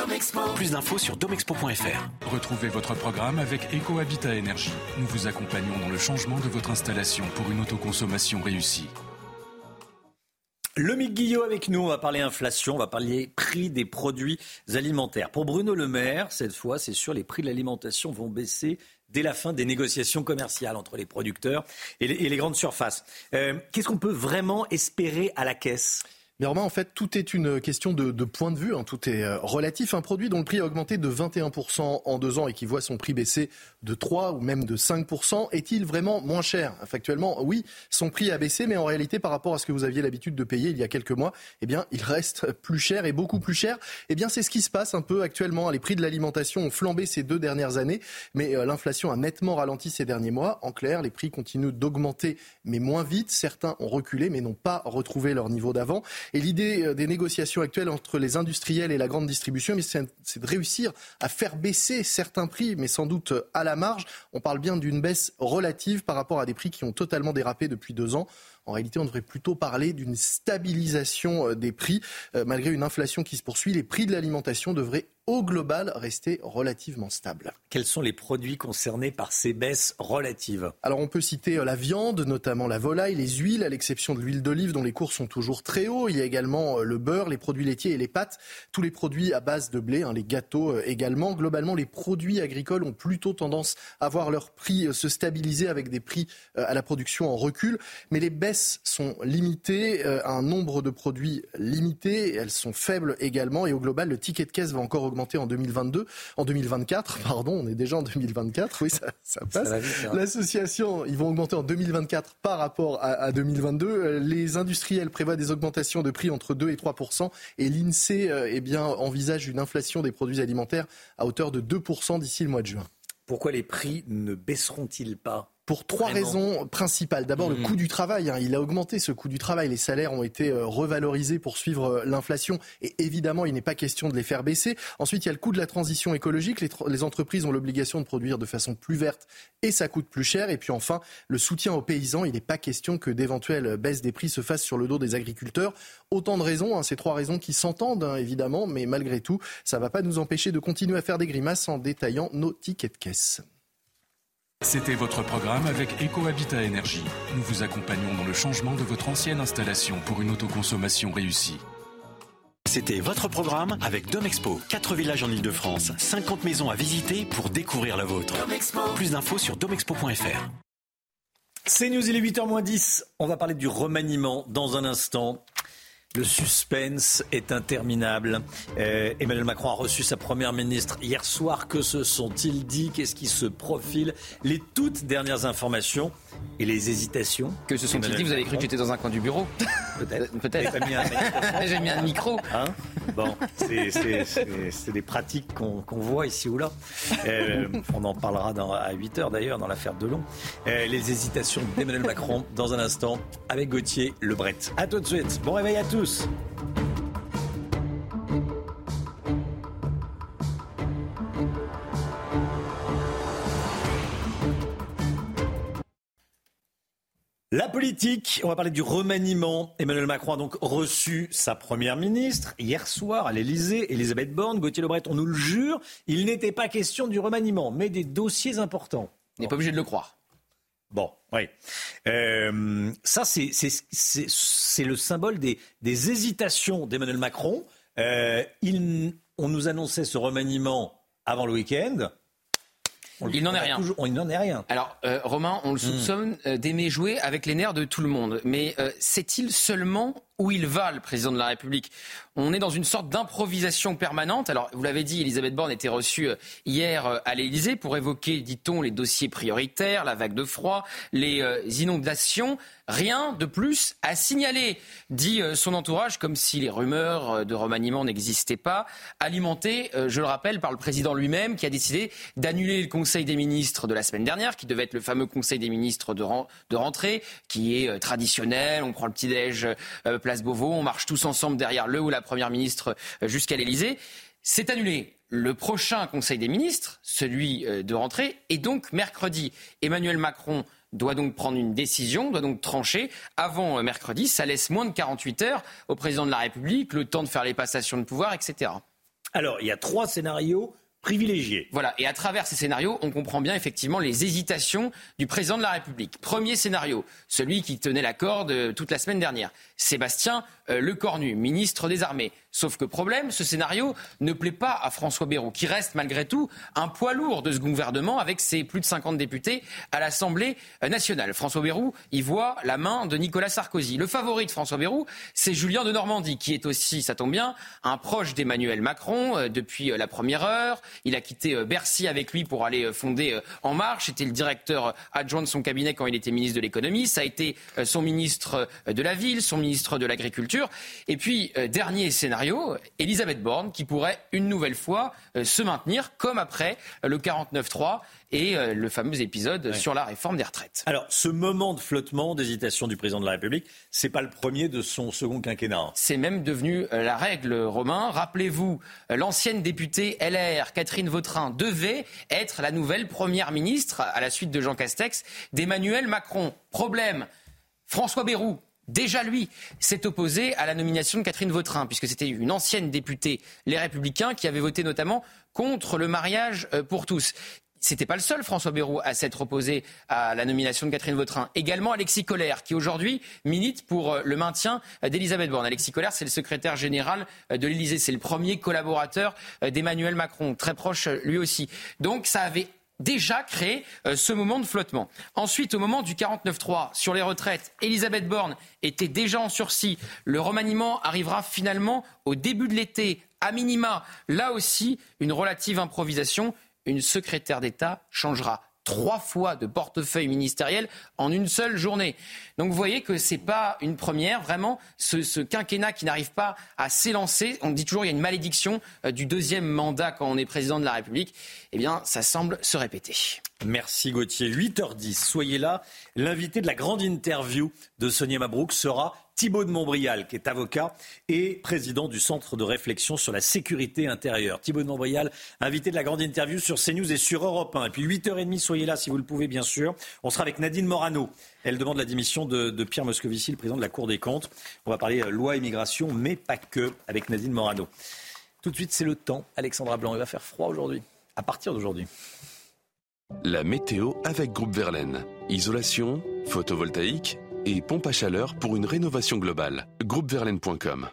Plus d'infos sur domexpo.fr. Retrouvez votre programme avec EcoHabitat Énergie. Nous vous accompagnons dans le changement de votre installation pour une autoconsommation réussie. Le Mick Guillot avec nous, on va parler inflation, on va parler prix des produits alimentaires. Pour Bruno Le Maire, cette fois, c'est sûr, les prix de l'alimentation vont baisser dès la fin des négociations commerciales entre les producteurs et les, grandes surfaces. Euh, qu'est-ce qu'on peut vraiment espérer à la caisse? Mais Romain, en fait, tout est une question de, de point de vue, hein. tout est euh, relatif. Un produit dont le prix a augmenté de 21% en deux ans et qui voit son prix baisser de 3 ou même de 5%, est-il vraiment moins cher? Factuellement, oui, son prix a baissé, mais en réalité, par rapport à ce que vous aviez l'habitude de payer il y a quelques mois, eh bien, il reste [laughs] plus cher et beaucoup plus cher. Eh bien, c'est ce qui se passe un peu actuellement. Les prix de l'alimentation ont flambé ces deux dernières années, mais euh, l'inflation a nettement ralenti ces derniers mois. En clair, les prix continuent d'augmenter, mais moins vite. Certains ont reculé, mais n'ont pas retrouvé leur niveau d'avant. Et l'idée euh, des négociations actuelles entre les industriels et la grande distribution, c'est de réussir à faire baisser certains prix, mais sans doute euh, à la marge. On parle bien d'une baisse relative par rapport à des prix qui ont totalement dérapé depuis deux ans. En réalité, on devrait plutôt parler d'une stabilisation euh, des prix. Malgré une inflation qui se poursuit, les prix de l'alimentation devraient au global rester relativement stable. Quels sont les produits concernés par ces baisses relatives? Alors on peut citer euh, la viande, notamment la volaille, les huiles, à l'exception de l'huile d'olive dont les cours sont toujours très hauts. Il y a également euh, le beurre, les produits laitiers et les pâtes, tous les produits à base de blé, hein, les gâteaux euh, également. Globalement, les produits agricoles ont plutôt tendance à voir leur prix se stabiliser avec des prix à la production en recul. Mais les baisses sont limitées un nombre de produits limité. Elles sont faibles également et au global, le ticket de caisse va encore augmenter en 2022, en 2024, [laughs] pardon, on est déjà en 2024, oui, ça, passe. Hein. L'association, ils vont augmenter en 2024 par rapport à, 2022. Les industriels prévoient des augmentations de prix entre 2 et 3 et l'INSEE euh, eh bien, envisage une inflation des produits alimentaires à hauteur de 2 d'ici le mois de juin. Pourquoi les prix ne baisseront-ils pas? Pour trois raisons principales. D'abord, le mmh. coût du travail. Hein. il a augmenté ce coût du travail. Les salaires ont été euh, revalorisés pour suivre euh, l'inflation. Et évidemment, il n'est pas question de les faire baisser. Ensuite, il y a le coût de la transition écologique. Les, entreprises ont l'obligation de produire de façon plus verte et ça coûte plus cher. Et puis enfin, le soutien aux paysans. Il n'est pas question que d'éventuelles baisses des prix se fassent sur le dos des agriculteurs. Autant de raisons, hein, ces trois raisons qui s'entendent hein, évidemment, mais malgré tout, ça ne va pas nous empêcher de continuer à faire des grimaces en détaillant nos tickets de caisse. C'était votre programme avec EcoHabitat Énergie. Nous vous accompagnons dans le changement de votre ancienne installation pour une autoconsommation réussie. C'était votre programme avec Domexpo. 4 villages en Ile-de-France, 50 maisons à visiter pour découvrir la vôtre. Plus d'infos sur domexpo.fr. C'est News, il est 8h10. On va parler du remaniement dans un instant. Le suspense est interminable. Euh, Emmanuel Macron a reçu sa première ministre hier soir. Que se sont-ils dit? Qu'est-ce qui se profile? Les toutes dernières informations et les hésitations. Que se sont-ils dit? Vous avez cru que j'étais dans un coin du bureau? [laughs] Peut-être. Peut-être. [laughs] J'ai mis un micro. Hein? Bon, c'est des pratiques qu'on voit ici ou là. Euh, on en parlera dans, à 8 heures d'ailleurs dans l'affaire Delon. Euh, les hésitations d'Emmanuel Macron dans un instant avec Gauthier Lebret. A tout de suite. Bon réveil à tous. La politique, on va parler du remaniement. Emmanuel Macron a donc reçu sa première ministre hier soir à l'Elysée, Elisabeth Borne. Gauthier Lebret, on nous le jure, il n'était pas question du remaniement, mais des dossiers importants. On n'est pas obligé de le croire. Bon, oui. Euh, ça, c'est le symbole des, des hésitations d'Emmanuel Macron. Euh, il, on nous annonçait ce remaniement avant le week-end. il n'en est rien. il n'en est rien. Alors, euh, Romain, on le hmm. soupçonne d'aimer jouer avec les nerfs de tout le monde. Mais c'est-il seulement où il va, le président de la République On est dans une sorte d'improvisation permanente. Alors, vous l'avez dit, Elisabeth Borne était reçue euh, hier euh, à l'Élysée pour évoquer, dit-on, les dossiers prioritaires, la vague de froid, les euh, inondations. Rien de plus à signaler, dit son entourage, comme si les rumeurs de remaniement n'existaient pas, alimentées, je le rappelle, par le président lui-même, qui a décidé d'annuler le Conseil des ministres de la semaine dernière, qui devait être le fameux Conseil des ministres de, de rentrée, qui est traditionnel, on prend le petit-déj place Beauvau. On marche tous ensemble derrière le ou la Première ministre euh, jusqu'à l'Elysée. C'est annulé. Le prochain Conseil des ministres, celui euh, de rentrée, est donc mercredi. Emmanuel Macron doit donc prendre une décision, doit donc trancher avant euh, mercredi. Ça laisse moins de 48 heures au président de la République, le temps de faire les passations de pouvoir, etc. Alors, il y a trois scénarios Voilà, et à travers ces scénarios, on comprend bien effectivement les hésitations du président de la République. Premier scénario, celui qui tenait la corde toute la semaine dernière. Sébastien euh, Lecornu, ministre des Armées. Sauf que problème, ce scénario ne plaît pas à François Bayrou, qui reste malgré tout un poids lourd de ce gouvernement avec ses plus de 50 députés à l'Assemblée nationale. François Bayrou y voit la main de Nicolas Sarkozy. Le favori de François Bayrou, c'est Julien de Normandie, qui est aussi, ça tombe bien, un proche d'Emmanuel Macron euh, depuis euh, la première heure. Il a quitté Bercy avec lui pour aller fonder En Marche. C'était le directeur adjoint de son cabinet quand il était ministre de l'économie. Ça a été son ministre de la Ville, son ministre de l'Agriculture. Et puis, dernier scénario, Elisabeth Borne qui pourrait une nouvelle fois euh, se maintenir comme après euh, le 49-3 et euh, le fameux épisode sur la réforme des retraites. Alors, ce moment de flottement, d'hésitation du président de la République, c'est pas le premier de son second quinquennat. C'est même devenu la règle, Romain. Rappelez-vous, l'ancienne députée LR, Catherine Vautrin, devait être la nouvelle première ministre à la suite de Jean Castex d'Emmanuel Macron. Problème, François Bayrou, Déjà, lui, s'est opposé à la nomination de Catherine Vautrin, puisque c'était une ancienne députée, les Républicains, qui avait voté notamment contre le mariage euh, pour tous. C'était pas le seul François Bayrou à s'être opposé à la nomination de Catherine Vautrin. Également Alexis Collère, qui aujourd'hui milite pour euh, le maintien d'Elisabeth Borne. Alexis Collère, c'est le secrétaire général euh, de l'Élysée. C'est le premier collaborateur d'Emmanuel Macron, très proche lui aussi. Donc ça avait déjà créé euh, ce moment de flottement. Ensuite, au moment du 49-3 sur les retraites, Elisabeth Borne était déjà en sursis. Le remaniement arrivera finalement au début de l'été, à minima. Là aussi, une relative improvisation. Une secrétaire d'État changera trois fois de portefeuille ministériel en une seule journée. Donc vous voyez que ce n'est pas une première, vraiment, ce, quinquennat qui n'arrive pas à s'élancer. On dit toujours qu'il y a une malédiction euh, du deuxième mandat quand on est président de la République. Eh bien, ça semble se répéter. Merci Gauthier. 8h10, soyez là. L'invité de la grande interview de Sonia Mabrouk sera Thibault de Montbrial, qui est avocat et président du Centre de réflexion sur la sécurité intérieure. Thibault de Montbrial, invité de la grande interview sur CNews et sur Europe 1. Et puis 8h30, soyez là si vous le pouvez, bien sûr. On sera avec Nadine Morano. Elle demande la démission de, Pierre Moscovici, le président de la Cour des comptes. On va parler euh, loi immigration, mais pas que, avec Nadine Morano. Tout de suite, c'est le temps. Alexandra Blanc, il va faire froid aujourd'hui, à partir d'aujourd'hui. La météo avec Groupe Verlaine. Isolation, photovoltaïque et pompe à chaleur pour une rénovation globale. Groupeverlaine.com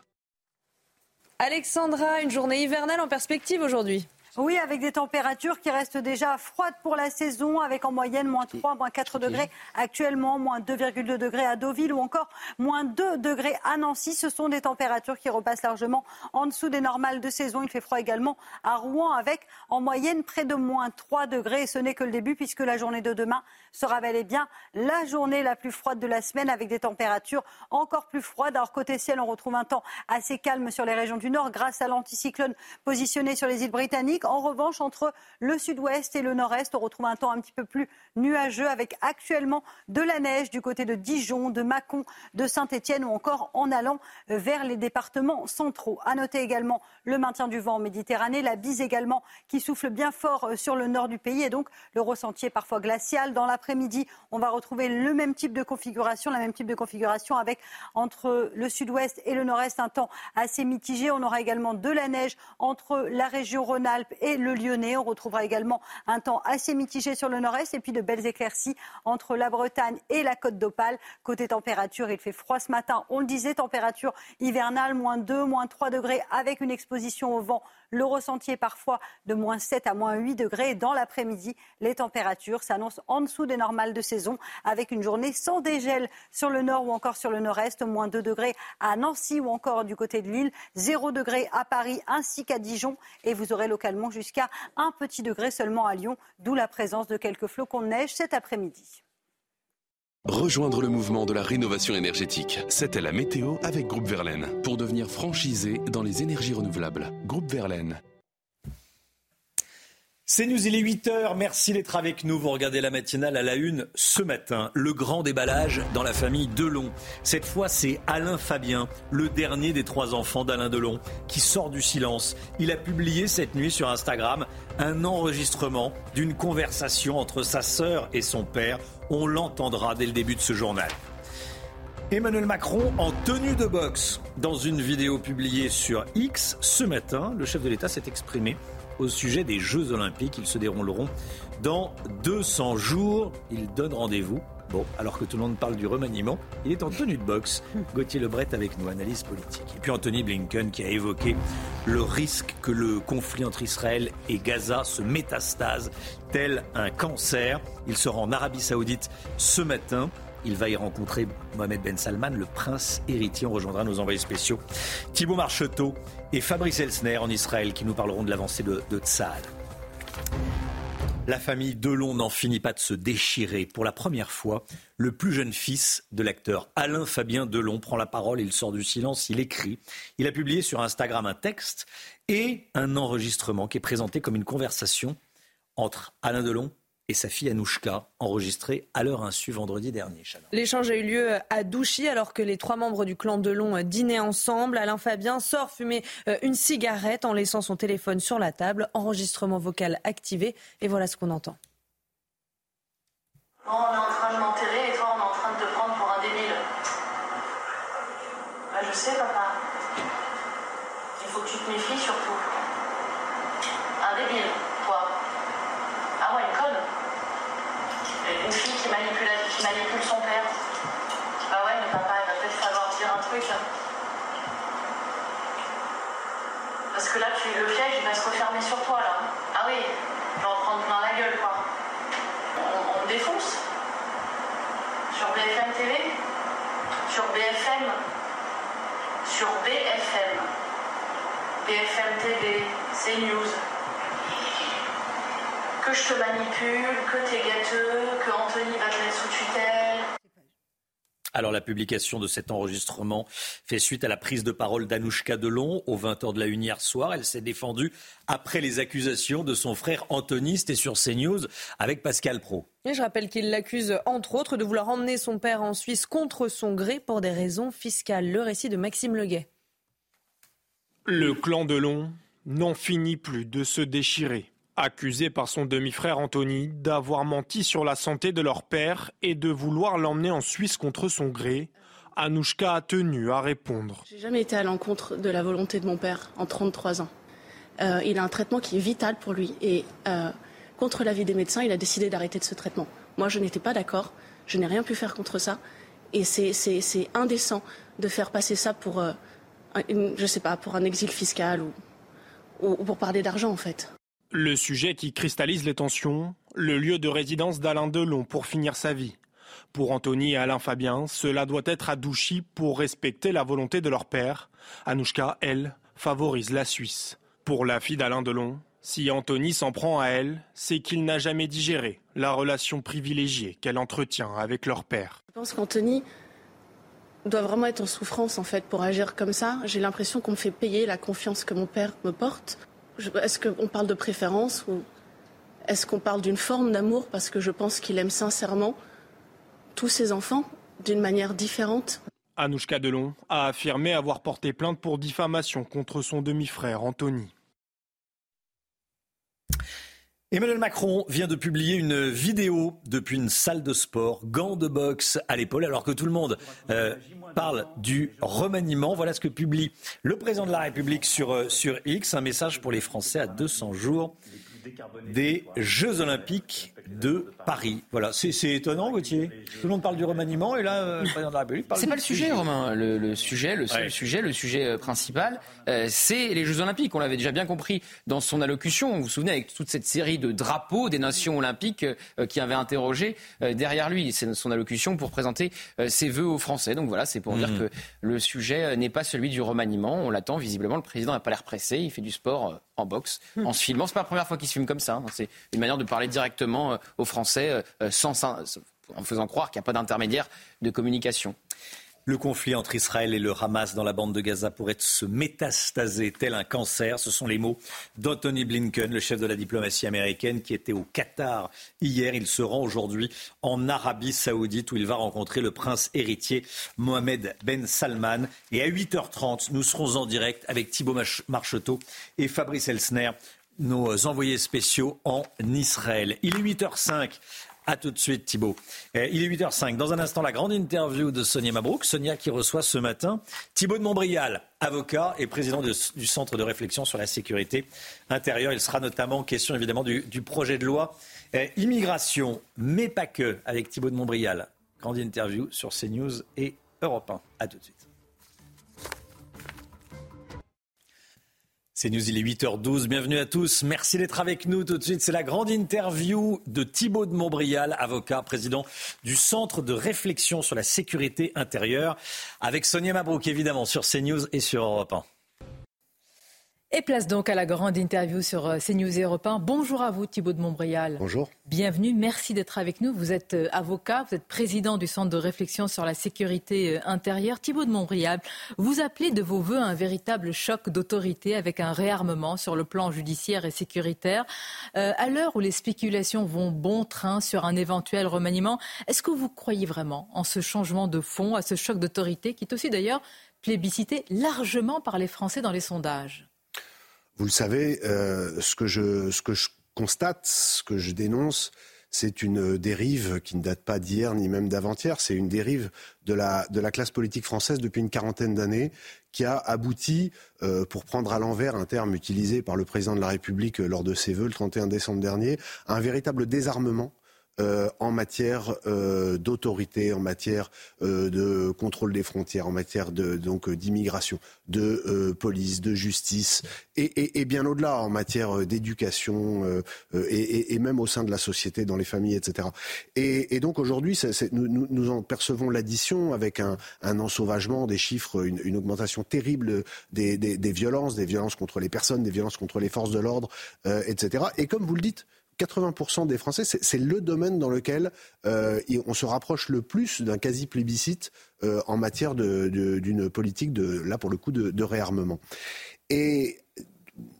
Alexandra, une journée hivernale en perspective aujourd'hui. Oui, avec des températures qui restent déjà froides pour la saison, avec en moyenne moins 3, moins 4 degrés actuellement, moins 2,2 degrés à Deauville ou encore moins 2 degrés à Nancy. Ce sont des températures qui repassent largement en dessous des normales de saison. Il fait froid également à Rouen avec en moyenne près de moins 3 degrés. Et ce n'est que le début puisque la journée de demain sera bel et bien la journée la plus froide de la semaine avec des températures encore plus froides. Alors côté ciel, on retrouve un temps assez calme sur les régions du nord grâce à l'anticyclone positionné sur les îles britanniques. En revanche, entre le sud-ouest et le nord-est, on retrouve un temps un petit peu plus nuageux avec actuellement de la neige du côté de Dijon, de Mâcon, de Saint-Étienne ou encore en allant vers les départements centraux. À noter également le maintien du vent en Méditerranée, la bise également qui souffle bien fort sur le nord du pays et donc le ressenti est parfois glacial. Dans l'après-midi, on va retrouver le même type de configuration, la même type de configuration avec entre le sud-ouest et le nord-est un temps assez mitigé. On aura également de la neige entre la région Rhône-Alpes et le Lyonnais. On retrouvera également un temps assez mitigé sur le nord-est et puis de belles éclaircies entre la Bretagne et la côte d'Opale. Côté température, il fait froid ce matin. On le disait, température hivernale, moins 2, moins 3 degrés avec une exposition au vent. Le ressenti est parfois de moins 7 à moins 8 degrés. Dans l'après-midi, les températures s'annoncent en dessous des normales de saison avec une journée sans dégel sur le nord ou encore sur le nord-est. Moins 2 degrés à Nancy ou encore du côté de Lille. 0 degré à Paris ainsi qu'à Dijon. Et vous aurez localement jusqu'à un petit degré seulement à Lyon, d'où la présence de quelques flocons de neige cet après-midi. Rejoindre le mouvement de la rénovation énergétique. C'était la météo avec Groupe Verlaine pour devenir franchisé dans les énergies renouvelables. Groupe Verlaine. C'est News, il est 8h. Merci d'être avec nous. Vous regardez la matinale à la une ce matin. Le grand déballage dans la famille Delon. Cette fois, c'est Alain Fabien, le dernier des trois enfants d'Alain Delon, qui sort du silence. Il a publié cette nuit sur Instagram un enregistrement d'une conversation entre sa sœur et son père. On l'entendra dès le début de ce journal. Emmanuel Macron en tenue de boxe. Dans une vidéo publiée sur X ce matin, le chef de l'État s'est exprimé au sujet des Jeux Olympiques. Ils se dérouleront dans 200 jours. Il donne rendez-vous. Bon, alors que tout le monde parle du remaniement, il est en tenue de boxe. [laughs] Gauthier Lebret avec nous, analyse politique. Et puis Anthony Blinken qui a évoqué le risque que le conflit entre Israël et Gaza se métastase tel un cancer. Il sera en Arabie Saoudite ce matin. Il va y rencontrer Mohamed Ben Salman, le prince héritier. On rejoindra nos envoyés spéciaux Thibault Marcheteau et Fabrice Elsner en Israël qui nous parleront de l'avancée de, de. La famille Delon n'en finit pas de se déchirer. Pour la première fois, le plus jeune fils de l'acteur Alain Fabien Delon prend la parole, il sort du silence, il écrit. Il a publié sur Instagram un texte et un enregistrement qui est présenté comme une conversation entre Alain Delon et sa fille Anouchka, enregistrée à leur insu vendredi dernier. L'échange a eu lieu à Douchy alors que les trois membres du clan Delon dînaient ensemble. Alain Fabien sort fumer euh, une cigarette en laissant son téléphone sur la table. Enregistrement vocal activé et voilà ce qu'on entend. on est en train de m'enterrer et toi on est en train de te prendre pour un débile. Bah, je sais papa. Il faut que tu te méfies surtout. Un débile, toi. Ah ouais, une conne. Une fille qui manipule, qui manipule son père. Bah ouais, mais papa, il va peut-être falloir dire un truc. Parce que là, tu, le piège, il va se refermer sur toi, là. Ah oui, je vais en prendre plein la gueule, quoi. On, défonce. Sur BFM TV. Sur BFM. Sur BFM. BFM TV, CNews que je te manipule, que t'es gâteux, que Anthony va te mettre sous tutelle. Alors la publication de cet enregistrement fait suite à la prise de parole d'Anouchka Delon au 20h de la une hier soir. Elle s'est défendue après les accusations de son frère Anthony, c'était sur CNews avec Pascal Pro. Et je rappelle qu'il l'accuse entre autres de vouloir emmener son père en Suisse contre son gré pour des raisons fiscales. Le récit de Maxime Leguet. Le clan Delon n'en finit plus de se déchirer. Accusé par son demi-frère Anthony d'avoir menti sur la santé de leur père et de vouloir l'emmener en Suisse contre son gré, Anouchka a tenu à répondre. J'ai jamais été à l'encontre de la volonté de mon père en 33 ans. Euh, il a un traitement qui est vital pour lui et euh, contre l'avis des médecins, il a décidé d'arrêter de ce traitement. Moi, je n'étais pas d'accord. Je n'ai rien pu faire contre ça. Et c'est indécent de faire passer ça pour, euh, sais pas, pour un exil fiscal ou pour parler d'argent, en fait. Le sujet qui cristallise les tensions, le lieu de résidence d'Alain Delon pour finir sa vie. Pour Anthony et Alain Fabien, cela doit être à Douchy pour respecter la volonté de leur père. Anouchka, elle, favorise la Suisse. Pour la fille d'Alain Delon, si Anthony s'en prend à elle, c'est qu'il n'a jamais digéré la relation privilégiée qu'elle entretient avec leur père. Je pense qu'Anthony doit vraiment être en souffrance en fait pour agir comme ça. J'ai l'impression qu'on me fait payer la confiance que mon père me porte. Est-ce qu'on parle de préférence ou est-ce qu'on parle d'une forme d'amour parce que je pense qu'il aime sincèrement tous ses enfants d'une manière différente? Anouchka Delon a affirmé avoir porté plainte pour diffamation contre son demi-frère Anthony. Emmanuel Macron vient de publier une vidéo depuis une salle de sport, gants de boxe à l'épaule, alors que tout le monde euh, parle du remaniement. Voilà ce que publie le président de la République sur, euh, sur X, un message pour les Français à 200 jours des Jeux Olympiques de Paris. Voilà, c'est étonnant, Gauthier. Tout le monde parle du remaniement et là, euh, le président de la République parle. C'est pas le sujet, Romain. Le, sujet, le seul sujet, le sujet euh, principal, euh, c'est les Jeux Olympiques. On l'avait déjà bien compris dans son allocution. Vous vous souvenez avec toute cette série de drapeaux des nations olympiques qui avait interrogé derrière lui. C'est son allocution pour présenter ses vœux aux Français. Donc voilà, c'est pour dire mmh. que le sujet n'est pas celui du remaniement. On l'attend visiblement. Le président n'a pas l'air pressé. Il fait du sport en boxe, mmh. en se filmant. C'est pas la première fois qu'il se filme comme ça. Hein. C'est une manière de parler directement aux Français euh, en faisant croire qu'il n'y a pas d'intermédiaire de communication. Le conflit entre Israël et le Hamas dans la bande de Gaza pourrait se métastaser tel un cancer. Ce sont les mots d'Anthony Blinken, le chef de la diplomatie américaine, qui était au Qatar hier. Il se rend aujourd'hui en Arabie saoudite où il va rencontrer le prince héritier Mohamed Ben Salman. Et à 8h30, nous serons en direct avec Thibault Marcheteau et Fabrice Elsner nos envoyés spéciaux en Israël. Il est 8h05. À tout de suite, Thibault. Euh, il est 8h05. Dans un instant, la grande interview de Sonia Mabrouk. Sonia qui reçoit ce matin Thibault de Montbrial, avocat et président du Centre de réflexion sur la sécurité intérieure. Il sera notamment question évidemment du, projet de loi euh, immigration, mais pas que, avec Thibault de Montbrial. Grande interview sur CNews et Europe 1. À tout de suite. C'est News, il est 8h12. Bienvenue à tous. Merci d'être avec nous. Tout de suite, c'est la grande interview de Thibault de Montbrial, avocat, président du Centre de réflexion sur la sécurité intérieure, avec Sonia Mabrouk, évidemment, sur CNews et sur Europe 1. Et place donc à la grande interview sur euh, CNews et Europe 1. Bonjour à vous Thibault de Montbrial. Bonjour. Bienvenue, merci d'être avec nous. Vous êtes euh, avocat, vous êtes président du Centre de réflexion sur la sécurité euh, intérieure. Thibault de Montbrial, vous appelez de vos voeux un véritable choc d'autorité avec un réarmement sur le plan judiciaire et sécuritaire. à l'heure où les spéculations vont bon train sur un éventuel remaniement, est-ce que vous croyez vraiment en ce changement de fond, à ce choc d'autorité qui est aussi d'ailleurs plébiscité largement par les Français dans les sondages? Vous le savez, euh, ce, que je, ce que je constate, ce que je dénonce, c'est une dérive qui ne date pas d'hier ni même d'avant-hier. C'est une dérive de la, classe politique française depuis une quarantaine d'années qui a abouti, euh, pour prendre à l'envers un terme utilisé par le président de la République lors de ses vœux le 31 décembre dernier, à un véritable désarmement euh, en matière euh, d'autorité, en matière euh, de contrôle des frontières, en matière de donc d'immigration, de police, de justice, et, bien au-delà en matière d'éducation et, même au sein de la société, dans les familles, etc. Et, donc aujourd'hui, nous, en percevons l'addition avec un, ensauvagement des chiffres, une, augmentation terrible des, des, des, violences, des violences contre les personnes, des violences contre les forces de l'ordre, etc. Et comme vous le dites, 80% des Français, c'est le domaine dans lequel euh, on se rapproche le plus d'un quasi plébiscite euh, en matière d'une politique de, là pour le coup, de, réarmement. Et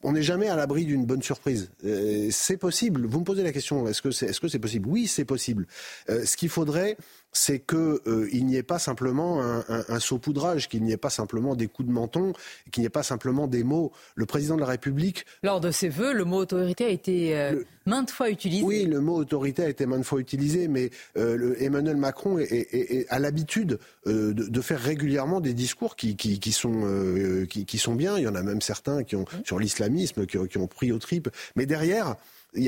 on n'est jamais à l'abri d'une bonne surprise. Euh, c'est possible. Vous me posez la question, est-ce que c'est est -ce possible? Oui, c'est possible. ce qu'il faudrait, c'est qu'il euh, n'y ait pas simplement un, saupoudrage, qu'il n'y ait pas simplement des coups de menton, qu'il n'y ait pas simplement des mots. Le président de la République. Lors de ses vœux, le mot autorité a été euh, maintes fois utilisé. Oui, le mot autorité a été maintes fois utilisé, mais euh, Emmanuel Macron a l'habitude de, faire régulièrement des discours qui, sont, qui, sont bien. Il y en a même certains qui ont, sur l'islamisme qui, qui ont pris au tripes. Mais derrière, il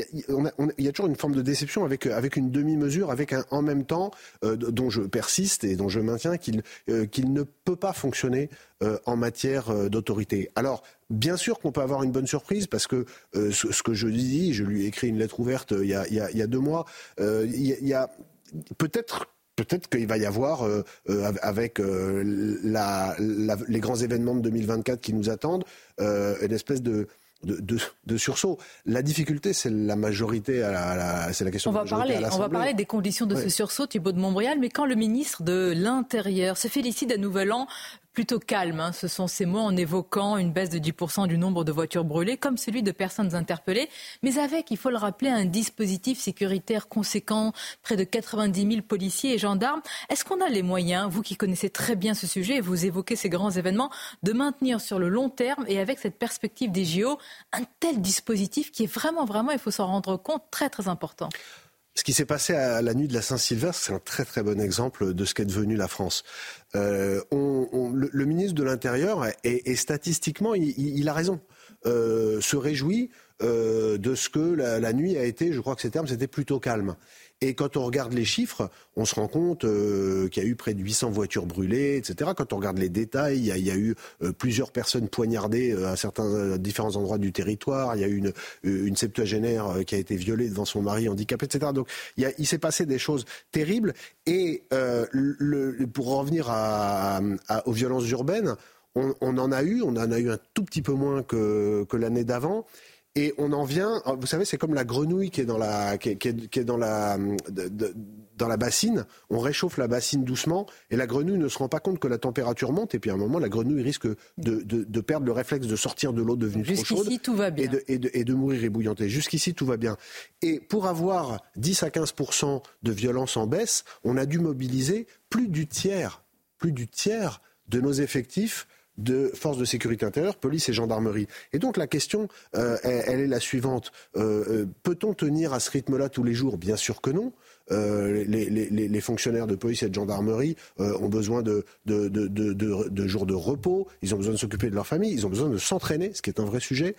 y, a, toujours une forme de déception avec, avec une demi-mesure, avec un en même temps euh, dont je persiste et dont je maintiens qu'il euh, qu'il ne peut pas fonctionner euh, en matière d'autorité. Alors, bien sûr qu'on peut avoir une bonne surprise parce que ce, que je dis, je lui ai écrit une lettre ouverte il y a, il y a, deux mois, il y a, peut-être Peut-être qu'il va y avoir, avec la, les grands événements de 2024 qui nous attendent, une espèce de, de, sursaut. La difficulté, c'est la majorité, à la, c'est la question on va parler, On va parler des conditions de ce sursaut, Thibault de Montbrial, mais quand le ministre de l'Intérieur se félicite d'un nouvel an plutôt calme. Hein. Ce sont ces mots en évoquant une baisse de 10% du nombre de voitures brûlées, comme celui de personnes interpellées, mais avec, il faut le rappeler, un dispositif sécuritaire conséquent, près de 90 000 policiers et gendarmes. Est-ce qu'on a les moyens, vous qui connaissez très bien ce sujet, et vous évoquez ces grands événements, de maintenir sur le long terme et avec cette perspective des JO un tel dispositif qui est vraiment, vraiment, il faut s'en rendre compte, très, très important ce qui s'est passé à la nuit de la Saint-Sylvestre, c'est un très très bon exemple de ce qu'est devenu la France. Euh, le, ministre de l'Intérieur, et, statistiquement, il, a raison, euh, se réjouit euh, de ce que la, nuit a été, je crois que ces termes, c'était plutôt calme. Et quand on regarde les chiffres, on se rend compte euh, qu'il y a eu près de 800 voitures brûlées, etc. Quand on regarde les détails, il y a, eu euh, plusieurs personnes poignardées euh, à certains différents endroits du territoire. Il y a eu une, septuagénaire qui a été violée devant son mari handicapé, etc. Donc il, s'est passé des choses terribles. Et pour revenir aux violences urbaines, on, en a eu, on en a eu un tout petit peu moins que l'année d'avant. Et on en vient, vous savez, c'est comme la grenouille qui est dans la, qui est, dans la, dans la bassine. On réchauffe la bassine doucement et la grenouille ne se rend pas compte que la température monte. Et puis à un moment, la grenouille risque de, de, perdre le réflexe de sortir de l'eau devenue trop chaude. Jusqu'ici, tout va bien. Et de, et, de, mourir ébouillanté. Jusqu'ici, tout va bien. Et pour avoir 10 à 15% de violence en baisse, on a dû mobiliser plus du tiers, plus du tiers de nos effectifs de forces de sécurité intérieure, police et gendarmerie. Et donc la question, euh, elle, est la suivante. Euh, euh, peut-on tenir à ce rythme-là tous les jours? Bien sûr que non. les, fonctionnaires de police et de gendarmerie ont besoin de, jours de repos, ils ont besoin de s'occuper de leur famille, ils ont besoin de s'entraîner, ce qui est un vrai sujet.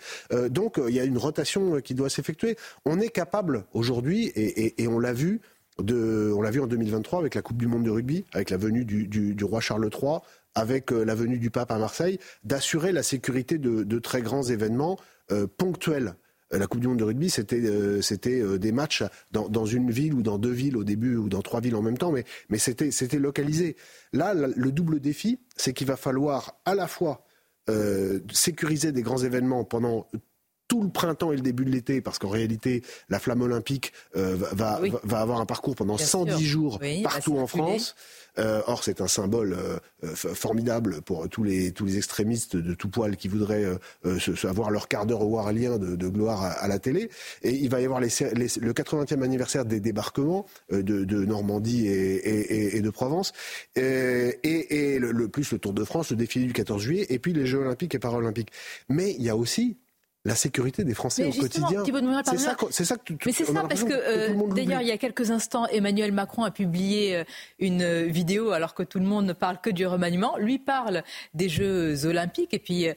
donc il y a une rotation qui doit s'effectuer. On est capable aujourd'hui, et, on l'a vu, de, on l'a vu en 2023 avec la Coupe du Monde de rugby, avec la venue du roi Charles III, avec euh, la venue du pape à Marseille, d'assurer la sécurité de, très grands événements euh, ponctuels. Euh, la Coupe du Monde de rugby, c'était des matchs dans, une ville ou dans deux villes au début ou dans trois villes en même temps, mais, mais c'était localisé. Là, le double défi, c'est qu'il va falloir à la fois sécuriser des grands événements pendant tout le printemps et le début de l'été, parce qu'en réalité, la flamme olympique va, va, avoir un parcours pendant 110 jours partout en France. Euh, or, c'est un symbole euh, euh, formidable pour tous les, extrémistes de tout poil qui voudraient avoir leur quart d'heure warlien de, de gloire à, la télé. Et il va y avoir le 80e anniversaire des débarquements de, Normandie et, de Provence, et, le, plus le Tour de France, le défilé du 14 juillet, et puis les Jeux olympiques et paralympiques. Mais il y a aussi la sécurité des Français au quotidien. C'est ça, c'est ça que Mais c'est ça parce que, euh, d'ailleurs il y a quelques instants Emmanuel Macron a publié euh, une euh, vidéo alors que tout le monde ne parle que du remaniement. Lui parle des Jeux olympiques et puis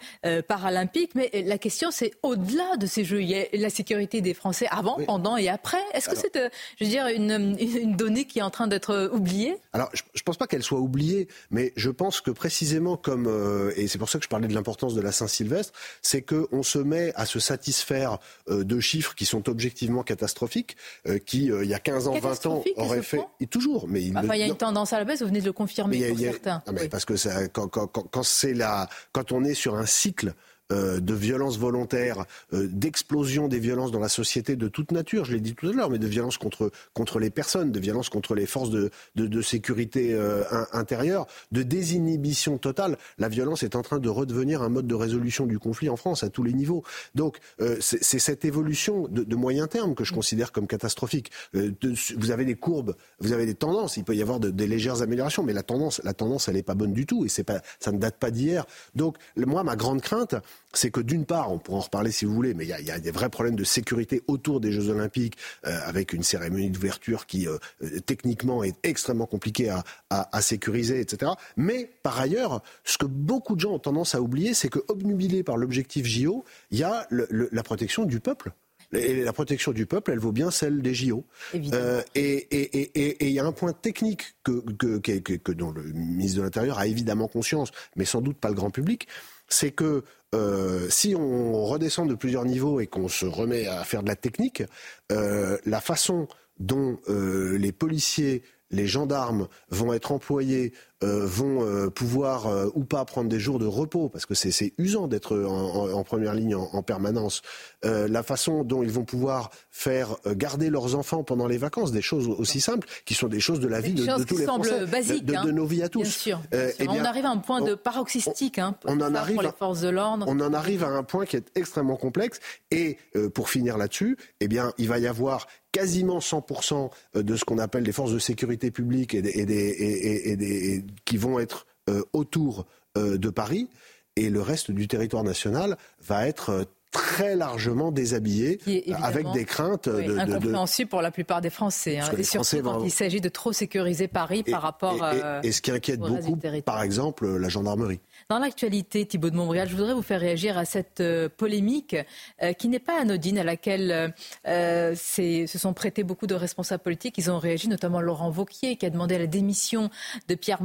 paralympiques, mais la question c'est au-delà de ces Jeux, il y a la sécurité des Français avant, pendant et après. Est-ce que c'est, je veux dire, une, une, donnée qui est en train d'être oubliée? Alors je, ne pense pas qu'elle soit oubliée, mais je pense que précisément comme et c'est pour ça que je parlais de l'importance de la Saint-Sylvestre, c'est que on se met à se satisfaire euh, de chiffres qui sont objectivement catastrophiques, euh, qui, euh, il y a 15 ans, 20 ans, auraient fait... Et toujours, mais... Il, enfin, il y a une tendance à la baisse, vous venez de le confirmer pour certains. mais Parce que ça, quand, quand, quand, la, quand on est sur un cycle euh, de violences volontaires, euh, d'explosion des violences dans la société de toute nature, je l'ai dit tout à l'heure, mais de violences contre, contre les personnes, de violences contre les forces de, de, sécurité euh, intérieure, de désinhibition totale. La violence est en train de redevenir un mode de résolution du conflit en France à tous les niveaux. Donc c'est cette évolution de, moyen terme que je considère comme catastrophique. vous avez des courbes, vous avez des tendances, il peut y avoir des légères améliorations, mais la tendance, la tendance, elle n'est pas bonne du tout et pas, ça ne date pas d'hier. Donc moi, ma grande crainte, c'est que d'une part, on pourra en reparler si vous voulez, mais il y, a, des vrais problèmes de sécurité autour des Jeux Olympiques, euh, avec une cérémonie d'ouverture qui euh, techniquement est extrêmement compliquée à, sécuriser, etc. Mais par ailleurs, ce que beaucoup de gens ont tendance à oublier, c'est que obnubilé par l'objectif JO, il y a la protection du peuple. Et la protection du peuple, elle vaut bien celle des JO. Euh, et il y a un point technique que, que, que, que, dont le ministre de l'Intérieur a évidemment conscience, mais sans doute pas le grand public, c'est que euh, si on redescend de plusieurs niveaux et qu'on se remet à faire de la technique, euh, la façon dont euh, les policiers, les gendarmes vont être employés euh, vont euh, pouvoir euh, ou pas prendre des jours de repos, parce que c'est usant d'être en, première ligne en, permanence. la façon dont ils vont pouvoir faire garder leurs enfants pendant les vacances, des choses aussi simples, qui sont des choses de la vie de, tous les Français, basiques, de, de, hein. nos vies à tous. Bien sûr. Eh on arrive à un point de paroxystique hein, on, en arrive pour les forces de l'ordre. On en arrive à un point qui est extrêmement complexe. Et pour finir là-dessus, eh bien, il va y avoir quasiment 100% de ce qu'on appelle les forces de sécurité publique et, des, et, des, et des, qui vont être euh, autour euh, de Paris. Et le reste du territoire national va être euh, très largement déshabillé, avec des craintes de, incompréhensible pour la plupart des Français, hein, et surtout quand il s'agit de trop sécuriser Paris par rapport à et, ce qui inquiète beaucoup, par exemple, la gendarmerie. Dans l'actualité, Thibault de Montbrial, je voudrais vous faire réagir à cette euh, polémique euh, qui n'est pas anodine, à laquelle euh, se sont prêtés beaucoup de responsables politiques. Ils ont réagi, notamment Laurent Vauquier, qui a demandé la démission de Pierre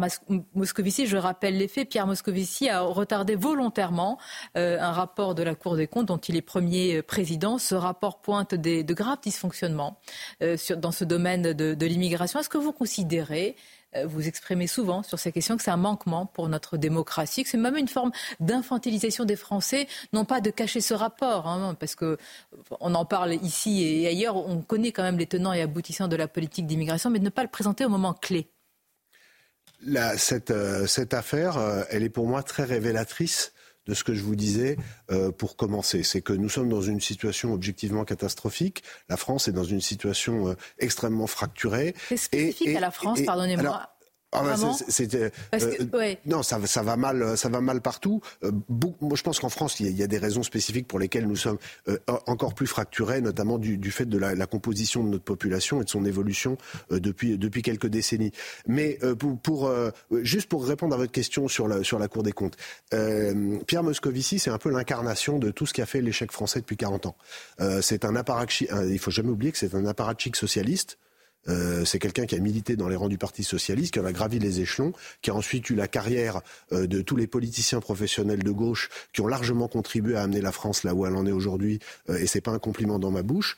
Moscovici. Je rappelle les faits. Pierre Moscovici a retardé volontairement un rapport de la Cour des comptes dont il est premier président. Ce rapport pointe de graves dysfonctionnements dans ce domaine de l'immigration. Est-ce que vous considérez vous exprimez souvent sur ces questions que c'est un manquement pour notre démocratie, que c'est même une forme d'infantilisation des Français, non pas de cacher ce rapport, hein, parce que on en parle ici et ailleurs, on connaît quand même les tenants et aboutissants de la politique d'immigration, mais de ne pas le présenter au moment clé. cette, euh, cette, affaire, euh, elle est pour moi très révélatrice de ce que je vous disais pour commencer. C'est que nous sommes dans une situation objectivement catastrophique. La France est dans une situation extrêmement fracturée. C'est spécifique à la France, pardonnez-moi. Ah euh, euh, non, ça, ça, va mal, ça va mal partout. Euh, moi, je pense qu'en France, il y, a, des raisons spécifiques pour lesquelles nous sommes encore plus fracturés, notamment du, du fait de la, la, composition de notre population et de son évolution depuis depuis quelques décennies. Mais pour, pour juste pour répondre à votre question sur la sur la Cour des comptes, Pierre Moscovici, c'est un peu l'incarnation de tout ce qui a fait l'échec français depuis 40 ans. c'est un apparatchik. Il faut jamais oublier que c'est un apparatchik socialiste euh, c'est quelqu'un qui a milité dans les rangs du Parti socialiste, qui a gravi les échelons, qui a ensuite eu la carrière euh, de tous les politiciens professionnels de gauche qui ont largement contribué à amener la France là où elle en est aujourd'hui, euh, et c'est pas un compliment dans ma bouche,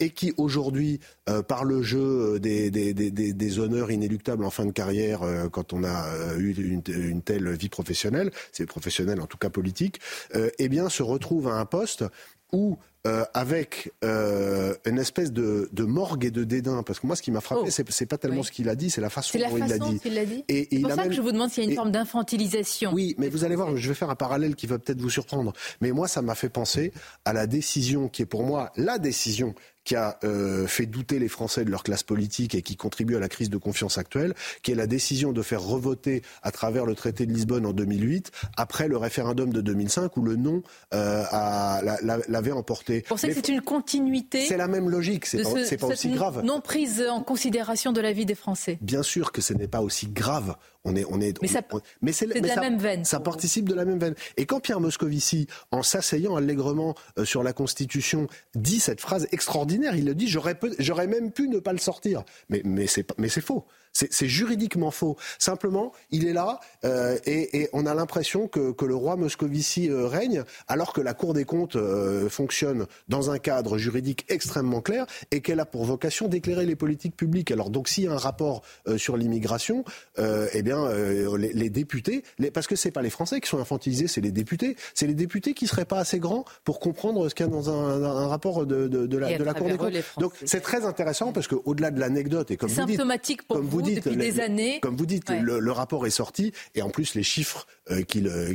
et qui aujourd'hui, par le jeu des, des, des, des, honneurs inéluctables en fin de carrière, quand on a eu une, une, telle vie professionnelle, c'est professionnel en tout cas politique, eh bien se retrouve à un poste où euh, avec euh, une espèce de, morgue et de dédain. Parce que moi, ce qui m'a frappé, oh. c'est pas tellement ce qu'il a dit, c'est la façon dont il l'a dit. C'est pour ça que je vous demande s'il y a une forme d'infantilisation. Oui, mais vous allez voir, je vais faire un parallèle qui va peut-être vous surprendre. Mais moi, ça m'a fait penser à la décision qui est pour moi la décision qui a euh, fait douter les Français de leur classe politique et qui contribue à la crise de confiance actuelle, qui est la décision de faire revoter à travers le traité de Lisbonne en 2008, après le référendum de 2005 où le non l'avait emporté. Vous pensez que c'est une continuité C'est la même logique, c'est pas, pas aussi grave. Non prise en considération de la vie des Français. Bien sûr que ce n'est pas aussi grave. On est, on est, mais, ça, mais c'est de la même veine. Ça participe de la même veine. Et quand Pierre Moscovici, en s'asseyant allègrement euh, sur la Constitution, dit cette phrase extraordinaire, il le dit, j'aurais même pu ne pas le sortir. Mais, mais c'est faux. C'est juridiquement faux. Simplement, il est là euh, et, on a l'impression que, le roi Moscovici euh, règne alors que la Cour des comptes euh, fonctionne dans un cadre juridique extrêmement clair et qu'elle a pour vocation d'éclairer les politiques publiques. Alors donc s'il y a un rapport sur l'immigration, eh bien les, députés, parce que c'est pas les Français qui sont infantilisés, c'est les députés. C'est les députés qui seraient pas assez grands pour comprendre ce qu'il y a dans un, rapport de, la, de la Cour des comptes. Donc c'est très intéressant parce qu'au-delà de l'anecdote et comme vous dites, comme vous dites, depuis des années. Comme vous dites, le, rapport est sorti et en plus les chiffres euh, qu'il, euh,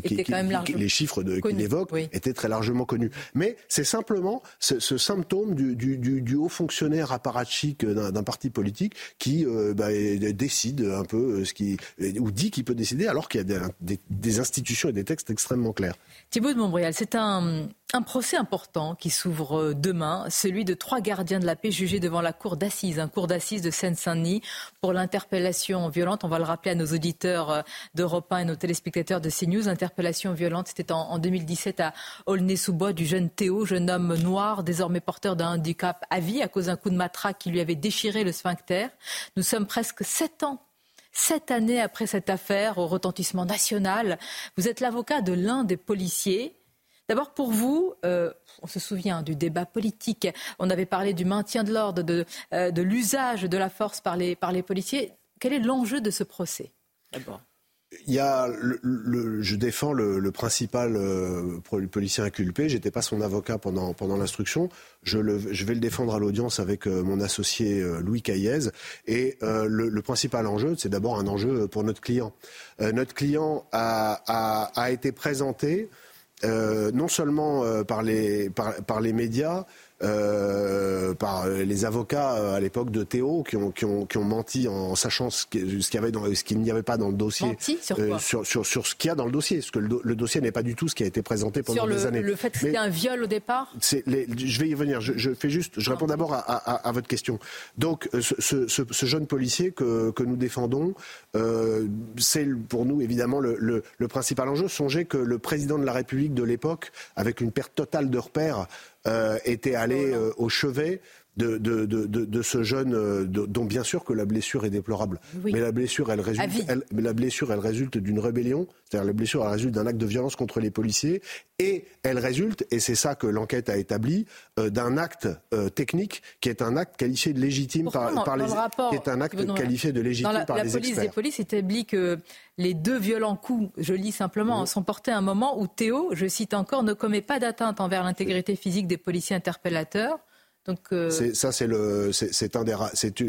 les chiffres qu'il évoque étaient très largement connus. Mais c'est simplement ce, symptôme du, du, haut fonctionnaire apparatchik d'un, parti politique qui euh, bah, décide un peu ce qui, ou dit qu'il peut décider alors qu'il y a des, institutions et des textes extrêmement clairs. Thibault de Montbrial, c'est un, un procès important qui s'ouvre demain, celui de trois gardiens de la paix jugés devant la cour d'assises, un cour d'assises de Seine-Saint-Denis pour l'interpellation violente. On va le rappeler à nos auditeurs euh, d'Europe 1 et nos téléspectateurs de CNews. Interpellation violente, c'était en, en 2017 à Aulnay-sous-Bois du jeune Théo, jeune homme noir, désormais porteur d'un handicap à vie à cause d'un coup de matraque qui lui avait déchiré le sphincter. Nous sommes presque sept ans Sept années après cette affaire au retentissement national, vous êtes l'avocat de l'un des policiers. D'abord, pour vous, euh, on se souvient du débat politique. On avait parlé du maintien de l'ordre, de, euh, de l'usage de la force par les, par les policiers. Quel est l'enjeu de ce procès il y a le, je défends le, principal euh, policier inculpé. J'étais pas son avocat pendant pendant l'instruction. Je, je vais le défendre à l'audience avec euh, mon associé euh, Louis Caillez. Et le, principal enjeu, c'est d'abord un enjeu pour notre client. notre client a, a, a été présenté non seulement par les par, par les médias, euh, par les avocats euh, à l'époque de Théo qui ont, qui ont, qui ont menti en sachant ce qu'il y avait dans, ce qu'il n'y avait pas dans le dossier. Menti sur, euh, sur, sur, sur, ce qu'il y a dans le dossier. Parce que le, dossier n'est pas du tout ce qui a été présenté pendant des années. Le fait que c'était un viol au départ les, Je vais y venir. Je, je fais juste. Je réponds d'abord à, à, à, votre question. Donc, ce, ce, ce, jeune policier que, que nous défendons, euh, c'est pour nous évidemment le, le, le principal enjeu. Songez que le président de la République de l'époque, avec une perte totale de repères, euh, était allé euh, au chevet de, de, de, de, ce jeune, euh, dont bien sûr que la blessure est déplorable. Mais la blessure, elle résulte, elle, la blessure, elle résulte d'une rébellion, c'est-à-dire la blessure, elle résulte d'un acte de violence contre les policiers, et elle résulte, et c'est ça que l'enquête a établi, euh, d'un acte euh, technique qui est un acte qualifié de légitime par, par les, qui est un acte qualifié de légitime la, par la les police experts. des polices établit que les deux violents coups, je lis simplement, sont portés à un moment où Théo, je cite encore, ne commet pas d'atteinte envers l'intégrité physique des policiers interpellateurs. Donc, euh... ça, c'est un des,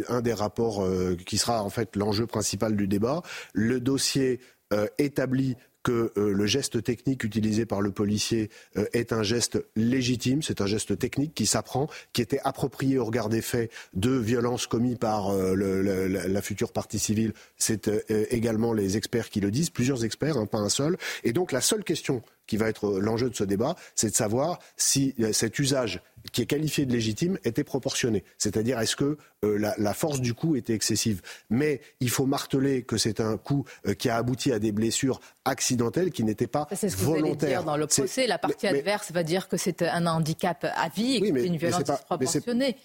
un des rapports euh, qui sera en fait l'enjeu principal du débat. Le dossier euh, établit que le geste technique utilisé par le policier est un geste légitime, c'est un geste technique qui s'apprend, qui était approprié au regard des faits de violences commis par la, future partie civile. C'est également les experts qui le disent, plusieurs experts, hein, pas un seul. Et donc la seule question qui va être l'enjeu de ce débat, c'est de savoir si cet usage qui est qualifié de légitime était proportionné. C'est-à-dire, est-ce que euh, la, la, force du coup était excessive Mais il faut marteler que c'est un coup euh, qui a abouti à des blessures accidentelles qui n'étaient pas c'est ce que volontaires. Vous allez dire dans le procès, la partie mais, adverse va dire que c'est un handicap à vie et oui, que c'est une violence disproportionnée.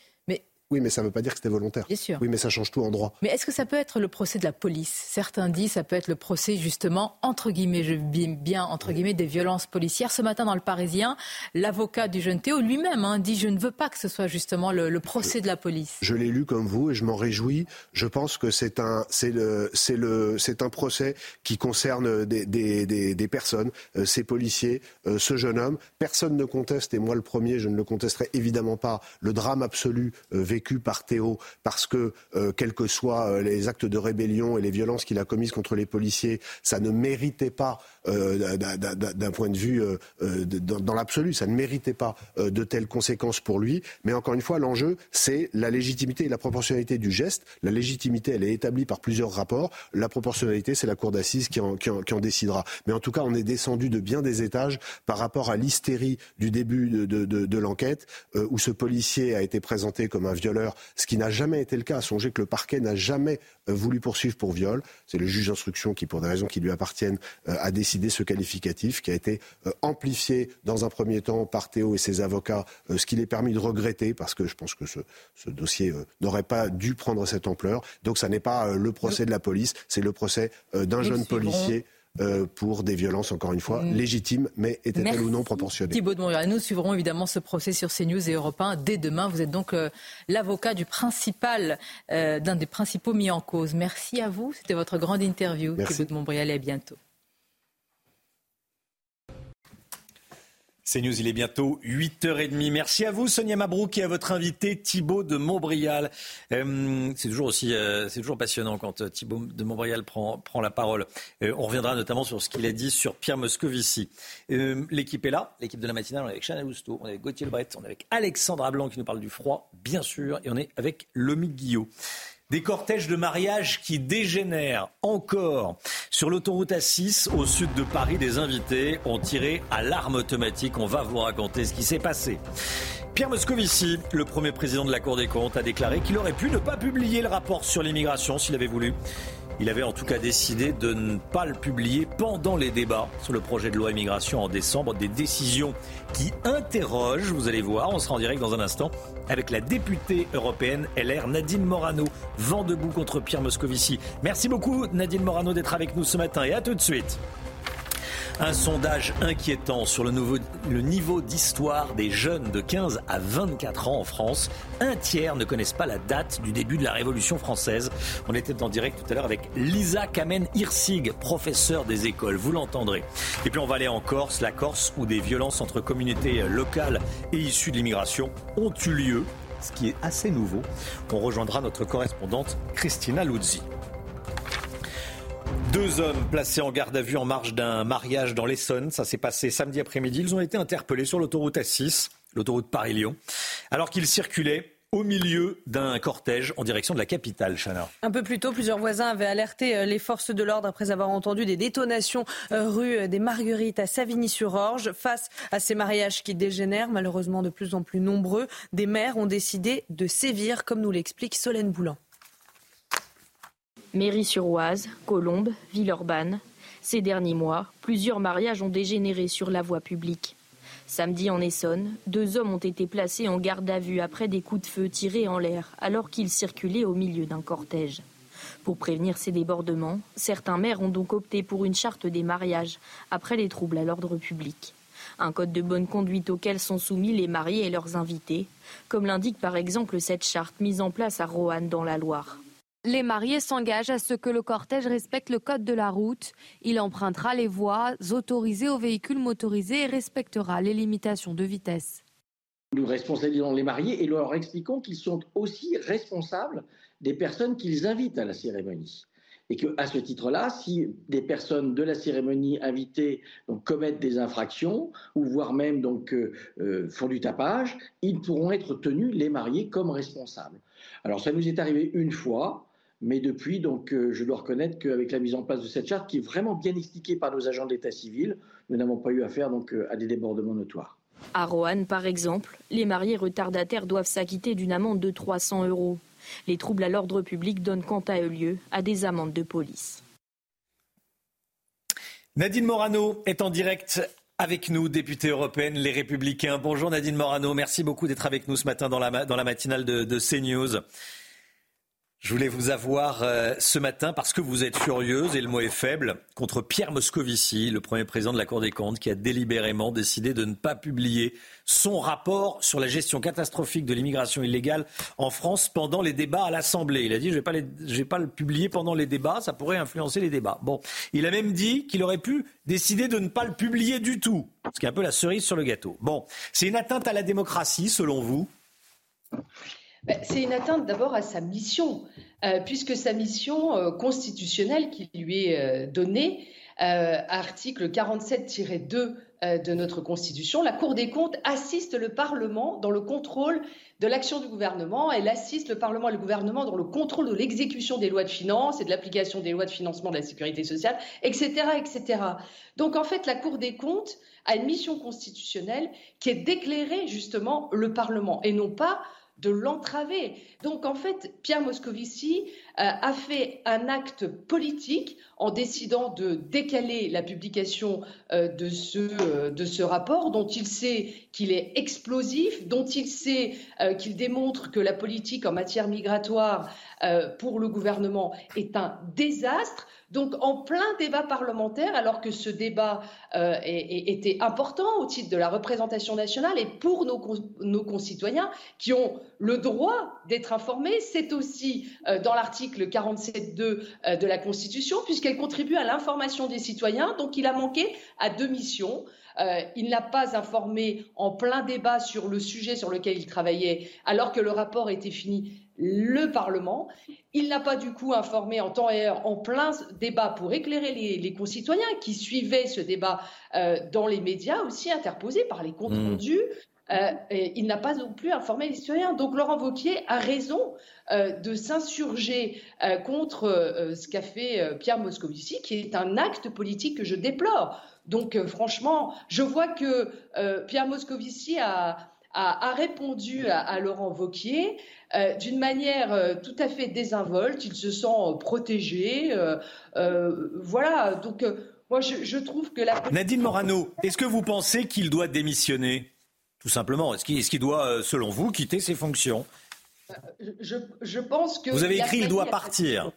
Oui, mais ça ne veut pas dire que c'était volontaire. Bien sûr. Oui, mais ça change tout en droit. Mais est-ce que ça peut être le procès de la police? Certains disent ça peut être le procès justement entre guillemets, je bien entre guillemets, des violences policières. Ce matin dans le Parisien, l'avocat du jeune Théo lui-même hein, dit je ne veux pas que ce soit justement le, le procès de la police. Je l'ai lu comme vous et je m'en réjouis. Je pense que c'est un c'est le c'est le c'est un procès qui concerne des des, des, des personnes, euh, ces policiers, euh, ce jeune homme. Personne ne conteste et moi le premier, je ne le contesterai évidemment pas. Le drame absolu euh, vécu par Théo parce que, euh, quels que soient euh, les actes de rébellion et les violences qu'il a commises contre les policiers, ça ne méritait pas, euh, d'un point de vue dans, l'absolu, ça ne méritait pas de telles conséquences pour lui. Mais encore une fois, l'enjeu, c'est la légitimité et la proportionnalité du geste. La légitimité, elle est établie par plusieurs rapports. La proportionnalité, c'est la cour d'assises qui en, décidera. Mais en tout cas, on est descendu de bien des étages par rapport à l'hystérie du début de, de, l'enquête, où ce policier a été présenté comme un ce qui n'a jamais été le cas. Songez que le parquet n'a jamais euh, voulu poursuivre pour viol. C'est le juge d'instruction qui, pour des raisons qui lui appartiennent, euh, a décidé ce qualificatif qui a été euh, amplifié dans un premier temps par Théo et ses avocats, ce qui les permis de regretter parce que je pense que ce, ce dossier n'aurait pas dû prendre cette ampleur. Donc ça n'est pas le procès de la police, c'est le procès d'un jeune policier. Euh, pour des violences, encore une fois, mm. légitimes, mais étaient-elles ou non proportionnées Thibault de Montréal, nous suivrons évidemment ce procès sur CNews et Europe 1 dès demain. Vous êtes donc euh, l'avocat du principal, euh, d'un des principaux mis en cause. Merci à vous. C'était votre grande interview, Merci. Thibault de Montbrial, et à bientôt. C'est News, il est bientôt 8h30. Merci à vous, Sonia Mabrouk, et à votre invité Thibaut de Montbrial. Euh, c'est toujours aussi, euh, c'est toujours passionnant quand euh, Thibaut de Montbrial prend, prend la parole. On reviendra notamment sur ce qu'il a dit sur Pierre Moscovici. L'équipe est là, l'équipe de la matinale. On est avec Chanel Lousteau, on est avec Gauthier Lebret, on est avec Alexandra Blanc qui nous parle du froid, bien sûr, et on est avec Lomi Guillot. Des cortèges de mariage qui dégénèrent encore. Sur l'autoroute A6, au sud de Paris, des invités ont tiré à l'arme automatique. On va vous raconter ce qui s'est passé. Pierre Moscovici, le premier président de la Cour des comptes, a déclaré qu'il aurait pu ne pas publier le rapport sur l'immigration s'il avait voulu. Il avait en tout cas décidé de ne pas le publier pendant les débats sur le projet de loi immigration en décembre. Des décisions qui interrogent, vous allez voir, on sera en direct dans un instant avec la députée européenne LR Nadine Morano. Vent debout contre Pierre Moscovici. Merci beaucoup Nadine Morano d'être avec nous ce matin et à tout de suite. Un sondage inquiétant sur le, niveau d'histoire des jeunes de 15 à 24 ans en France. Un tiers ne connaissent pas la date du début de la Révolution française. On était en direct tout à l'heure avec Lisa Kamen Hirsig, professeure des écoles. Vous l'entendrez. Et puis on va aller en Corse, la Corse où des violences entre communautés locales et issues de l'immigration ont eu lieu, ce qui est assez nouveau. On rejoindra notre correspondante Christina Luzzi. Deux hommes placés en garde à vue en marge d'un mariage dans l'Essonne. Ça s'est passé samedi après-midi. Ils ont été interpellés sur l'autoroute A6, l'autoroute Paris-Lyon, alors qu'ils circulaient au milieu d'un cortège en direction de la capitale, Chana. Un peu plus tôt, plusieurs voisins avaient alerté euh, les forces de l'ordre après avoir entendu des détonations euh, rue des Marguerites à Savigny-sur-Orge. Face à ces mariages qui dégénèrent, malheureusement de plus en plus nombreux, des maires ont décidé de sévir, comme nous l'explique Solène Boulan. Mairie-sur-Oise, Colombes, Villeurbanne. Ces derniers mois, plusieurs mariages ont dégénéré sur la voie publique. Samedi en Essonne, deux hommes ont été placés en garde à vue après des coups de feu tirés en l'air alors qu'ils circulaient au milieu d'un cortège. Pour prévenir ces débordements, certains maires ont donc opté pour une charte des mariages après les troubles à l'ordre public. Un code de bonne conduite auquel sont soumis les mariés et leurs invités, comme l'indique par exemple cette charte mise en place à Roanne dans la Loire. Les mariés s'engagent à ce que le cortège respecte le code de la route. Il empruntera les voies autorisées aux véhicules motorisés et respectera les limitations de vitesse. Nous responsabilisons les mariés et leur expliquons qu'ils sont aussi responsables des personnes qu'ils invitent à la cérémonie. Et qu'à ce titre-là, si des personnes de la cérémonie invitées commettent des infractions, ou voire même euh, euh, font du tapage, ils pourront être tenus, les mariés, comme responsables. Alors ça nous est arrivé une fois, mais depuis, donc, euh, je dois reconnaître qu'avec la mise en place de cette charte, qui est vraiment bien expliquée par nos agents d'état civil, nous n'avons pas eu affaire donc, euh, à des débordements notoires. À Roanne, par exemple, les mariés retardataires doivent s'acquitter d'une amende de 300 euros. Les troubles à l'ordre public donnent quant à eux lieu à des amendes de police. Nadine Morano est en direct avec nous, députée européenne, les Républicains. Bonjour Nadine Morano, merci beaucoup d'être avec nous ce matin dans la, dans la matinale de, de CNews. Je voulais vous avoir euh, ce matin parce que vous êtes furieuse, et le mot est faible, contre Pierre Moscovici, le premier président de la Cour des comptes, qui a délibérément décidé de ne pas publier son rapport sur la gestion catastrophique de l'immigration illégale en France pendant les débats à l'Assemblée. Il a dit, je ne vais, pas le publier pendant les débats, ça pourrait influencer les débats. Bon, il a même dit qu'il aurait pu décider de ne pas le publier du tout, ce qui est un peu la cerise sur le gâteau. Bon, c'est une atteinte à la démocratie, selon vous? C'est une atteinte d'abord à sa mission, euh, puisque sa mission euh, constitutionnelle qui lui est euh, donnée, article 47-2 de notre Constitution, la Cour des comptes assiste le Parlement dans le contrôle de l'action du gouvernement, elle assiste le Parlement et le gouvernement dans le contrôle de l'exécution des lois de finances et de l'application des lois de financement de la sécurité sociale, etc., etc. Donc en fait, la Cour des comptes a une mission constitutionnelle qui est d'éclairer justement le Parlement et non pas de l'entraver. Donc en fait, Pierre Moscovici euh, a fait un acte politique en décidant de décaler la publication euh, de, euh, de ce rapport dont il sait qu'il est explosif, dont il sait qu'il démontre que la politique en matière migratoire pour le gouvernement est un désastre. Donc en plein débat parlementaire, alors que ce débat euh, était important au titre de la représentation nationale et pour nos, concitoyens qui ont le droit d'être informés, c'est aussi euh, dans l'article 47.2 euh, de la Constitution, puisqu'elle contribue à l'information des citoyens. Donc il a manqué à deux missions. il n'a pas informé en plein débat sur le sujet sur lequel il travaillait, alors que le rapport était fini le Parlement. Il n'a pas du coup informé en temps et heure, en plein débat pour éclairer les, concitoyens qui suivaient ce débat euh, dans les médias aussi interposés par les comptes mmh. rendus. euh, il n'a pas non plus informé les citoyens. Donc Laurent Wauquiez a raison euh, de s'insurger euh, contre ce qu'a fait Pierre Moscovici, qui est un acte politique que je déplore. Donc franchement, je vois que Pierre Moscovici a, répondu à, Laurent Wauquiez d'une manière tout à fait désinvolte. Il se sent protégé. voilà. Donc moi, je, je trouve que la. Nadine Morano, est-ce que vous pensez qu'il doit démissionner? Tout simplement. Est-ce qu'il doit, euh, selon vous, quitter ses fonctions? Euh, je, pense que. Vous avez écrit il doit partir.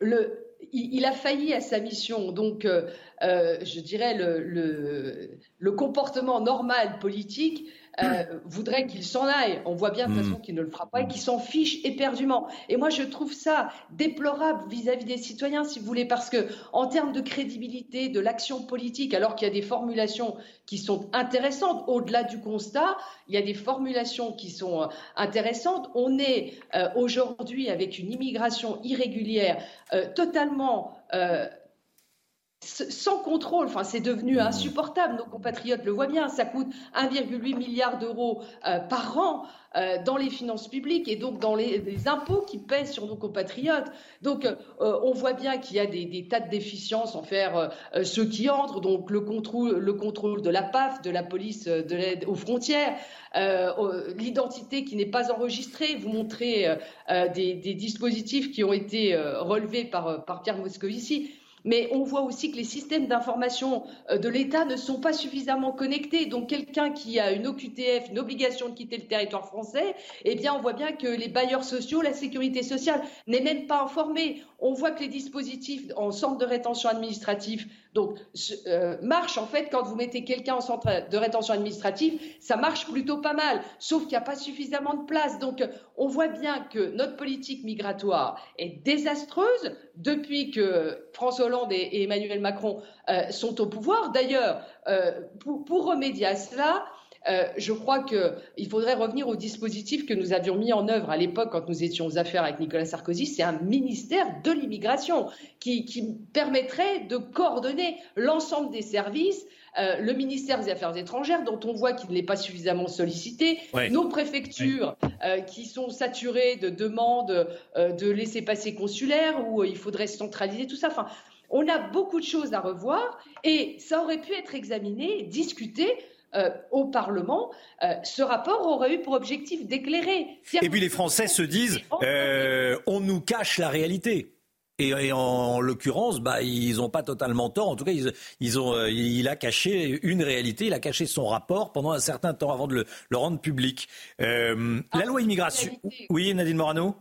Le, il, a failli à sa mission. Donc, euh, je dirais, le, le, comportement normal politique euh, voudrait qu'il s'en aille. On voit bien de toute hmm. façon qu'il ne le fera pas et qu'il s'en fiche éperdument. Et moi, je trouve ça déplorable vis-à-vis des citoyens, si vous voulez, parce que en termes de crédibilité de l'action politique, alors qu'il y a des formulations qui sont intéressantes, au-delà du constat, il y a des formulations qui sont euh, intéressantes. On est euh, aujourd'hui avec une immigration irrégulière totalement sans contrôle. Enfin, c'est devenu mmh. insupportable. Nos compatriotes le voient bien. Ça coûte 1,8 milliard d'euros euh, par an euh, dans les finances publiques et donc dans les, impôts qui pèsent sur nos compatriotes. Donc, euh, on voit bien qu'il y a des, tas de déficiences envers ceux qui entrent. Donc, le contrôle, le contrôle de la PAF, de la police de l'aide aux frontières, l'identité qui n'est pas enregistrée. Vous montrez des, dispositifs qui ont été relevés par, par Pierre Moscovici mais on voit aussi que les systèmes d'information euh, de l'État ne sont pas suffisamment connectés. Donc quelqu'un qui a une OQTF, une obligation de quitter le territoire français, eh bien on voit bien que les bailleurs sociaux, la sécurité sociale n'est même pas informée. On voit que les dispositifs en centre de rétention administrative donc, euh, marche en fait quand vous mettez quelqu'un en centre de rétention administrative, ça marche plutôt pas mal, sauf qu'il n'y a pas suffisamment de place. Donc, on voit bien que notre politique migratoire est désastreuse depuis que François Hollande et, Emmanuel Macron euh, sont au pouvoir. D'ailleurs, euh, pour, remédier à cela, euh, je crois qu'il faudrait revenir au dispositif que nous avions mis en œuvre à l'époque quand nous étions aux affaires avec Nicolas Sarkozy. C'est un ministère de l'immigration qui, permettrait de coordonner l'ensemble des services. Euh, le ministère des Affaires étrangères, dont on voit qu'il n'est pas suffisamment sollicité, nos préfectures euh, qui sont saturées de demandes de laissez-passer consulaires, où il faudrait centraliser tout ça. Enfin, on a beaucoup de choses à revoir et ça aurait pu être examiné, discuté euh, au Parlement, euh, ce rapport aurait eu pour objectif d'éclairer. Et puis les Français se disent, euh, on nous cache la réalité. Et, en, l'occurrence, bah, ils n'ont pas totalement tort. En tout cas, ils, ont, il a caché une réalité, il a caché son rapport pendant un certain temps avant de le, le rendre public. la ah, loi immigration. Oui, Nadine Morano?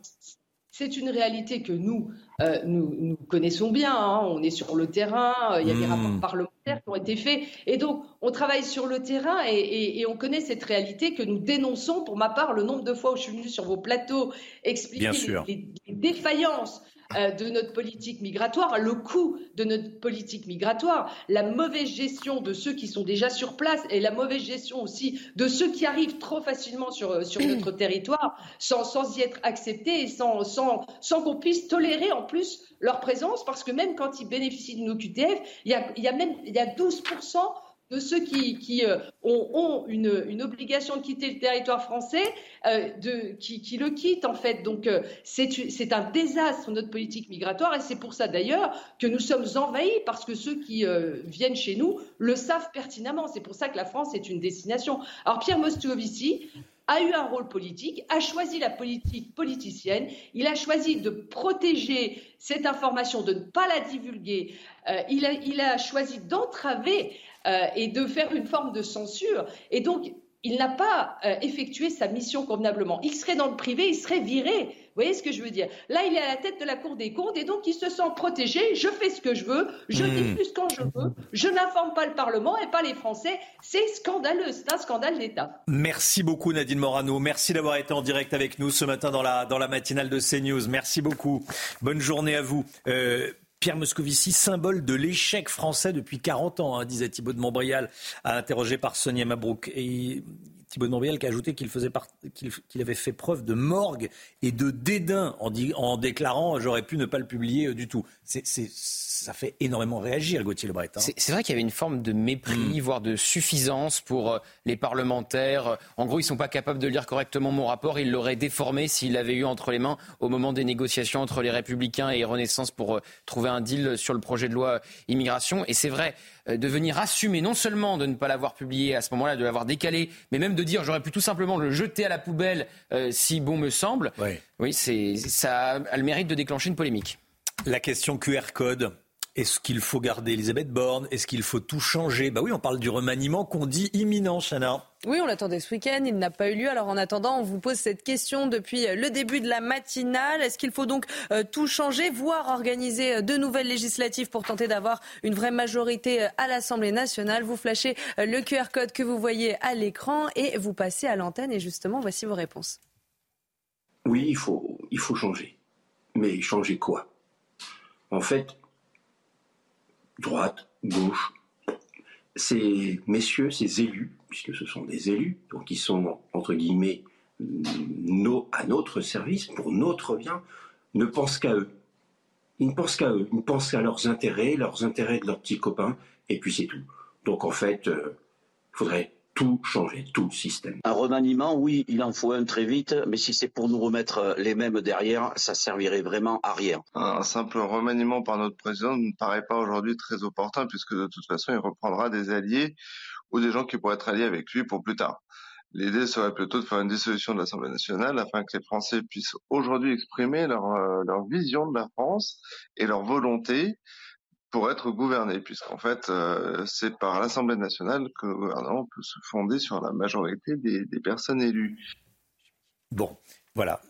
C'est une réalité que nous, euh, nous, connaissons bien. Hein. On est sur le terrain, euh, il y a des hmm. rapports parlementaires qui ont été faits. Et donc, on travaille sur le terrain et, on connaît cette réalité que nous dénonçons. Pour ma part, le nombre de fois où je suis venue sur vos plateaux expliquer les, défaillances euh, de notre politique migratoire, le coût de notre politique migratoire, la mauvaise gestion de ceux qui sont déjà sur place et la mauvaise gestion aussi de ceux qui arrivent trop facilement sur, euh, sur notre [clears throat] territoire sans, sans y être acceptés et sans, sans, sans qu'on puisse tolérer en plus leur présence parce que même quand ils bénéficient de nos QTF, il y a, il y a même il y a 12% de ceux qui, euh, ont, une, obligation de quitter le territoire français, euh, de, qui, le quittent en fait. Donc euh, c'est un désastre notre politique migratoire et c'est pour ça d'ailleurs que nous sommes envahis parce que ceux qui viennent chez nous le savent pertinemment. C'est pour ça que la France est une destination. Alors Pierre Moscovici a eu un rôle politique, a choisi la politique politicienne, il a choisi de protéger cette information, de ne pas la divulguer, il, a, il, a, choisi d'entraver euh, et de faire une forme de censure. Et donc, il n'a pas euh, effectué sa mission convenablement. Il serait dans le privé, il serait viré. Vous voyez ce que je veux dire? Là, il est à la tête de la Cour des comptes et donc il se sent protégé. Je fais ce que je veux, je hmm. diffuse quand je veux, je n'informe pas le Parlement et pas les Français. C'est scandaleux, c'est un scandale d'État. Merci beaucoup Nadine Morano. Merci d'avoir été en direct avec nous ce matin dans la, dans la matinale de CNews. Merci beaucoup. Bonne journée à vous. Euh, Pierre Moscovici, symbole de l'échec français depuis 40 ans, hein, disait Thibault de Montbrial, interrogé par Sonia Mabrouk. Et Thibault de Montbrial qui a ajouté qu'il faisait qu'il avait fait preuve de morgue et de dédain en, en déclarant j'aurais pu ne pas le publier euh, du tout. C'est, ça fait énormément réagir, Gauthier Lebret. Hein. C'est, vrai qu'il y avait une forme de mépris, mm. voire de suffisance pour euh, les parlementaires. En gros, ils ne sont pas capables de lire correctement mon rapport. Ils l'auraient déformé s'il l'avait eu entre les mains au moment des négociations entre les Républicains et Renaissance pour euh, trouver un deal sur le projet de loi immigration. Et c'est vrai, de venir assumer non seulement de ne pas l'avoir publié à ce moment-là, de l'avoir décalé, mais même de dire j'aurais pu tout simplement le jeter à la poubelle euh, si bon me semble, oui, c'est, ça a le mérite de déclencher une polémique. La question QR code. Est-ce qu'il faut garder Elisabeth Borne? Est-ce qu'il faut tout changer? Bah oui, on parle du remaniement qu'on dit imminent, Chana. Oui, on l'attendait ce week-end, il n'a pas eu lieu. Alors en attendant, on vous pose cette question depuis le début de la matinale. Est-ce qu'il faut donc euh, tout changer, voire organiser euh, de nouvelles législatives pour tenter d'avoir une vraie majorité euh, à l'Assemblée nationale? Vous flashez le QR code que vous voyez à l'écran et vous passez à l'antenne. Et justement, voici vos réponses. Oui, il faut, il faut changer. Mais changer quoi? En fait, droite, gauche, ces messieurs, ces élus, puisque ce sont des élus, donc ils sont, entre guillemets, à notre service, pour notre bien, ne pensent qu'à eux. Ils ne pensent qu'à eux, ils ne pensent qu'à leurs intérêts, leurs intérêts de leurs petits copains, et puis c'est tout. Donc en fait, euh, il faudrait tout changer, tout le système. Un remaniement, oui, il en faut un très vite, mais si c'est pour nous remettre les mêmes derrière, ça servirait vraiment à rien. Un simple remaniement par notre président ne paraît pas aujourd'hui très opportun, puisque de toute façon, il reprendra des alliés ou des gens qui pourraient être alliés avec lui pour plus tard. L'idée serait plutôt de faire une dissolution de l'Assemblée nationale afin que les Français puissent aujourd'hui exprimer leur, euh, leur vision de la France et leur volonté pour être gouverné, puisqu'en fait, euh, c'est par l'Assemblée nationale que le gouvernement peut se fonder sur la majorité des, personnes élues. Bon, voilà.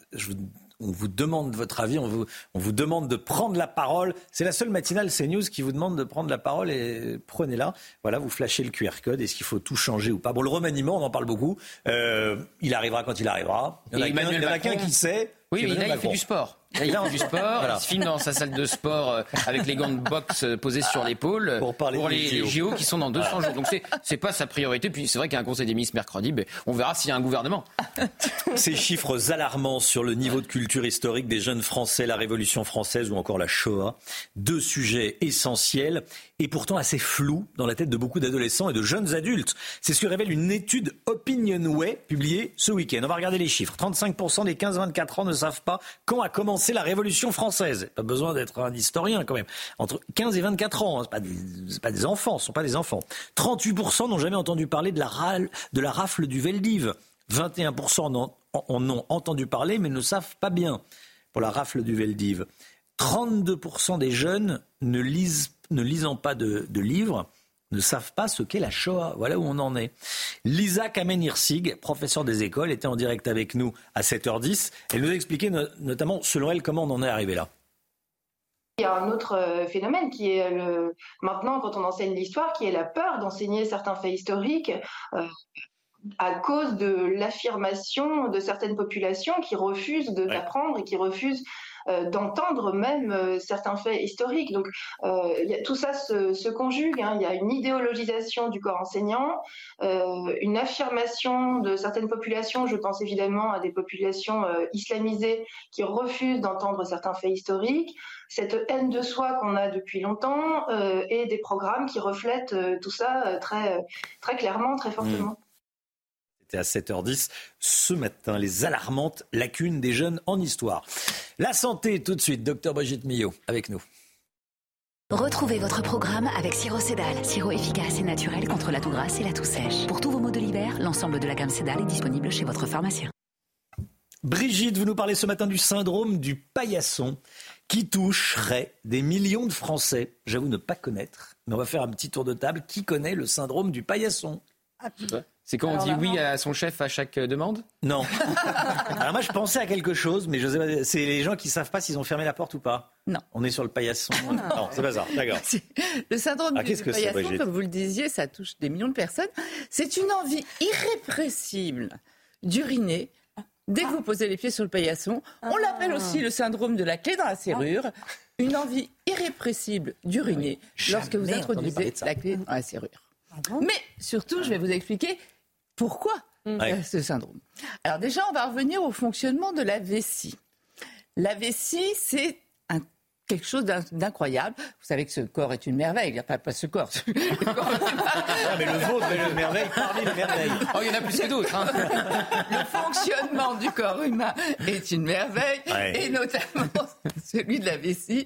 on vous demande votre avis, on vous, on vous demande de prendre la parole. C'est la seule matinale CNews qui vous demande de prendre la parole et prenez-la. Voilà, vous flashez le QR code. Est-ce qu'il faut tout changer ou pas? Bon, le remaniement, on en parle beaucoup. Euh, il arrivera quand il arrivera. Il y en a qu'un qui sait. Oui, mais là, il fait du sport. [laughs] Fait du sport, il se filme dans sa salle de sport euh, avec les gants de boxe euh, posés sur l'épaule pour, pour les, JO. qui sont dans 200 jours. Donc c'est pas sa priorité. Puis c'est vrai qu'il y a un conseil des ministres mercredi, mais on verra s'il y a un gouvernement. [laughs] Ces chiffres alarmants sur le niveau de culture historique des jeunes Français, la Révolution française ou encore la Shoah, deux sujets essentiels et pourtant assez flous dans la tête de beaucoup d'adolescents et de jeunes adultes. C'est ce que révèle une étude Opinionway publiée ce week-end. On va regarder les chiffres. 35% des 15-24 ans ne savent pas quand a commencé la Révolution française. Pas besoin d'être un historien quand même. Entre 15 et 24 ans, hein, ce des, pas des enfants, ce sont pas des enfants. 38% n'ont jamais entendu parler de la, rafle du Veldiv. 21% en, en ont entendu parler mais ne savent pas bien pour la rafle du Veldiv. 32% des jeunes ne lisent ne lisant pas de, livres, ne savent pas ce qu'est la Shoah. Voilà où on en est. Lisa Kamen-Irsig, professeure des écoles, était en direct avec nous à 7h10. Elle nous a expliqué notamment, selon elle, comment on en est arrivé là. Il y a un autre euh, phénomène qui est le, maintenant, quand on enseigne l'histoire, qui est la peur d'enseigner certains faits historiques. Euh, à cause de l'affirmation de certaines populations qui refusent d'apprendre et qui refusent d'entendre même euh, certains faits historiques. Donc euh, tout ça se, conjugue. Hein. Il y a une idéologisation du corps enseignant, une affirmation de certaines populations. Je pense évidemment à des populations islamisées qui refusent d'entendre certains faits historiques. Cette haine de soi qu'on a depuis longtemps et des programmes qui reflètent tout ça très très clairement, très fortement. Mmh à 7h10 ce matin, les alarmantes lacunes des jeunes en histoire. La santé tout de suite, docteur Brigitte Millot avec nous. Retrouvez votre programme avec Siro Cédal, sirop efficace et naturel contre la toux grasse et la toux sèche. Pour tous vos maux de l'hiver, l'ensemble de la gamme Cédal est disponible chez votre pharmacien. Brigitte, vous nous parlez ce matin du syndrome du paillasson qui toucherait des millions de Français. J'avoue ne pas connaître, mais on va faire un petit tour de table. Qui connaît le syndrome du paillasson? C'est quand on dit oui à son chef à chaque euh, demande? Non. [laughs] Alors moi, je pensais à quelque chose, mais je sais C'est les gens qui savent pas s'ils ont fermé la porte ou pas. Non. On est sur le paillasson. [laughs] Non, c'est pas ça. D'accord. [laughs] Le syndrome ah, du paillasson, comme vous le disiez, ça touche des millions de personnes. C'est une envie irrépressible d'uriner dès que vous posez les pieds sur le paillasson. On l'appelle ah. aussi le syndrome de la clé dans la serrure. Une envie irrépressible d'uriner lorsque vous introduisez la clé dans la serrure. Mais surtout, je vais vous expliquer pourquoi ce syndrome. Alors déjà, on va revenir au fonctionnement de la vessie. La vessie, c'est quelque chose d'incroyable. Vous savez que ce corps est une merveille. Il n'y a pas, ce corps. [laughs] Le corps mais le vôtre est une merveille parmi les merveilles. Oh, il y en a plus que d'autres. Hein. Le fonctionnement du corps humain est une merveille, et notamment [laughs] celui de la vessie.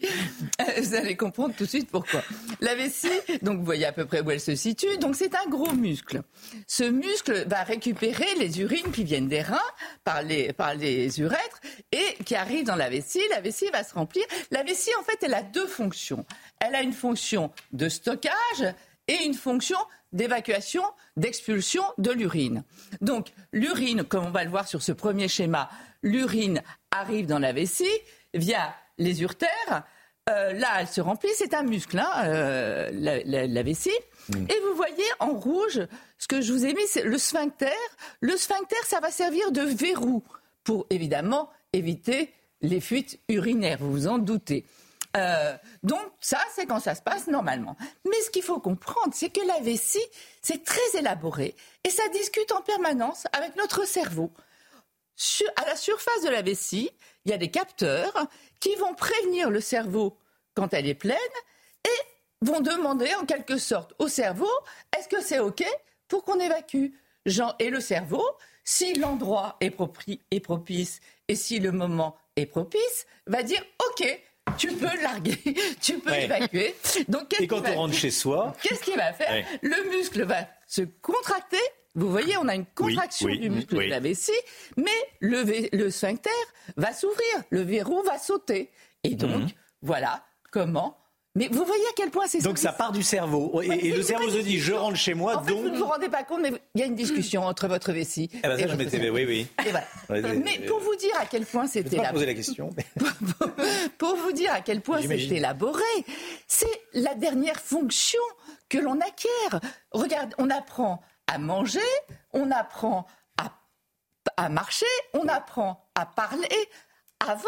Vous allez comprendre tout de suite pourquoi. La vessie, donc vous voyez à peu près où elle se situe. Donc c'est un gros muscle. Ce muscle va récupérer les urines qui viennent des reins par les, par les urètres et qui arrivent dans la vessie. La vessie va se remplir. La vessie en fait, elle a deux fonctions. Elle a une fonction de stockage et une fonction d'évacuation, d'expulsion de l'urine. Donc, l'urine, comme on va le voir sur ce premier schéma, l'urine arrive dans la vessie via les urtères. Euh, là, elle se remplit, c'est un muscle, hein, euh, la, vessie. Et vous voyez en rouge, ce que je vous ai mis, c'est le sphincter. Le sphincter, ça va servir de verrou pour évidemment éviter les fuites urinaires, vous vous en doutez. Euh, donc ça, c'est quand ça se passe normalement. Mais ce qu'il faut comprendre, c'est que la vessie, c'est très élaboré et ça discute en permanence avec notre cerveau. à la surface de la vessie, il y a des capteurs qui vont prévenir le cerveau quand elle est pleine et vont demander en quelque sorte au cerveau est-ce que c'est OK pour qu'on évacue? Et le cerveau, si l'endroit est propice et si le moment est propice, va dire OK, tu peux larguer, [laughs] tu peux évacuer. Donc, Et quand on rentre chez soi, [laughs] qu'est-ce qu'il va faire Le muscle va se contracter. Vous voyez, on a une contraction du muscle de la vessie, mais le, le sphincter va s'ouvrir, le verrou va sauter. Et donc, mhm. voilà comment mais vous voyez à quel point c'est Donc ça part du cerveau. Et, le cerveau se dit, je rentre chez moi, en fait, Vous ne vous rendez pas compte, mais il y a une discussion entre votre vessie. Eh ben ça, je m'étais... Oui, oui. [laughs] mais pour vous dire à quel point c'était... la question. [laughs] pour vous dire à quel point c'est élaboré, c'est la dernière fonction que l'on acquiert. Regarde, on apprend à manger, on apprend à, à marcher, on apprend à parler avant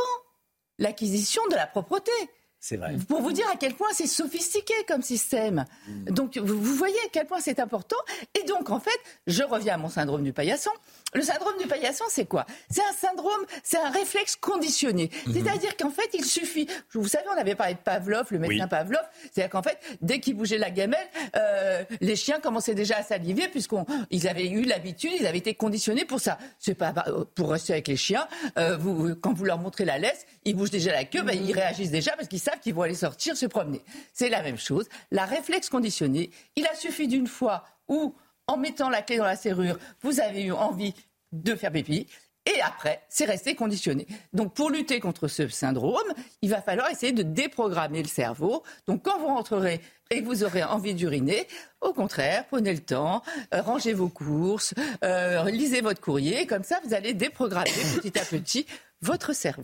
l'acquisition de la propreté. C'est vrai. Pour vous dire à quel point c'est sophistiqué comme système. Mm. Donc vous, voyez à quel point c'est important. Et donc en fait, je reviens à mon syndrome du paillasson. Le syndrome du paillasson, c'est quoi? C'est un syndrome, c'est un réflexe conditionné. Mm-hmm. C'est-à-dire qu'en fait, il suffit. Vous savez, on avait parlé de Pavlov, le médecin Pavlov. C'est-à-dire qu'en fait, dès qu'il bougeait la gamelle, euh, les chiens commençaient déjà à saliver puisqu'ils avaient eu l'habitude, ils avaient été conditionnés pour ça. C'est pas pour rester avec les chiens. Euh, vous, quand vous leur montrez la laisse, ils bougent déjà la queue, ben, ils réagissent déjà parce qu'ils savent qu'ils vont aller sortir, se promener. C'est la même chose. La réflexe conditionnée, il a suffi d'une fois où, en mettant la clé dans la serrure, vous avez eu envie de faire pipi. Et après, c'est resté conditionné. Donc, pour lutter contre ce syndrome, il va falloir essayer de déprogrammer le cerveau. Donc, quand vous rentrerez et que vous aurez envie d'uriner, au contraire, prenez le temps, euh, rangez vos courses, euh, lisez votre courrier. Comme ça, vous allez déprogrammer [coughs] petit à petit votre cerveau.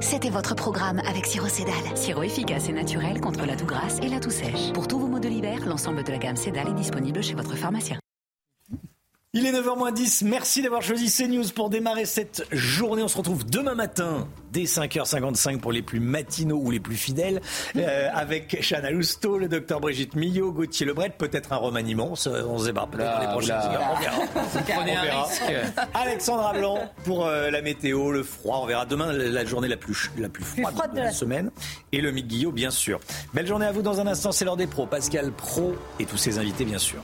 C'était votre programme avec Siro Cédal. Sirop efficace et naturel contre la toux grasse et la toux sèche. Pour tous vos maux de l'hiver, l'ensemble de la gamme Cédal est disponible chez votre pharmacien. Il est 9h10. Merci d'avoir choisi CNews pour démarrer cette journée. On se retrouve demain matin dès 5h55 pour les plus matinaux ou les plus fidèles euh, avec Chana Lousteau, le docteur Brigitte Millot, Gauthier Lebret, peut-être un remaniement. On se, on se peut-être dans les prochaines heures. On verra. [laughs] On Alexandra Blanc pour euh, la météo, le froid. On verra demain la journée la plus, la plus froide, de la semaine. Et le Mick Guillot, bien sûr. Belle journée à vous dans un instant. C'est l'heure des pros. Pascal Pro et tous ses invités, bien sûr.